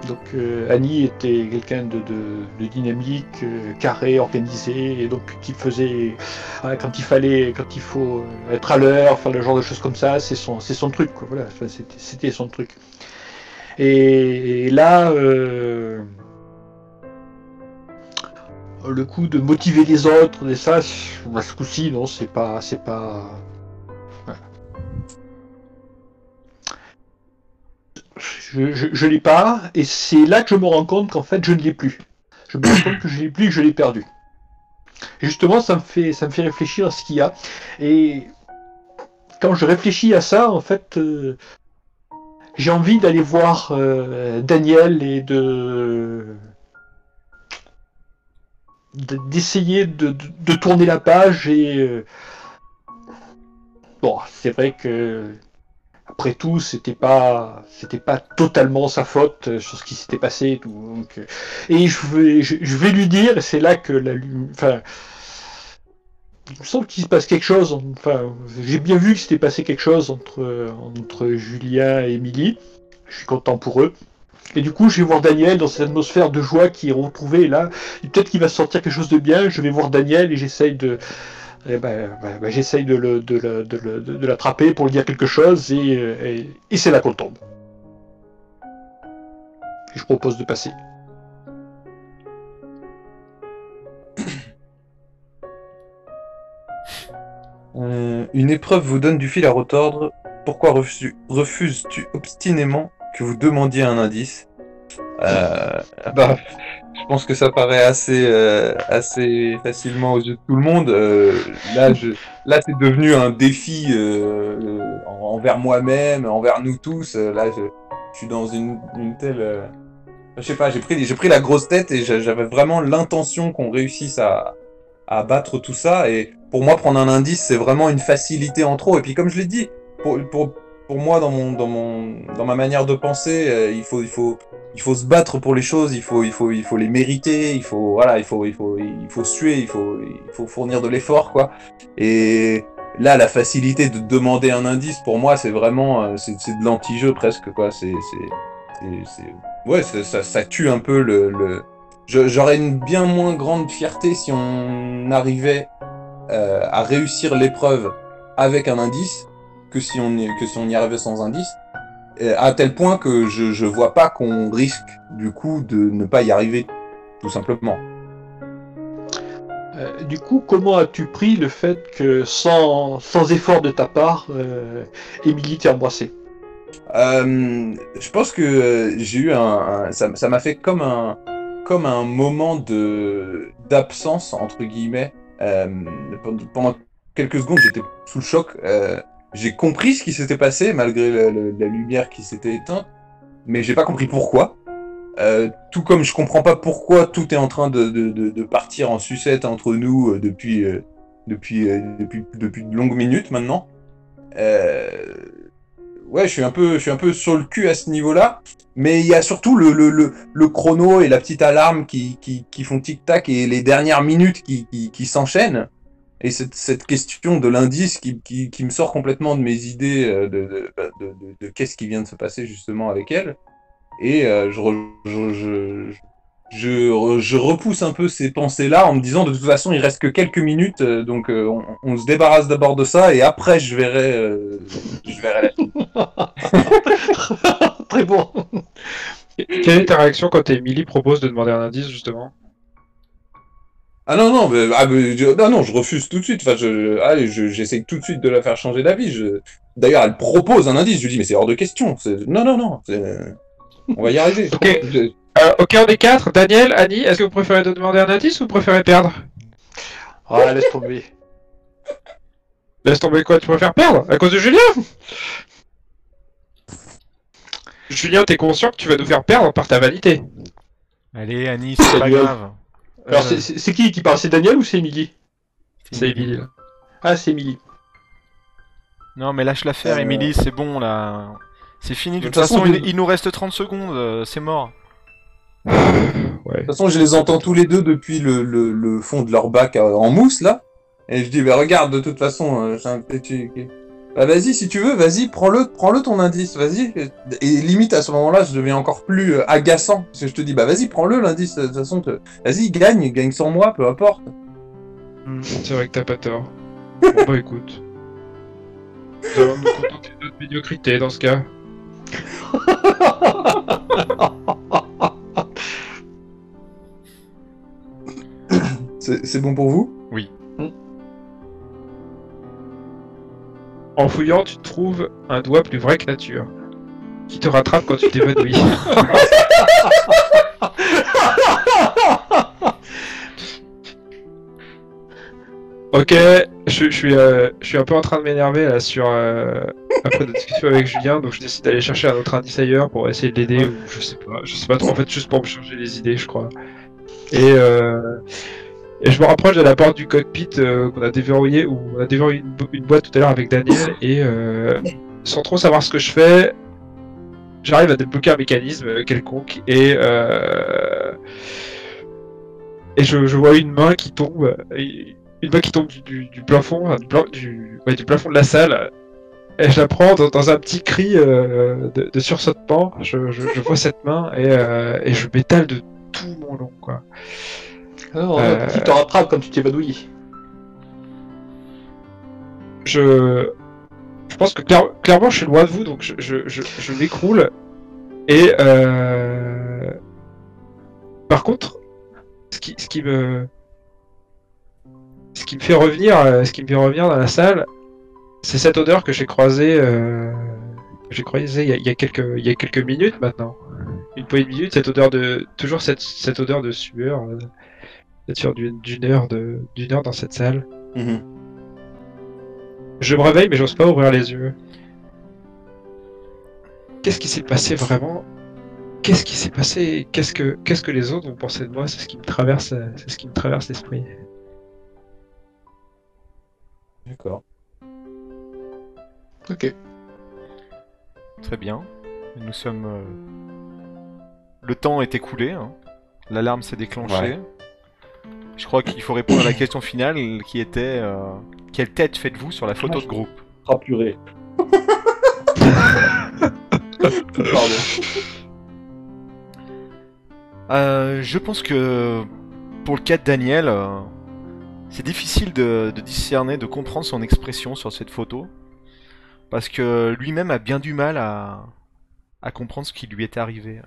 Donc euh, Annie était quelqu'un de, dynamique, euh, carré, organisé, et donc qui faisait ah, quand il fallait, quand il faut être à l'heure, faire le genre de choses comme ça, c'est son, truc, c'était, son truc. Et, là, euh, le coup de motiver les autres, et ça, ce coup-ci, non, c'est pas, c'est pas. Je, je, je l'ai pas, et c'est là que je me rends compte qu'en fait, je ne l'ai plus. Je me rends compte que je l'ai plus, et que je l'ai perdu. Justement, ça me fait, ça me fait réfléchir à ce qu'il y a. Et quand je réfléchis à ça, en fait, euh, j'ai envie d'aller voir euh, Daniel et de de- d'essayer de, de- de tourner la page et euh, bon c'est vrai que après tout c'était pas c'était pas totalement sa faute euh, sur ce qui s'était passé et euh, je vais lui dire c'est là que la enfin il me semble qu'il se passe quelque chose enfin j'ai bien vu qu'il s'était passé quelque chose entre Julien et Émilie je suis content pour eux et du coup, je vais voir Daniel dans cette atmosphère de joie qui est retrouvée là. Peut-être qu'il va sortir quelque chose de bien. Je vais voir Daniel et j'essaye de, eh ben, ben, ben, j'essaye de, l'attraper pour lui dire quelque chose et, c'est là qu'on tombe. Je propose de passer. (coughs) Euh, une épreuve vous donne du fil à retordre. Pourquoi refuses- refuses-tu obstinément que vous demandiez un indice? Euh, bah, Je pense que ça paraît assez, euh, assez facilement aux yeux de tout le monde. Euh, là, je, là, c'est devenu un défi envers moi-même, envers nous tous. Là, je, je suis dans une, une telle... Je sais pas, j'ai pris, j'ai pris la grosse tête et j'a- j'avais vraiment l'intention qu'on réussisse à, à battre tout ça. Et pour moi, prendre un indice, c'est vraiment une facilité en trop. Et puis, comme je l'ai dit, pour, pour, pour moi, dans, mon, dans, mon, dans ma manière de penser, il, faut, il, faut, il faut se battre pour les choses, il faut, il faut, il faut les mériter, il faut, voilà, il faut, il faut, il faut suer, il faut, il faut fournir de l'effort, quoi. Et là, la facilité de demander un indice, pour moi, c'est vraiment, euh, c'est de l'anti-jeu presque, quoi. C'est, ouais, ça, ça, ça tue un peu le, J'aurais une bien moins grande fierté si on arrivait euh, à réussir l'épreuve avec un indice que si on que si on y arrivait sans indice. Et à tel point que je, je vois pas qu'on risque du coup de ne pas y arriver, tout simplement. Euh, du coup, comment as-tu pris le fait que sans, sans effort de ta part, euh, Émilie t'ait embrassé Euh, je pense que euh, j'ai eu un, un- ça ça m'a fait comme un comme un moment de d'absence entre guillemets Euh, pendant- quelques secondes j'étais sous le choc Euh, j'ai compris ce qui s'était passé malgré la lumière qui s'était éteinte mais j'ai pas compris pourquoi Euh, tout comme je comprends pas pourquoi tout est en train de, partir en sucette entre nous euh, depuis euh, depuis depuis depuis de longues minutes maintenant ouais, je suis un peu, je suis un peu sur le cul à ce niveau-là. Mais il y a surtout le, le, le, chrono et la petite alarme qui, qui, qui font tic-tac et les dernières minutes qui, qui s'enchaînent. Et cette, cette question de l'indice qui, qui, qui me sort complètement de mes idées euh, de, de, bah, de, de, de qu'est-ce qui vient de se passer justement avec elle. Et euh, je, re- je, je, je, re- je repousse un peu ces pensées-là en me disant de toute façon il reste que quelques minutes, euh, donc euh, on, on se débarrasse d'abord de ça et après je verrai, euh, je verrai la suite. (laughs) Très bon. Quelle est ta réaction quand Emily propose de demander un indice, justement? Ah non, non, mais, ah, mais, je, non, non, je refuse tout de suite. Enfin, je, je- allez, je- j'essaye tout de suite de la faire changer d'avis. Je... D'ailleurs, elle propose un indice. Je lui dis, mais c'est hors de question. C'est- Non, non, non. c'est- On va y arriver. Ok. Je- euh, Aucun des quatre Daniel, Annie, est-ce que vous préférez de demander un indice ou vous préférez perdre? Ah, laisse tomber. (laughs) Laisse tomber quoi, tu préfères perdre? À cause de Julien? Julien, t'es conscient que tu vas nous faire perdre par ta vanité Allez, Annie, c'est pas grave. Alors, Euh, c'est- c'est c'est qui qui parle? C'est Daniel ou c'est Émilie? C'est Emily. là. Ah, c'est Émilie. Non, mais lâche l'affaire, Euh, Emily, c'est bon là. C'est fini. De De toute façon, façon, il, nous reste 30 secondes, euh, c'est mort. Ouais. De toute façon, je les entends tous les deux depuis le, le, le fond de leur bac euh, en mousse, là. Et je dis, bah regarde, de toute façon, euh, j'ai un petit... Bah vas-y, si tu veux, vas-y, prends-le, prends-le ton indice, vas-y. Et limite, à ce moment-là, je deviens encore plus euh, agaçant. Parce que je te dis, bah vas-y, prends-le l'indice, de toute façon, te- vas-y, gagne, gagne sans moi, peu importe. Hmm, C'est vrai que t'as pas tort. Bon bah écoute. Nous allons nous contenter de notre médiocrité dans ce cas. C'est c'est bon pour vous? En fouillant, tu trouves un doigt plus vrai que nature. Qui te rattrape quand tu t'évanouis. (laughs) ok, je, je suis, euh, je suis un peu en train de m'énerver là sur euh, après notre discussion avec Julien, donc je décide d'aller chercher un autre indice ailleurs pour essayer de l'aider ou je sais pas, je sais pas trop en fait juste pour me changer les idées, je crois. Et, euh, et je me rapproche de la porte du cockpit euh, qu'on a déverrouillé ou on a déverrouillé une, bo- une boîte tout à l'heure avec Daniel et euh, sans trop savoir ce que je fais, j'arrive à débloquer un mécanisme euh, quelconque et et je, vois une main qui tombe, une main qui tombe du, plafond, du, du, du plafond de la salle. Et je la prends dans, un petit cri de, de sursautement. Je, vois cette main et, et je m'étale de tout mon long, quoi. Alors, Euh. qui te rattrape quand tu t'évanouis je, je pense que clair- clairement je suis loin de vous, donc je, je, je, je m'écroule. Et euh... par contre, ce qui, ce qui me, ce qui me fait revenir, euh, ce qui me fait revenir dans la salle, c'est cette odeur que j'ai croisée, euh... j'ai croisée il y, a, il y a quelques, il y a quelques minutes maintenant, une poignée de minutes, cette odeur de, toujours cette, cette odeur de sueur, sueur d'une heure de, d'une heure dans cette salle. Je me réveille, mais j'ose pas ouvrir les yeux. Qu'est-ce qui s'est passé vraiment? Qu'est-ce qui s'est passé? Qu'est-ce que qu'est-ce que les autres vont penser de moi? C'est ce qui me traverse, c'est ce qui me traverse l'esprit. D'accord. Ok. Très bien. Nous sommes. euh, Le temps est écoulé. hein. L'alarme s'est déclenchée. Ouais. Je crois qu'il faut répondre à la question finale qui était euh, quelle tête faites-vous sur la photo de groupe Ah purée. (laughs) Pardon. Euh, Je pense que pour le cas de Daniel, euh, c'est difficile de, de discerner, de comprendre son expression sur cette photo. Parce que lui-même a bien du mal à, à comprendre ce qui lui est arrivé.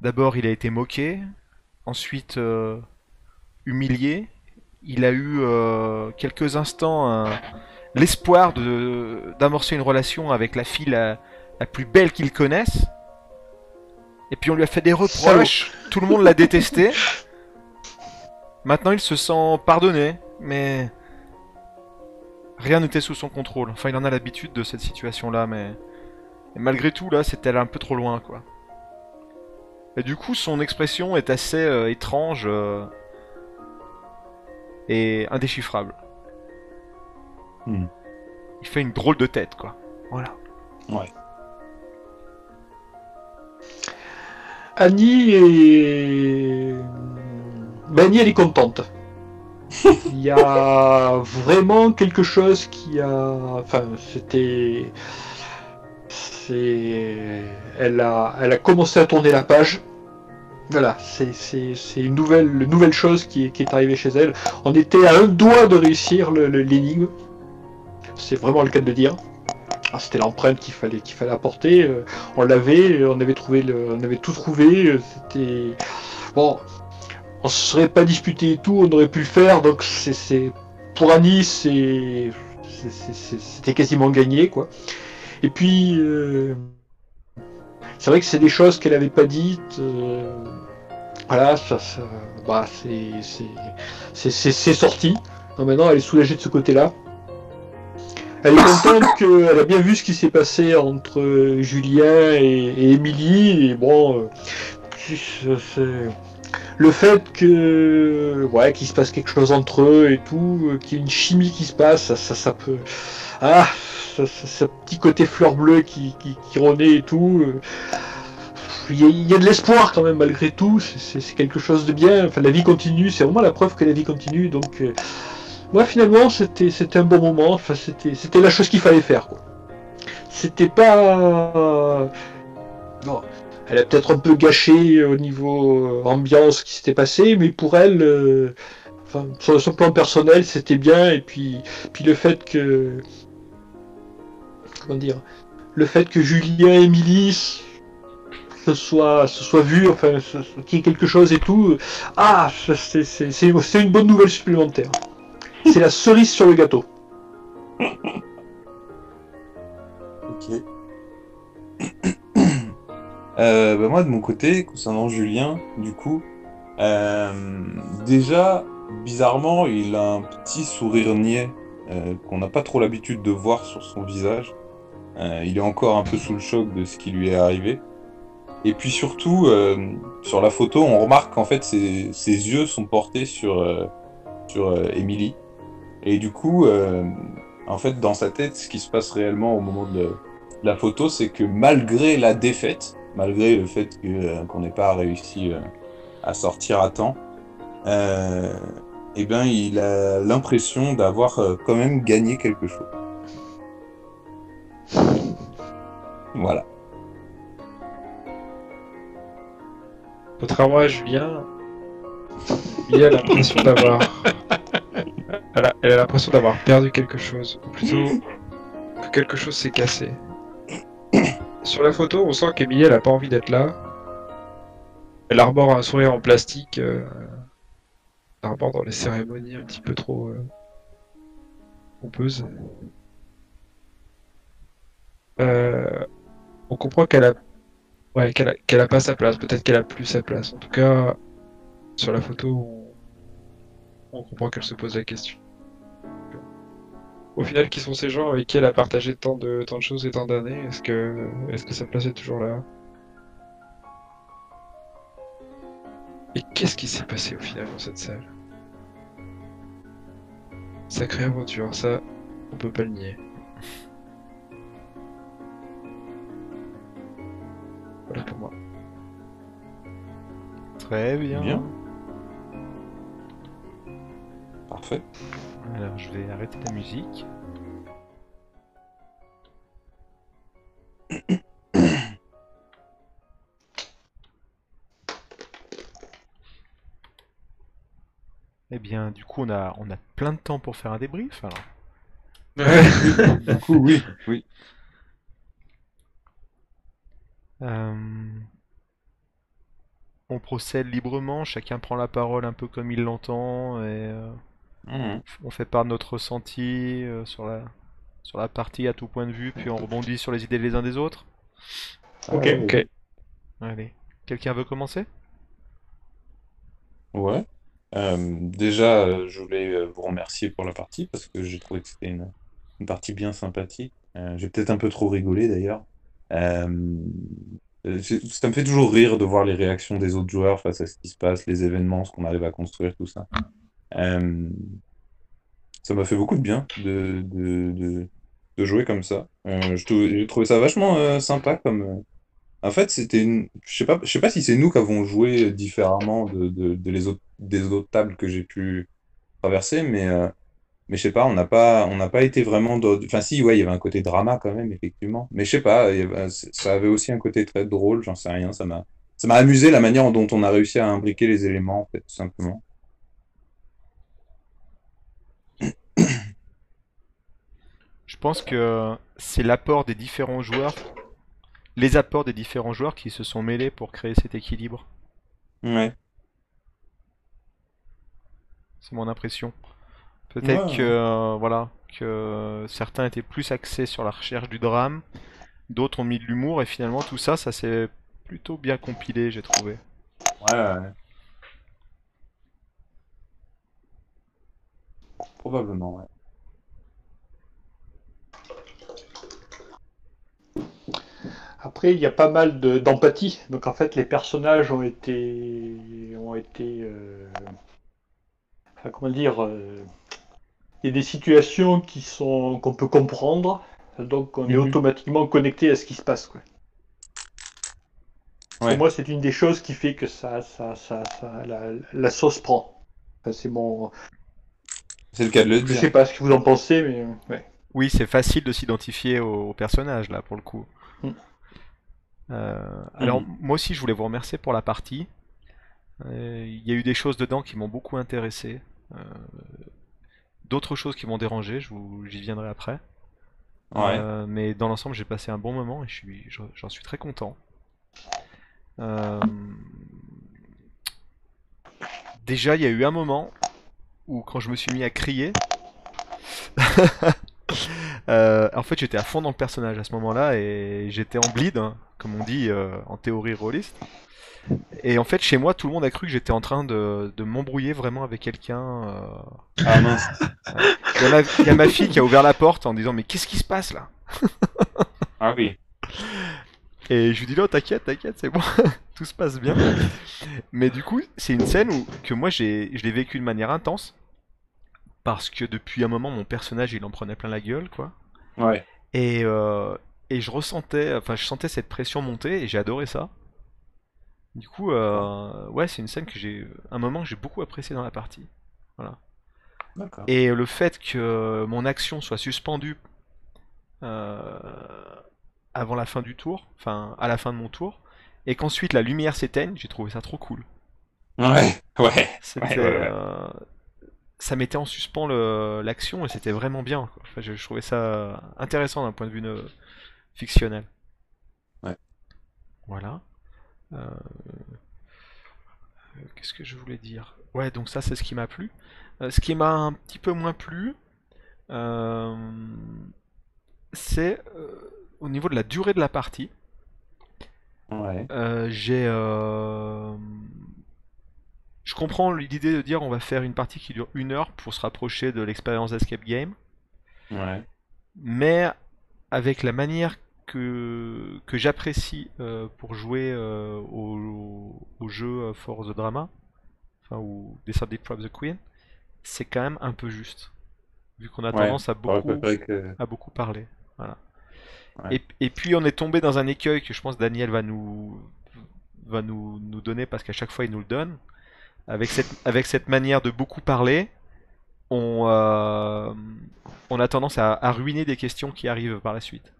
D'abord, il a été moqué, ensuite euh, humilié, il a eu euh, quelques instants un- l'espoir de d'amorcer une relation avec la fille la, la plus belle qu'il connaisse. Et puis on lui a fait des reproches, tout le monde l'a détesté. Maintenant il se sent pardonné, mais rien n'était sous son contrôle. Enfin il en a l'habitude de cette situation-là, mais et malgré tout là c'était un peu trop loin quoi. Et du coup son expression est assez euh, étrange euh, et indéchiffrable. Hmm. Il fait une drôle de tête quoi. Voilà. Annie est. Ben, Annie, elle est contente. (laughs) Il y a vraiment quelque chose qui a. Enfin, c'était. C'est. Elle a... Elle a commencé à tourner la page. Voilà, c'est une nouvelle, chose qui est, arrivée chez elle. On était à un doigt de réussir l'énigme. C'est vraiment le cas de le dire. Ah, C'était l'empreinte qu'il fallait, qu'il fallait apporter. euh, on l'avait, on avait trouvé, le, on avait tout trouvé. euh, C'était bon. On se serait pas disputé et tout, on aurait pu le faire. Donc c'est, pour Annie, c'était quasiment gagné. Et puis euh, c'est vrai que c'est des choses qu'elle avait pas dites. euh, voilà, ça, bah c'est, sorti. Maintenant, elle est soulagée de ce côté-là. Elle est contente qu'elle a bien vu ce qui s'est passé entre euh, Julien et, et Émilie. Et bon, euh, le fait que ouais, qu'il se passe quelque chose entre eux et tout, euh, qu'il y ait une chimie qui se passe, ça, ça, ça peut. Ah, ce petit côté fleur bleue qui, qui, renaît et tout. euh, Il y, a, y a de l'espoir quand même malgré tout. C'est- quelque chose de bien. Enfin, la vie continue. C'est vraiment la preuve que la vie continue. Donc, euh, moi finalement, c'était un bon moment. Enfin, c'était la chose qu'il fallait faire. C'était pas. Bon, elle a peut-être un peu gâché au niveau euh, ambiance ce qui s'était passé, mais pour elle, euh, sur son plan personnel, c'était bien. Et puis, puis le fait que. Comment dire Le fait que Julien et Émilie se soit, se soit vu, enfin, qu'il y ait quelque chose et tout. euh, Ah, c'est une bonne nouvelle supplémentaire. C'est la cerise sur le gâteau. Ok. Euh, bah moi, de mon côté, concernant Julien, du coup, euh, déjà, bizarrement, il a un petit sourire niais euh, qu'on n'a pas trop l'habitude de voir sur son visage. Il est encore un peu sous le choc de ce qui lui est arrivé. Et puis surtout, sur la photo, on remarque qu'en fait, ses, ses yeux sont portés sur, sur Emily. Et du coup, en fait, dans sa tête, ce qui se passe réellement au moment de la photo, c'est que malgré la défaite, malgré le fait euh, qu'on n'ait pas réussi euh, à sortir à temps, euh, eh ben, il a l'impression d'avoir quand même gagné quelque chose. (laughs) Voilà. Contrairement à Julien, il a l'impression d'avoir. Elle a l'impression d'avoir perdu quelque chose, ou plutôt que quelque chose s'est cassé. Sur la photo, on sent qu'Emilie, elle a pas envie d'être là. Elle arbore un sourire en plastique. Euh... Elle arbore dans les cérémonies un petit peu trop euh, pompeuses. Euh, on comprend qu'elle a, ouais, qu'elle a, a pas sa place. Peut-être qu'elle a plus sa place. En tout cas, sur la photo, on comprend qu'elle se pose la question. Au final, qui sont ces gens avec qui elle a partagé tant de, tant de choses et tant d'années Est-ce que, est-ce que sa place est toujours là? Et qu'est-ce qui s'est passé au final dans cette salle? Sacrée aventure, ça, on peut pas le nier. Voilà pour moi. Très bien. Bien. Parfait. Alors je vais arrêter la musique. (coughs) Eh bien, du coup, on a, on a plein de temps pour faire un débrief, alors. (laughs) Du coup, oui, oui. Euh, On procède librement, chacun prend la parole un peu comme il l'entend, et... euh, Mhm. On fait part de notre ressenti euh, sur la sur la partie à tout point de vue, puis on rebondit sur les idées des uns des autres. Ok. Ah, Ok. Allez, quelqu'un veut commencer? Ouais. Euh, déjà, euh, je voulais vous remercier pour la partie parce que j'ai trouvé que c'était une, une partie bien sympathique. Euh, j'ai peut-être un peu trop rigolé d'ailleurs. Ça me fait toujours rire de voir les réactions des autres joueurs face à ce qui se passe, les événements, ce qu'on arrive à construire, tout ça. Euh, ça m'a fait beaucoup de bien de, de, de, jouer comme ça. Euh, j'ai trouvé ça vachement euh, sympa comme. En fait, c'était une. Je sais pas, je sais pas si c'est nous qui avons joué différemment de, les autres, des autres tables que j'ai pu traverser, mais, mais je sais pas, on n'a pas, on n'a pas été vraiment. Enfin, si, ouais, il y avait un côté drama quand même, effectivement. Mais je sais pas, ça avait aussi un côté très drôle, j'en sais rien. Ça m'a, ça m'a amusé la manière dont on a réussi à imbriquer les éléments, en fait, tout simplement. Je pense que c'est l'apport des différents joueurs, les apports des différents joueurs qui se sont mêlés pour créer cet équilibre. Ouais. C'est mon impression. Peut-être Ouais. que euh, voilà, que certains étaient plus axés sur la recherche du drame, d'autres ont mis de l'humour et finalement tout ça, ça s'est plutôt bien compilé, j'ai trouvé. Ouais, ouais. Probablement, ouais. Après, il y a pas mal de- d'empathie. Donc en fait, les personnages ont été, ont été, euh, enfin, comment dire, euh, il y a des situations qui sont qu'on peut comprendre. Donc on est automatiquement connecté à ce qui se passe. Quoi. Pour moi, c'est une des choses qui fait que ça, ça, ça, ça- la, la sauce prend. Enfin, c'est mon, C'est le cas de le je dire. sais pas ce que vous en pensez, mais ouais. Oui, c'est facile de s'identifier au, au personnage là pour le coup. Mm. Euh, alors moi aussi je voulais vous remercier pour la partie. Euh, Il y a eu des choses dedans qui m'ont beaucoup intéressé. Euh, D'autres choses qui m'ont dérangé, j'y viendrai après. Ouais. Euh, mais dans l'ensemble j'ai passé un bon moment et je suis, j'en j'en suis très content. Euh, Déjà il y a eu un moment où quand je me suis mis à crier, (laughs) Euh, en fait, j'étais à fond dans le personnage à ce moment-là et j'étais en bleed, hein, comme on dit euh, en théorie rôliste. Et en fait, chez moi, tout le monde a cru que j'étais en train de, de m'embrouiller vraiment avec quelqu'un. euh. Ah mince. Il y, a ma- il y a ma fille qui a ouvert la porte en disant Mais qu'est-ce qui se passe là? (laughs) Ah oui. Et je lui dis Non, t'inquiète, t'inquiète, c'est bon, (laughs) tout se passe bien. Mais du coup, c'est une scène où, que moi, j'ai, je l'ai vécu de manière intense. Parce que depuis un moment, mon personnage, il en prenait plein la gueule, quoi. Ouais. Et, euh, et je ressentais, enfin, je sentais cette pression monter et j'ai adoré ça. Du coup, euh, ouais, c'est une scène que j'ai, un moment que j'ai beaucoup apprécié dans la partie. D'accord. Et le fait que mon action soit suspendue euh, avant la fin du tour, enfin à la fin de mon tour, et qu'ensuite la lumière s'éteigne, j'ai trouvé ça trop cool. Ouais. Ouais. C'était, Ouais, ouais, ouais. euh, ça mettait en suspens l'action et c'était vraiment bien. quoi. Enfin, je, je trouvais ça intéressant d'un point de vue fictionnel. Ouais. Voilà. Euh, euh, Qu'est-ce que je voulais dire? Ouais, donc ça c'est ce qui m'a plu. Euh, ce qui m'a un petit peu moins plu, euh, c'est au niveau de la durée de la partie. Ouais. J'ai, je comprends l'idée de dire on va faire une partie qui dure une heure pour se rapprocher de l'expérience d'escape game, Ouais. mais avec la manière que, que j'apprécie euh, pour jouer euh, au, au jeu euh, For the Drama, enfin ou Descended from the Queen, c'est quand même un peu juste, vu qu'on a Ouais. tendance à J'aurais beaucoup, que. à beaucoup parler. Voilà. Et, et puis on est tombé dans un écueil que je pense Daniel va nous va nous, nous donner parce qu'à chaque fois il nous le donne. Avec cette, avec cette manière de beaucoup parler, on, euh, on a tendance à, à ruiner des questions qui arrivent par la suite.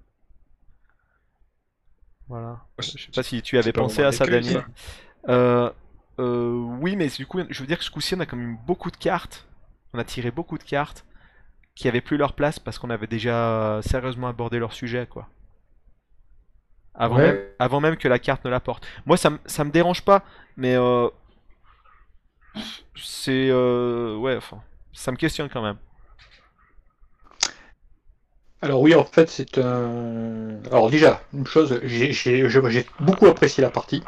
Voilà. Je sais pas si tu avais pensé à ça, Daniel. Euh, euh, oui, mais du coup, je veux dire que ce coup-ci, on a quand même beaucoup de cartes. On a tiré beaucoup de cartes qui avaient plus leur place parce qu'on avait déjà sérieusement abordé leur sujet, quoi. Avant, Ouais. même, avant même que la carte ne la porte. Moi, ça, me- ça me dérange pas, mais euh, c'est euh, ouais, enfin, ça me questionne quand même. Alors oui, en fait, c'est un... Alors déjà, une chose, j'ai beaucoup apprécié la partie.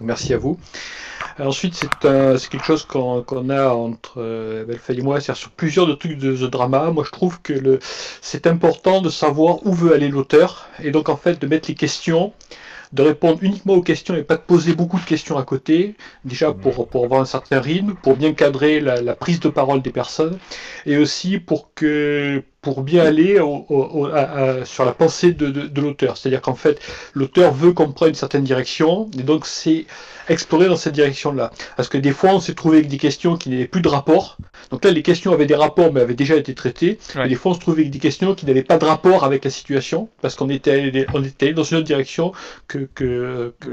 Merci à vous. Ensuite, c'est quelque chose qu'on a entre euh, Belfast et moi, c'est-à-dire sur plusieurs de trucs de The Drama. Moi, je trouve que c'est important de savoir où veut aller l'auteur, et donc en fait de mettre les questions, de répondre uniquement aux questions et pas de poser beaucoup de questions à côté, déjà pour, pour avoir un certain rythme, pour bien cadrer la, la prise de parole des personnes, et aussi pour que pour bien aller au- au- au- à- à- sur la pensée de, de- de l'auteur. C'est-à-dire qu'en fait, l'auteur veut qu'on prenne une certaine direction, et donc c'est explorer dans cette direction-là. Parce que des fois, on s'est trouvé avec des questions qui n'avaient plus de rapport. Donc là, les questions avaient des rapports, mais avaient déjà été traitées. Ouais. Et des fois, on se trouvait avec des questions qui n'avaient pas de rapport avec la situation, parce qu'on était allé, on était allé dans une autre direction que, que, que,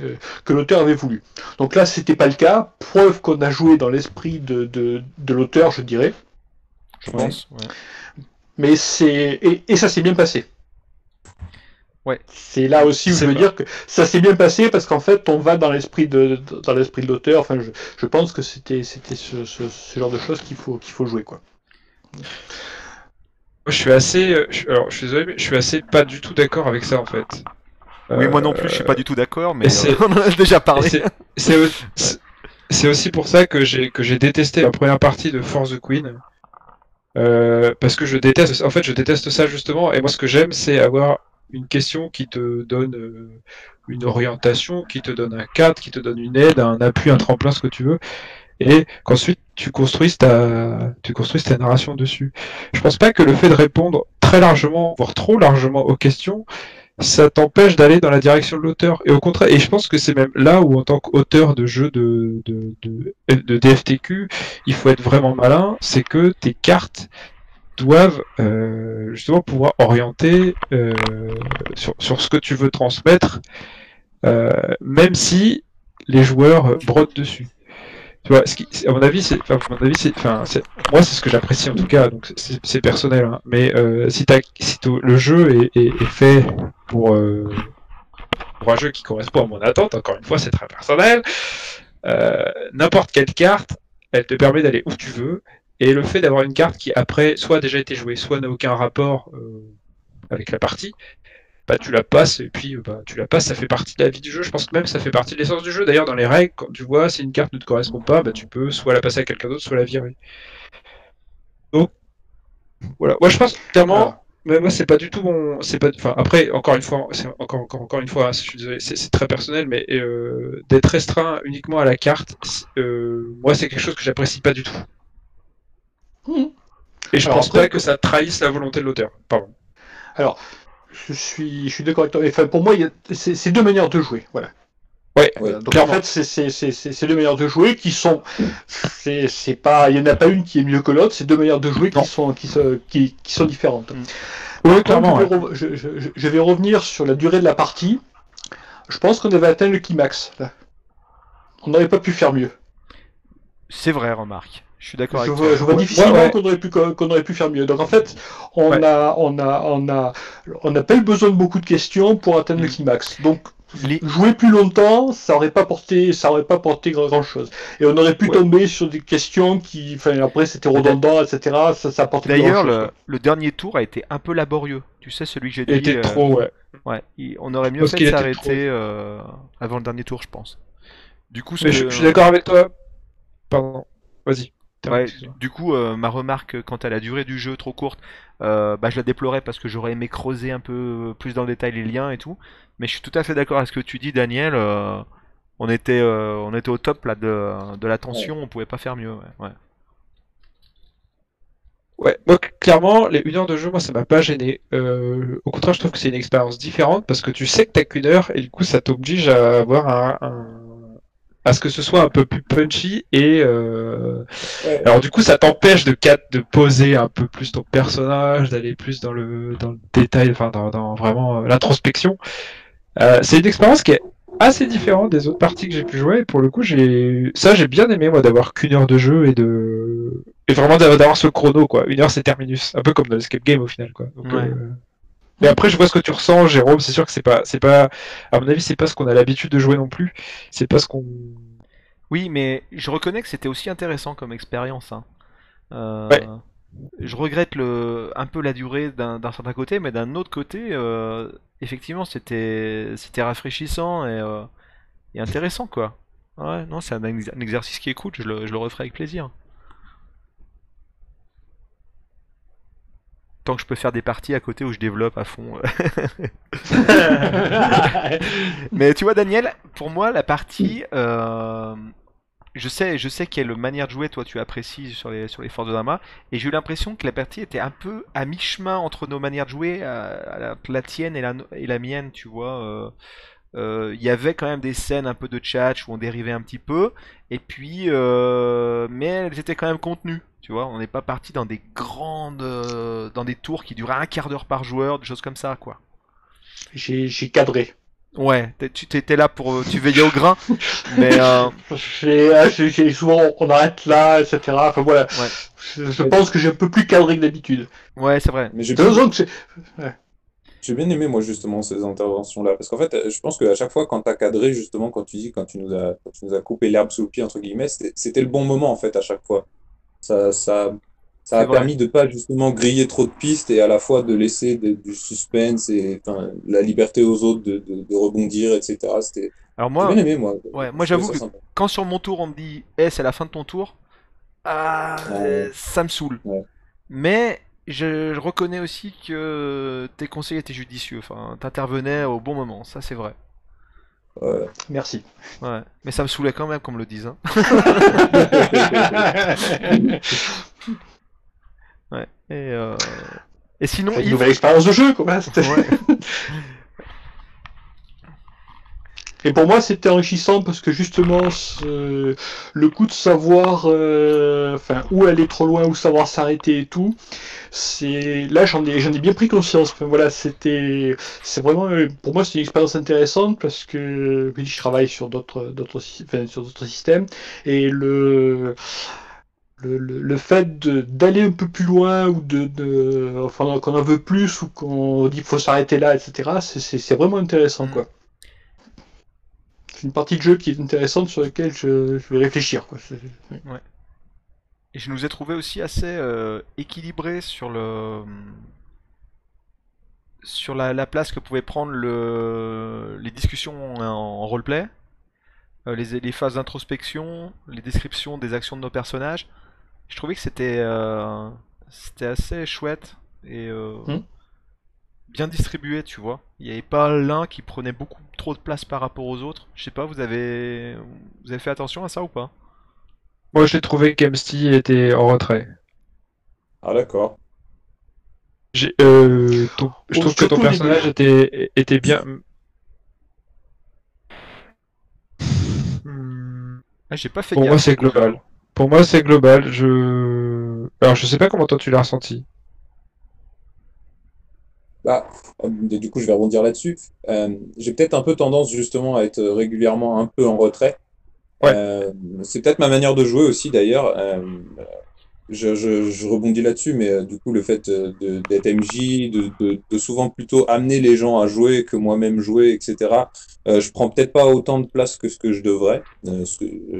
euh, que l'auteur avait voulu. Donc là, c'était pas le cas. Preuve qu'on a joué dans l'esprit de, de, de l'auteur, je dirais. Je Ouais. pense. ouais. Mais c'est et, et ça s'est bien passé. Ouais. C'est là aussi où je veux pas- dire que ça s'est bien passé parce qu'en fait on va dans l'esprit de dans l'esprit de l'auteur. Enfin, je, je pense que c'était c'était ce, ce, ce genre de choses qu'il faut qu'il faut jouer quoi. Moi, je suis assez. euh, je- Alors, je suis désolé, mais je suis assez pas du tout d'accord avec ça en fait. Oui, Euh, moi non plus, je suis pas du tout d'accord, mais euh, (laughs) on en a déjà parlé. c'est- C'est au- c'est- c'est aussi pour ça que j'ai que j'ai détesté la première partie de Force the Queen. Euh, parce que je déteste, en fait, je déteste ça justement. Et moi, ce que j'aime, c'est avoir une question qui te donne euh, une orientation, qui te donne un cadre, qui te donne une aide, un appui, un tremplin, ce que tu veux, et qu'ensuite tu construises ta, tu construises ta narration dessus. Je pense pas que le fait de répondre très largement, voire trop largement aux questions, ça t'empêche d'aller dans la direction de l'auteur. Et au contraire, et je pense que c'est même là où, en tant qu'auteur de jeu de, de, de, de DFTQ, il faut être vraiment malin, c'est que tes cartes doivent euh, justement pouvoir orienter euh, sur, sur ce que tu veux transmettre, euh, même si les joueurs brodent dessus. Tu vois, à mon avis, c'est, moi, c'est ce que j'apprécie en tout cas. Donc, c'est, personnel. hein. Mais euh, si, si le jeu est, fait pour, euh, pour un jeu qui correspond à mon attente, encore une fois, c'est très personnel. euh, n'importe quelle carte, elle te permet d'aller où tu veux. Et le fait d'avoir une carte qui après soit a déjà été jouée, soit n'a aucun rapport avec la partie, bah tu la passes et puis bah, tu la passes, ça fait partie de la vie du jeu. Je pense que même ça fait partie de l'essence du jeu. D'ailleurs dans les règles, quand tu vois si une carte ne te correspond pas, bah tu peux soit la passer à quelqu'un d'autre, soit la virer. Donc voilà. Moi je pense clairement. Alors, Mais moi, c'est pas du tout mon. C'est pas. Enfin, après, encore une fois, c'est encore, encore, encore une fois, hein, je suis désolé, c'est très personnel, mais euh, d'être restreint uniquement à la carte, euh, moi, c'est quelque chose que j'apprécie pas du tout. Mhm. Et je Alors pense après- pas que ça trahisse la volonté de l'auteur. Pardon. Je suis je suis d'accord avec toi. Enfin, pour moi, il y a- c'est deux manières de jouer. Voilà. Ouais, Voilà, donc clairement. en fait, c'est- deux manières de jouer qui sont, c'est c'est pas, il y en a pas une qui est mieux que l'autre. C'est deux manières de jouer Non. qui sont qui sont qui, qui sont différentes. Clairement. ouais. je, vais re- je- je- je vais revenir sur la durée de la partie. Je pense qu'on avait atteint le climax. Là. On n'aurait pas pu faire mieux. C'est vrai, remarque. Je suis d'accord avec vois, toi. je vois difficilement ouais, ouais. qu'on aurait pu qu'on aurait pu faire mieux. Donc en fait, on Ouais. a on a on a on n'a pas eu besoin de beaucoup de questions pour atteindre le Mm. climax. Donc Les- jouer plus longtemps, ça aurait pas porté ça aurait pas porté grand chose. Et on aurait pu Ouais. tomber sur des questions qui, enfin après c'était redondant, etc. Ça ça apportait plus D'ailleurs, grand-chose, le, le dernier tour a été un peu laborieux. Tu sais, celui que j'ai Il dit. était euh, trop, ouais. Ouais, il- on aurait mieux Parce fait de s'arrêter euh, avant le dernier tour, je pense. Du coup, Mais je suis d'accord avec toi. Pardon. Vas-y. Ouais, du coup, euh, ma remarque quant à la durée du jeu trop courte, euh, bah, je la déplorais parce que j'aurais aimé creuser un peu plus dans le détail les liens et tout. Mais je suis tout à fait d'accord avec ce que tu dis, Daniel. euh, on était, euh, on était au top là de, de la tension, on pouvait pas faire mieux. Ouais. ouais. Ouais, moi clairement, les une heure de jeu, moi ça m'a pas gêné. Euh, au contraire, je trouve que c'est une expérience différente parce que tu sais que t'as qu'une heure et du coup ça t'oblige à avoir un, un- à ce que ce soit un peu plus punchy et euh... Ouais. alors du coup ça t'empêche de cat- de poser un peu plus ton personnage, d'aller plus dans le dans le détail, enfin dans, dans vraiment euh, l'introspection. Euh, c'est une expérience qui est assez différente des autres parties que j'ai pu jouer et pour le coup j'ai ça j'ai bien aimé moi d'avoir qu'une heure de jeu et de et vraiment d'avoir d'avoir ce chrono quoi une heure c'est terminus un peu comme dans l'escape game au final quoi Donc, Ouais. Mais après je vois ce que tu ressens Jérôme c'est sûr que c'est pas c'est pas à mon avis c'est pas ce qu'on a l'habitude de jouer non plus c'est pas ce qu'on Oui, mais je reconnais que c'était aussi intéressant comme expérience. hein. Euh, Ouais. Je regrette le, un peu la durée d'un certain côté, mais d'un autre côté, euh, effectivement, c'était c'était rafraîchissant et, euh, et intéressant, quoi. Ouais, non, c'est un, ex- un exercice qui est cool, je le, je le referai avec plaisir. Tant que je peux faire des parties à côté où je développe à fond. (laughs) Mais tu vois, Daniel, pour moi, la partie, euh, je sais, je sais quelle manière de jouer toi tu apprécies sur les sur les Forces de Dama, et j'ai eu l'impression que la partie était un peu à mi-chemin entre nos manières de jouer, à- à la, la tienne et la, et la mienne, tu vois. euh, euh, Il y avait quand même des scènes un peu de tchatch où on dérivait un petit peu, et puis, euh, mais elles étaient quand même contenues. Tu vois, on n'est pas parti dans des grandes, euh, dans des tours qui duraient un quart d'heure par joueur, des choses comme ça, quoi. J'ai j'ai cadré. Ouais, tu t'étais là pour, tu veillais au grain, (laughs) mais euh, J'ai ah, souvent on arrête là, etc. Enfin voilà. Ouais. Je, je pense que j'ai un peu plus cadré que d'habitude. ouais, c'est vrai. Mais raison que c'est. J'ai bien aimé, moi, justement, ces interventions-là. Parce qu'en fait, je pense qu'à chaque fois, quand tu as cadré, justement, quand tu dis, quand tu nous as, quand tu nous as coupé l'herbe sous le pied, entre guillemets, c'était le bon moment, en fait, à chaque fois. Ça, ça, ça a permis de pas, justement, griller trop de pistes et à la fois de laisser de- du suspense et la liberté aux autres de, de, de rebondir, etc. C'était Alors j'ai moi, bien aimé, moi. ouais, moi j'avoue que sympa. quand sur mon tour on me dit, eh, c'est la fin de ton tour, ah, Ouais. ça me saoule. Ouais. Mais je, je reconnais aussi que tes conseils étaient judicieux. Enfin, t'intervenais au bon moment, ça c'est vrai. Ouais. Merci. Ouais. Mais ça me saoulait quand même, qu'on me le dise. Hein. (laughs) Ouais. Et, euh, et sinon, Une Yves, nouvelle expérience de jeu, quoi. C'était- Ouais. (laughs) Et pour moi, c'était enrichissant parce que justement, le coup de savoir, euh, enfin, où aller trop loin, où savoir s'arrêter et tout, c'est là, j'en ai, j'en ai bien pris conscience. Enfin, voilà, c'était, c'est vraiment, euh, pour moi, c'est une expérience intéressante parce que je travaille sur d'autres, d'autres, sy- enfin, sur d'autres systèmes et le le, le, le fait d'aller un peu plus loin ou de, de enfin qu'on en veut plus ou qu'on dit qu'il faut s'arrêter là, etc. C'est vraiment intéressant, Mm. quoi. C'est une partie de jeu qui est intéressante sur laquelle je, je vais réfléchir, quoi. Et je nous ai trouvé aussi assez euh, équilibré sur le sur la, la place que pouvaient prendre le, les discussions en, en roleplay, euh, les, les phases d'introspection, les descriptions des actions de nos personnages. Je trouvais que c'était euh, c'était assez chouette et euh, Hmm. Bien distribué, tu vois. Il n'y avait pas l'un qui prenait beaucoup trop de place par rapport aux autres. Je sais pas, vous avez vous avez fait attention à ça ou pas? Moi, j'ai trouvé qu'Amsty était en retrait. Ah, d'accord. J'ai, euh, ton- je Oh, trouve que ton personnage était, était bien. Hmm, Ah, j'ai pas fait Pour moi, c'est global. Pour moi, c'est global. Je. Alors, je sais pas comment toi tu l'as ressenti. Bah, euh, du coup, je vais rebondir là-dessus. Euh, j'ai peut-être un peu tendance justement à être régulièrement un peu en retrait. Ouais. Euh, c'est peut-être ma manière de jouer aussi d'ailleurs. Euh, je, je, je rebondis là-dessus, mais euh, du coup, le fait euh, d'être MJ, de, de, de souvent plutôt amener les gens à jouer que moi-même jouer, etc. Euh, je prends peut-être pas autant de place que ce que je devrais. Euh,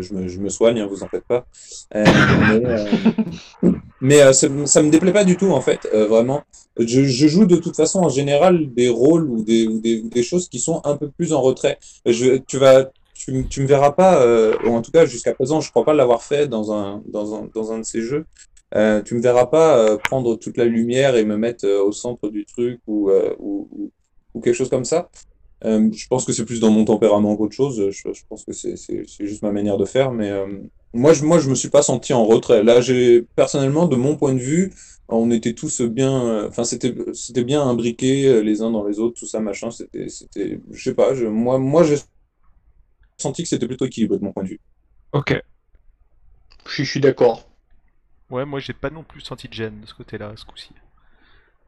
je me, je me soigne, hein, vous en faites pas. Mais (laughs) mais ça, ça me déplaît pas du tout en fait, vraiment. Je, je joue de toute façon en général des rôles ou des, ou des, ou des choses qui sont un peu plus en retrait. Je, tu vas, tu, tu me verras pas, euh, ou en tout cas jusqu'à présent, je crois pas l'avoir fait dans un, dans un, dans un de ces jeux. Euh, tu me verras pas euh, prendre toute la lumière et me mettre euh, au centre du truc ou, ou, ou, quelque chose comme ça. Je pense que c'est plus dans mon tempérament qu'autre chose. Je, je pense que c'est juste ma manière de faire, mais moi, je, moi, je me suis pas senti en retrait. Là, j'ai personnellement, de mon point de vue, on était tous bien, enfin, c'était, c'était bien imbriqués euh, les uns dans les autres, tout ça, machin. C'était, c'était, je sais pas. Je, moi, moi, j'ai senti que c'était plutôt équilibré de mon point de vue. Ok. Je, suis- d'accord. Ouais, moi j'ai pas non plus senti de gêne de ce côté-là, ce coup-ci.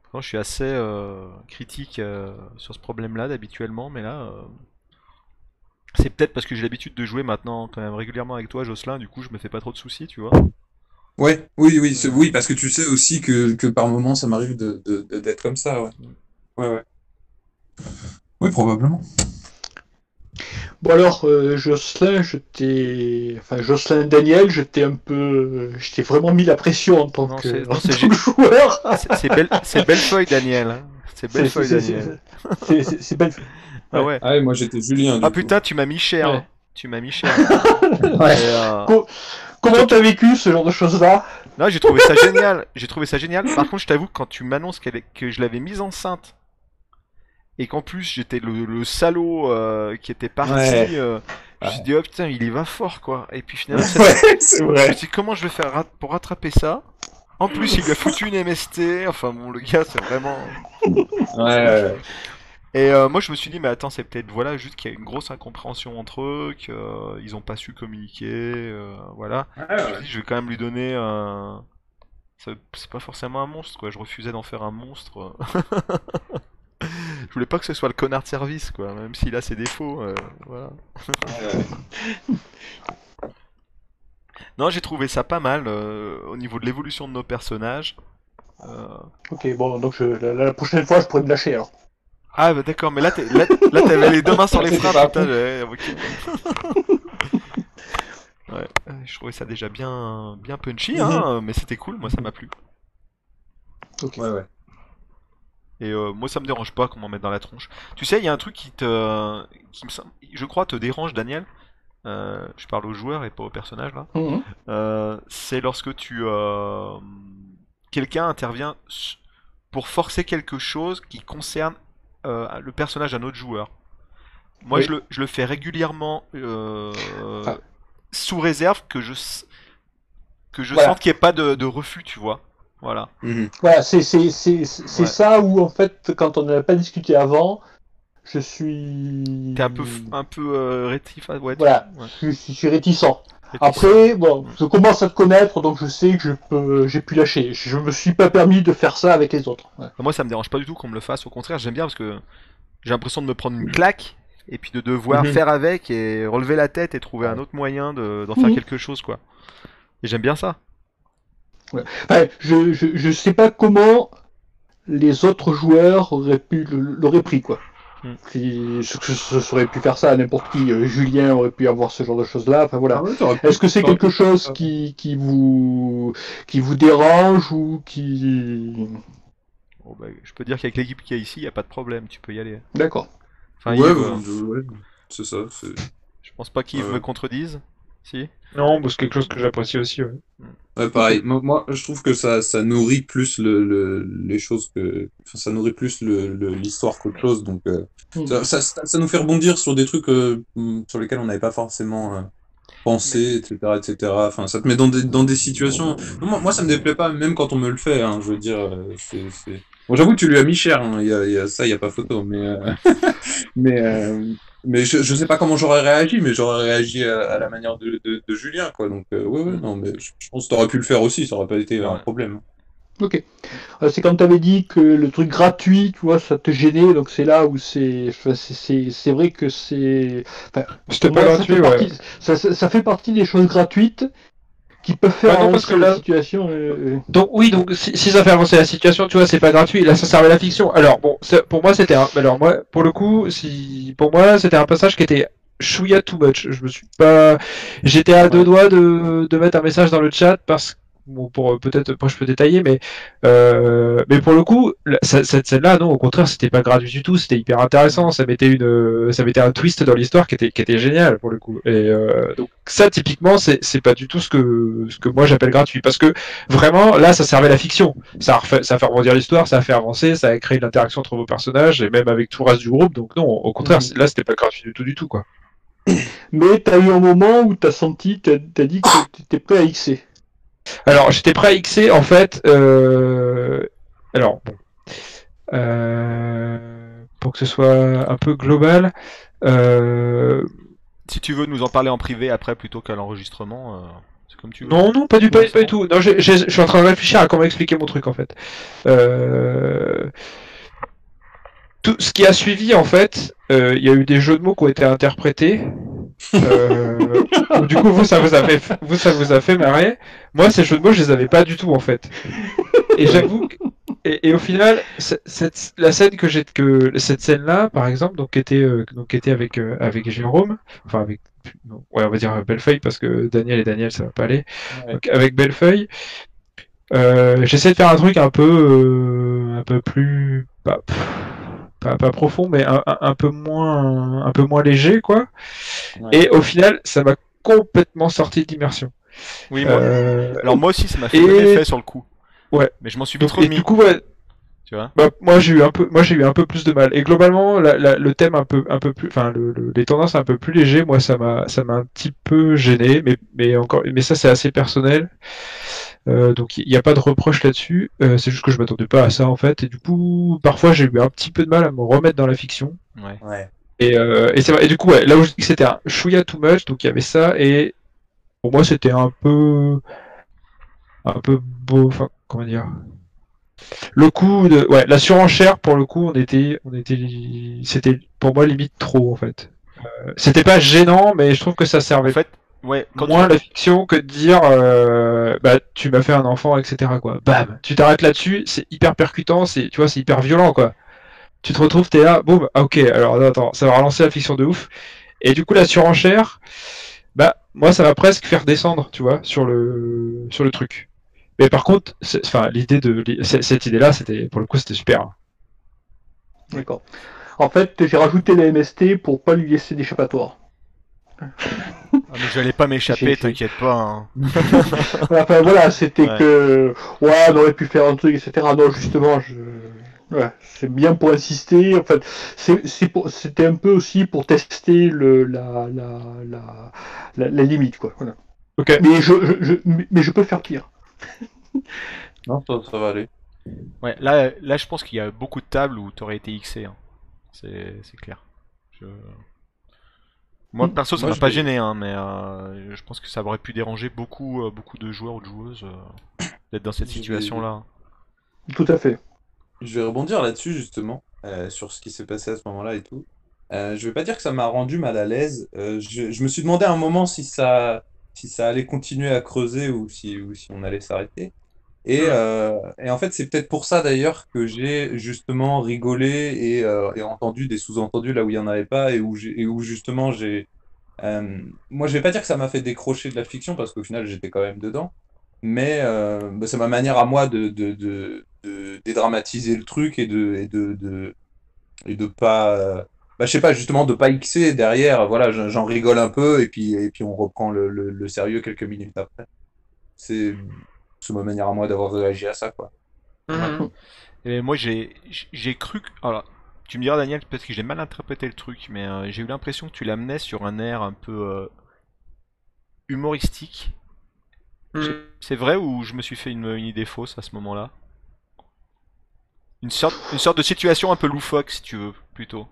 Pourtant, je suis assez euh, critique euh, sur ce problème-là d'habituellement, mais là, euh, c'est peut-être parce que j'ai l'habitude de jouer maintenant quand même régulièrement avec toi, Jocelyn, du coup je me fais pas trop de soucis, tu vois. Ouais, oui, oui, oui, parce que tu sais aussi que, que par moments, ça m'arrive de, de, de- d'être comme ça, ouais. Ouais, ouais. Oui, probablement. Bon alors, euh, Jocelyn, je t'ai... Enfin, Jocelyn Daniel, je t'ai un peu... Je t'ai vraiment mis la pression en tant Non, que, en tant joueur. C'est- belle, c'est Bellefeuille, Daniel. hein. C'est Bellefeuille, Daniel. c'est- belle. (laughs) Ah ouais. Ah ouais, moi j'étais Julien. du Ah coup. putain, tu m'as mis cher. Ouais. Tu m'as mis cher. (laughs) Ouais. Euh, Comment t'as vécu ce genre de choses-là? Non, j'ai trouvé ça génial. J'ai trouvé ça génial. Par contre, je t'avoue que quand tu m'annonces que je l'avais mise enceinte et qu'en plus j'étais le, le salaud euh, qui était parti, Ouais. euh, je me suis dit oh putain, il y va fort quoi. Et puis finalement, (laughs) ça- Ouais, c'est je me vrai. suis dit comment je vais faire rat- pour rattraper ça? En plus, il lui a foutu une MST. Enfin bon, le gars, c'est vraiment. Ouais, ouais. Et euh, moi, je me suis dit, mais attends, c'est peut-être voilà juste qu'il y a une grosse incompréhension entre eux, qu'ils ont pas su communiquer, euh, voilà. Ouais, Je me ouais. suis dit, je vais quand même lui donner un. C'est pas forcément un monstre, quoi. Je refusais d'en faire un monstre. (laughs) je voulais pas que ce soit le connard de service, quoi. Même s'il a ses défauts, euh, voilà. Non, j'ai trouvé ça pas mal euh, au niveau de l'évolution de nos personnages. Euh, Ok, bon, donc je, la, la prochaine fois, je pourrais me lâcher alors. Ah, bah d'accord, mais là, t'es- là, là, t'avais les deux mains sur (laughs) les freins, putain. (laughs) Ouais, je trouvais ça déjà bien, bien punchy, hein, mais c'était cool, moi ça m'a plu. Ok. Ouais, ouais. Et euh, moi ça me dérange pas qu'on m'en mette dans la tronche. Tu sais, il y a un truc qui te, qui me je crois, te dérange, Daniel. Euh, je parle aux joueurs et pas aux personnages là. Mhm. Euh, c'est lorsque tu, quelqu'un intervient pour forcer quelque chose qui concerne le personnage d'un autre joueur. Moi, Oui. je, le, je le fais régulièrement Ah. sous réserve que je que je Voilà. sente qu'il n'y ait pas de, de refus, tu vois. Voilà. Mhm. Voilà, c'est c'est- c'est- c'est Ouais. ça où, en fait, quand on n'a pas discuté avant, je suis... T'es un peu, f- un peu euh, rétif, ouais, Voilà. ouais, Je, suis- je suis réticent. réticent. Après, bon, je commence à te connaître, donc je sais que je peux, j'ai pu lâcher. Je me suis pas permis de faire ça avec les autres. Ouais. Moi, ça me dérange pas du tout qu'on me le fasse. Au contraire, j'aime bien parce que j'ai l'impression de me prendre une claque et puis de devoir Mhm. faire avec et relever la tête et trouver un autre moyen de- d'en faire Mhm. quelque chose, quoi. Et j'aime bien ça. Enfin, je, je, je sais pas comment les autres joueurs auraient pu l'auraient pris quoi. Mm. Si, ce serait pu faire ça à n'importe qui. Euh, Julien aurait pu avoir ce genre de choses là. Enfin voilà. Ah ouais, Est-ce que c'est quelque chose qui, qui vous qui vous dérange ou qui Bon, bah, je peux dire qu'avec l'équipe qu'il y a ici, il n'y a pas de problème, tu peux y aller. D'accord. Enfin, Ouais, c'est ça. je pense pas Ouais. me contredise. Si Non, bah, c'est quelque chose que j'apprécie aussi. Ouais. Ouais, pareil. Moi, moi, je trouve que ça, ça nourrit plus le, le- les choses que, enfin, ça nourrit plus le, le- l'histoire qu'autre chose. Donc, euh, Mm. ça, ça, ça nous fait rebondir sur des trucs euh, mm, sur lesquels on n'avait pas forcément euh, pensé, etc., etc. Enfin, ça te met dans des, dans des situations. Moi, moi, ça me déplaît pas, même quand on me le fait. Hein, je veux dire, euh, c'est, c'est... Bon, j'avoue que tu lui as mis cher. hein, Il y a, il y a ça, il y a pas photo. Mais, euh, (laughs) mais, euh, mais je, je sais pas comment j'aurais réagi, mais j'aurais réagi à, à la manière de, de, de Julien, quoi. Donc, euh, ouais, ouais, non, mais je, je pense que t'aurais pu le faire aussi. Ça aurait pas été un problème. Ok. Euh, C'est quand tu avais dit que le truc gratuit, tu vois, ça te gênait, donc c'est là où c'est, enfin, c'est- c'est c'est vrai que c'est. enfin, C'était pas ça gratuit, fait ouais. partie- ça, ça- ça fait partie des choses gratuites qui peuvent faire non, parce que la situation. euh, Donc oui, donc si, si ça fait avancer la situation, tu vois, c'est pas gratuit. Là, ça servait la fiction. Alors bon, pour moi, c'était un. Alors moi, pour le coup, si pour moi, c'était un passage qui était chouïa too much. Je me suis pas. J'étais à deux doigts de, de mettre un message dans le chat parce que bon, pour euh, peut-être, moi je peux détailler, mais euh, mais pour le coup, cette scène-là, non, au contraire, c'était pas gratuit du tout. C'était hyper intéressant. Ça mettait une, ça mettait un twist dans l'histoire qui était qui était génial pour le coup. Et euh, donc ça, typiquement, c'est c'est pas du tout ce que ce que moi j'appelle gratuit parce que vraiment là ça servait la fiction ça a, refait, ça a fait rebondir l'histoire ça a fait avancer ça a créé une interaction entre vos personnages et même avec tout le reste du groupe donc non au contraire Mhm. là c'était pas gratuit du tout du tout quoi Mais t'as eu un moment où t'as senti, t'as as dit que t'étais prêt à xer. Alors j'étais prêt à xer en fait euh... alors bon euh... pour que ce soit un peu global euh... Si tu veux nous en parler en privé après plutôt qu'à l'enregistrement, euh, c'est comme tu veux. Non, non, pas du, pas, Ouais, pas c'est du tout. Non, j'ai- je suis en train de réfléchir à comment expliquer mon truc en fait. Euh... Tout ce qui a suivi en fait, euh, il y a eu des jeux de mots qui ont été interprétés. Euh... du coup, vous ça vous a fait, vous ça vous a fait marrer. Moi, ces jeux de mots, je les avais pas du tout en fait. Et j'avoue, que- et, et au final, cette, la scène que j'ai, que cette scène-là, par exemple, donc était, euh, donc était avec euh, avec Jérôme, enfin avec, non, ouais, on va dire Bellefeuille parce que Daniel et Daniel, ça va pas aller. Ouais. Donc avec Bellefeuille, euh, j'essaie de faire un truc un peu, un peu plus, pas, pas, pas profond, mais un, peu moins, un peu moins léger, quoi. Ouais. Et au final, ça m'a complètement sorti de l'immersion. Oui, moi. Euh, Alors moi aussi, ça m'a fait et- effet sur le coup. Ouais. Mais je m'en suis donc, et remis, du coup, ouais, tu vois. Bah, moi j'ai eu un peu, moi j'ai eu un peu plus de mal. Et globalement, la- la- le thème un peu, un peu plus, enfin le, le- les tendances un peu plus légers, moi ça m'a, ça m'a un petit peu gêné. Mais, mais encore, mais ça c'est assez personnel. Euh, donc il n'y a pas de reproche là-dessus. Euh, c'est juste que je m'attendais pas à ça en fait. Et du coup, parfois j'ai eu un petit peu de mal à me remettre dans la fiction. Ouais. Ouais. Et, euh, et. Et du coup, ouais, là où je dis que c'était un chouïa too much, donc il y avait ça. Et pour moi c'était un peu, un peu beau. Enfin, comment dire. Le coup de, ouais, la surenchère pour le coup, on était, on était, c'était pour moi limite trop en fait. Euh, c'était pas gênant, mais je trouve que ça servait En fait, ouais, quand moins tu... la fiction que de dire, euh, bah tu m'as fait un enfant, etc. quoi. Bam, tu t'arrêtes là-dessus, c'est hyper percutant, c'est, tu vois, c'est hyper violent quoi. Tu te retrouves, t'es là, boum, ah, ok, alors attends, attends, ça va relancer la fiction de ouf. Et du coup la surenchère, bah moi ça va presque faire descendre, tu vois, sur le, sur le truc. Mais par contre, enfin l'idée de, cette idée-là, c'était, pour le coup, c'était super. hein. D'accord. En fait, j'ai rajouté la MST pour pas lui laisser d'échappatoire. Ah, mais j'allais pas m'échapper, t'inquiète pas. hein. (laughs) Enfin voilà, c'était Ouais. que ouais, on aurait pu faire un truc, etc. Non, justement, je... ouais, c'est bien pour insister. En fait, c'est, c'est pour- c'était un peu aussi pour tester le, la, la, la, la, la limite, quoi. Voilà. Ok. Mais je, je, je- mais je peux faire pire. (laughs) Non, ça, ça va aller. Ouais, là, là, je pense qu'il y a beaucoup de tables où t'aurais été XC. hein. C'est, c'est clair. Je... Moi, Mm. perso, ça Moi, m'a pas vais- gêné, hein, mais euh, je pense que ça aurait pu déranger beaucoup, euh, beaucoup de joueurs ou de joueuses euh, d'être dans cette situation-là. Tout à fait. Je vais rebondir là-dessus justement, euh, sur ce qui s'est passé à ce moment-là et tout. Euh, je vais pas dire que ça m'a rendu mal à l'aise. Euh, je, je me suis demandé à un moment si ça, si ça allait continuer à creuser ou si, ou si on allait s'arrêter. Et, euh, et en fait, c'est peut-être pour ça d'ailleurs que j'ai justement rigolé et, euh, et entendu des sous-entendus là où il y en avait pas et où, et où justement j'ai. euh, moi, je vais pas dire que ça m'a fait décrocher de la fiction parce qu'au final, j'étais quand même dedans. Mais bah, c'est ma manière à moi de, de, de, de dédramatiser le truc et de, et de, de, et de pas. Bah, je sais pas, justement, de pas Xer derrière. Voilà, j'en rigole un peu et puis, et puis on reprend le, le, le sérieux quelques minutes après. C'est ma manière à moi d'avoir réagi à ça, quoi. Et moi, j'ai, j'ai cru que... Alors, tu me diras, Daniel, peut-être que j'ai mal interprété le truc, mais euh, j'ai eu l'impression que tu l'amenais sur un air un peu euh, humoristique. C'est vrai ou je me suis fait une, une idée fausse à ce moment-là? Une sorte, une sorte de situation un peu loufoque, si tu veux, plutôt.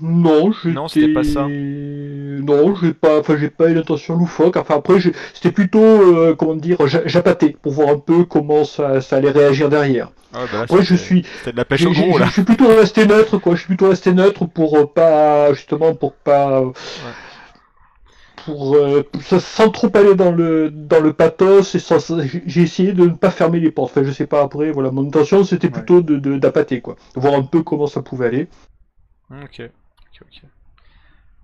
Non, j'étais... Non, c'était pas ça. Non, j'ai pas, enfin, j'ai pas eu l'intention loufoque. Enfin, après, c'était plutôt, euh, comment dire, j'a- j'appâtais pour voir un peu comment ça, ça allait réagir derrière. Ah, bah là, Moi, je suis, de la pêche au gros, là. je suis plutôt resté neutre, quoi. Je suis plutôt resté neutre pour euh, pas, justement, pour pas, euh, pour, euh, sans- trop aller dans le, dans le pathos et sans, j'ai essayé de ne pas fermer les portes. Enfin, je sais pas après, voilà, mon intention, c'était Ouais. plutôt de, d'appâter, quoi. Voir un peu comment ça pouvait aller. Ok, ok, ok.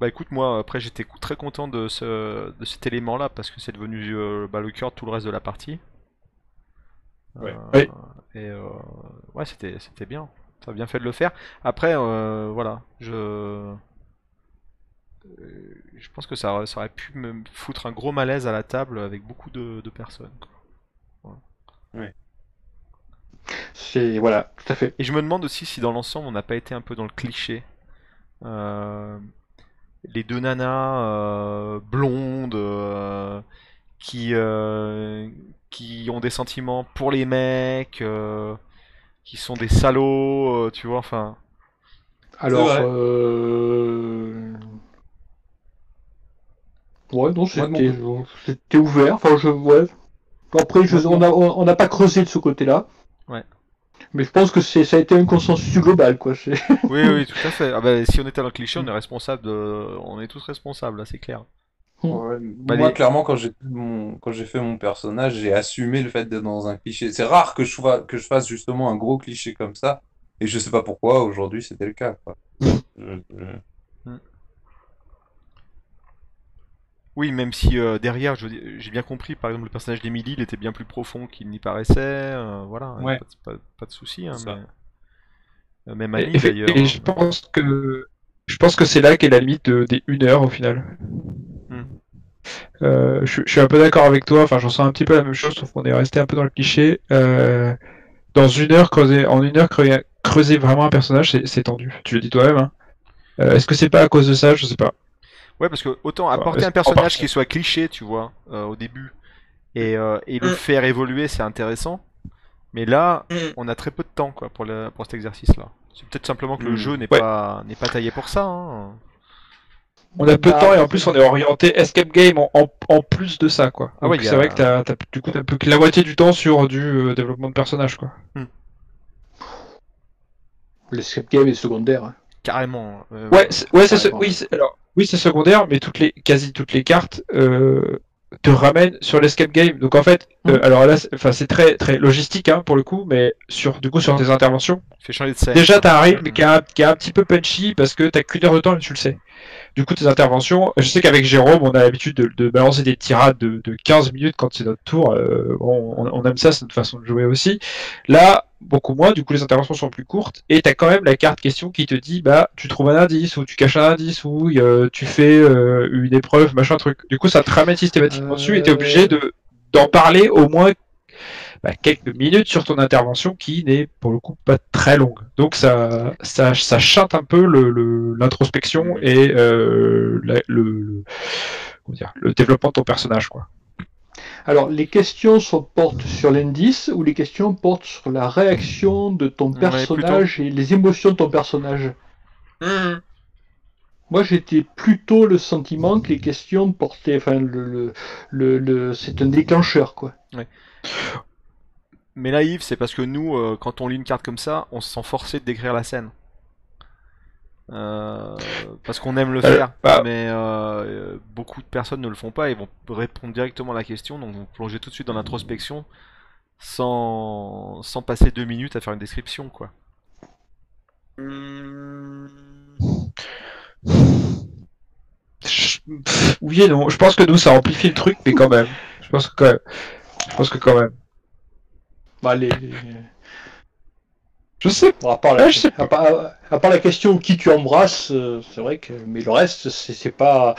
Bah écoute, moi, après, j'étais très content de, ce, de cet élément-là, parce que c'est devenu euh, bah, le cœur de tout le reste de la partie. Ouais. Euh, Oui. Et euh, ouais, c'était, c'était bien. Ça a bien fait de le faire. Après, voilà, je... Je pense que ça, aurait- ça aurait pu me foutre un gros malaise à la table avec beaucoup de, de personnes. quoi. C'est, voilà, tout à fait. Et je me demande aussi si dans l'ensemble on n'a pas été un peu dans le cliché. Euh, les deux nanas euh, blondes euh, qui, euh, qui ont des sentiments pour les mecs, euh, qui sont des salauds, euh, tu vois, enfin. Alors, euh... ouais, non, c'était, ouvert. Enfin, je, ouais. Après, je, on a, on n'a pas creusé de ce côté-là. Ouais. Mais je pense que c'est, ça a été un consensus global, quoi. C'est... Oui, oui, tout à fait. Ah bah, si on était dans le cliché, on est responsable de... On est tous responsables, là, c'est clair. Ouais, Bah, moi, les- clairement, quand j'ai mon... quand j'ai fait mon personnage, j'ai assumé le fait d'être dans un cliché. C'est rare que je sois... que je fasse justement un gros cliché comme ça. Et je sais pas pourquoi, aujourd'hui, c'était le cas, quoi. (laughs) Je- je- Oui, même si euh, derrière, je veux dire, j'ai bien compris, par exemple, le personnage d'Emily, il était bien plus profond qu'il n'y paraissait. euh, voilà, Ouais. pas, de- pas- pas de souci. hein, mais... euh, Même Annie, et- d'ailleurs. et je pense que je pense que c'est là qu'est la limite de- des une heure au final. Hmm. Euh, je, je suis un peu d'accord avec toi. Enfin, j'en sens un petit peu la même chose, sauf qu'on est resté un peu dans le cliché. Euh, dans une heure, creuser, en une heure, creuser, creuser vraiment un personnage, c'est tendu. Tu le dis toi-même. Hein. Euh, Est-ce que c'est pas à cause de ça? Je sais pas. Ouais, parce que autant apporter c'est- un personnage qui soit cliché, tu vois, euh, au début, et, euh, et Mm. le faire évoluer, c'est intéressant. Mais là, Mm. on a très peu de temps, quoi, pour, le, pour cet exercice-là. C'est peut-être simplement que le Mm. jeu n'est Ouais. pas n'est pas taillé pour ça. hein. On a peu de temps et en plus on est orienté escape game en, en, en plus de ça quoi. Ah ouais, a- c'est vrai que t'as, t'as- du coup t'as plus que la moitié du temps sur du euh, développement de personnage quoi. L'escape game est secondaire. hein. Carrément. euh, Ouais, c'est, ouais, c'est, ce- oui, alors oui c'est secondaire, mais toutes les quasi toutes les cartes euh, te ramènent sur l'escape game. Donc en fait, euh, Mhm. alors là, c'est, enfin c'est très très logistique hein, pour le coup, mais sur du coup sur tes interventions, fait changer de scène. déjà t'as un rythme qui est un, qui est un petit peu punchy parce que t'as qu'une heure de temps et tu le sais. Du coup, tes interventions, je sais qu'avec Jérôme, on a l'habitude de, balancer des tirades de, de 15 minutes quand c'est notre tour. euh, on, aime ça, c'est notre façon de jouer aussi. Là, beaucoup moins, du coup, les interventions sont plus courtes. Et t'as quand même la carte question qui te dit, bah, tu trouves un indice, ou tu caches un indice, ou euh, tu fais euh, une épreuve, machin truc. Du coup, ça te ramène systématiquement dessus et t'es obligé de, d'en parler au moins bah, quelques minutes sur ton intervention qui n'est pour le coup pas très longue. Donc ça, ça, ça chante un peu le, le- l'introspection et euh, la- le, le, comment dire, le développement de ton personnage. Quoi. Alors, les questions sont, portent sur l'indice ou les questions portent sur la réaction de ton Ouais, personnage et les émotions de ton personnage? Moi, j'étais plutôt le sentiment que les questions portaient. Enfin, le, le, le, le- c'est un déclencheur, quoi. Mais Yves, c'est parce que nous, euh, quand on lit une carte comme ça, on se sent forcé de décrire la scène. Euh, parce qu'on aime le Euh, faire, bah- mais beaucoup de personnes ne le font pas et vont répondre directement à la question, donc vont plonger tout de suite dans l'introspection sans, sans passer deux minutes à faire une description, quoi. Je- pff, Oui et non. Je pense que nous, ça amplifie le truc, mais quand même. Je pense que quand même. Je pense que quand même. Bah, les, Je sais. à, part la, je sais pas. à, part, à part la question qui tu embrasses, euh, c'est vrai que. Mais le reste, c'est pas.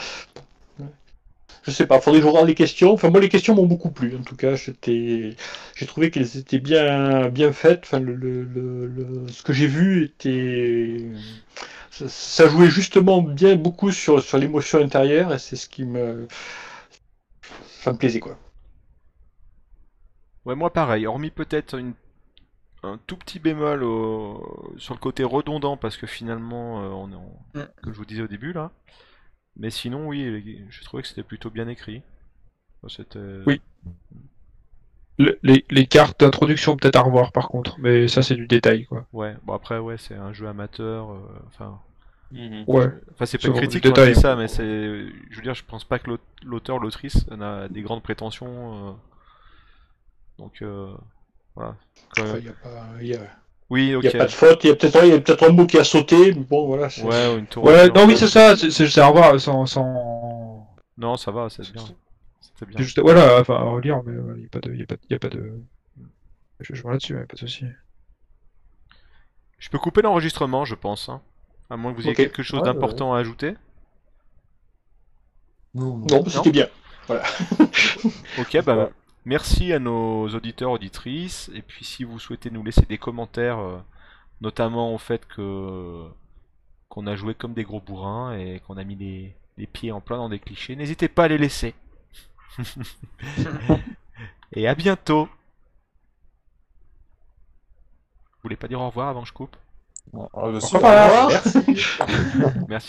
Je sais pas, faudrait que je regarde les questions. Enfin, moi, les questions m'ont beaucoup plu. En tout cas, j'ai trouvé qu'elles étaient bien, bien faites. Enfin, le, le, le- le- ce que j'ai vu était, ça, ça jouait justement bien beaucoup sur, sur l'émotion intérieure et c'est ce qui me, ça me plaisait quoi. Ouais, moi pareil, hormis peut-être une... un tout petit bémol au- sur le côté redondant, parce que finalement, euh, on est en... Mm. comme je vous disais au début là. Mais sinon, oui, je trouvais que c'était plutôt bien écrit. Enfin, C'était... Oui. Le- les, les cartes d'introduction peut-être à revoir par contre, mais ça c'est du détail quoi. Ouais, bon après, ouais, c'est un jeu amateur. euh, Enfin, Mhm. Ouais. enfin c'est pas critique quand je dis détail. ça, mais c'est... Je veux dire, je pense pas que l'aut- l'auteur, l'autrice, n'a des grandes prétentions. euh, Donc, euh, voilà. Quand même- Enfin, il y a pas, il y a, Oui, il ok. y a pas de faute. Il y a peut-être, un mot qui a sauté. Mais bon, voilà. c'est- Ouais, ou une tour. Ouais, non oui c'est ça, c'est à revoir sans, sans... Non, ça va, c'est bien. C'était bien. juste voilà, enfin à relire, mais il n'y a pas de, y a pas, y a pas de, je, vois là-dessus, ouais, pas de souci. Je peux couper l'enregistrement, je pense. hein. À moins que vous ayez Ok. quelque chose Ouais, d'important à ajouter. Non, non. Non, c'était bien. (laughs) Ok, bah merci à nos auditeurs, auditrices. Et puis si vous souhaitez nous laisser des commentaires, euh, notamment au fait que qu'on a joué comme des gros bourrins et qu'on a mis les, les pieds en plein dans des clichés, n'hésitez pas à les laisser. (laughs) et à bientôt. Vous voulez pas dire au revoir avant que je coupe? Bah, si, Au revoir. merci. Merci les (laughs)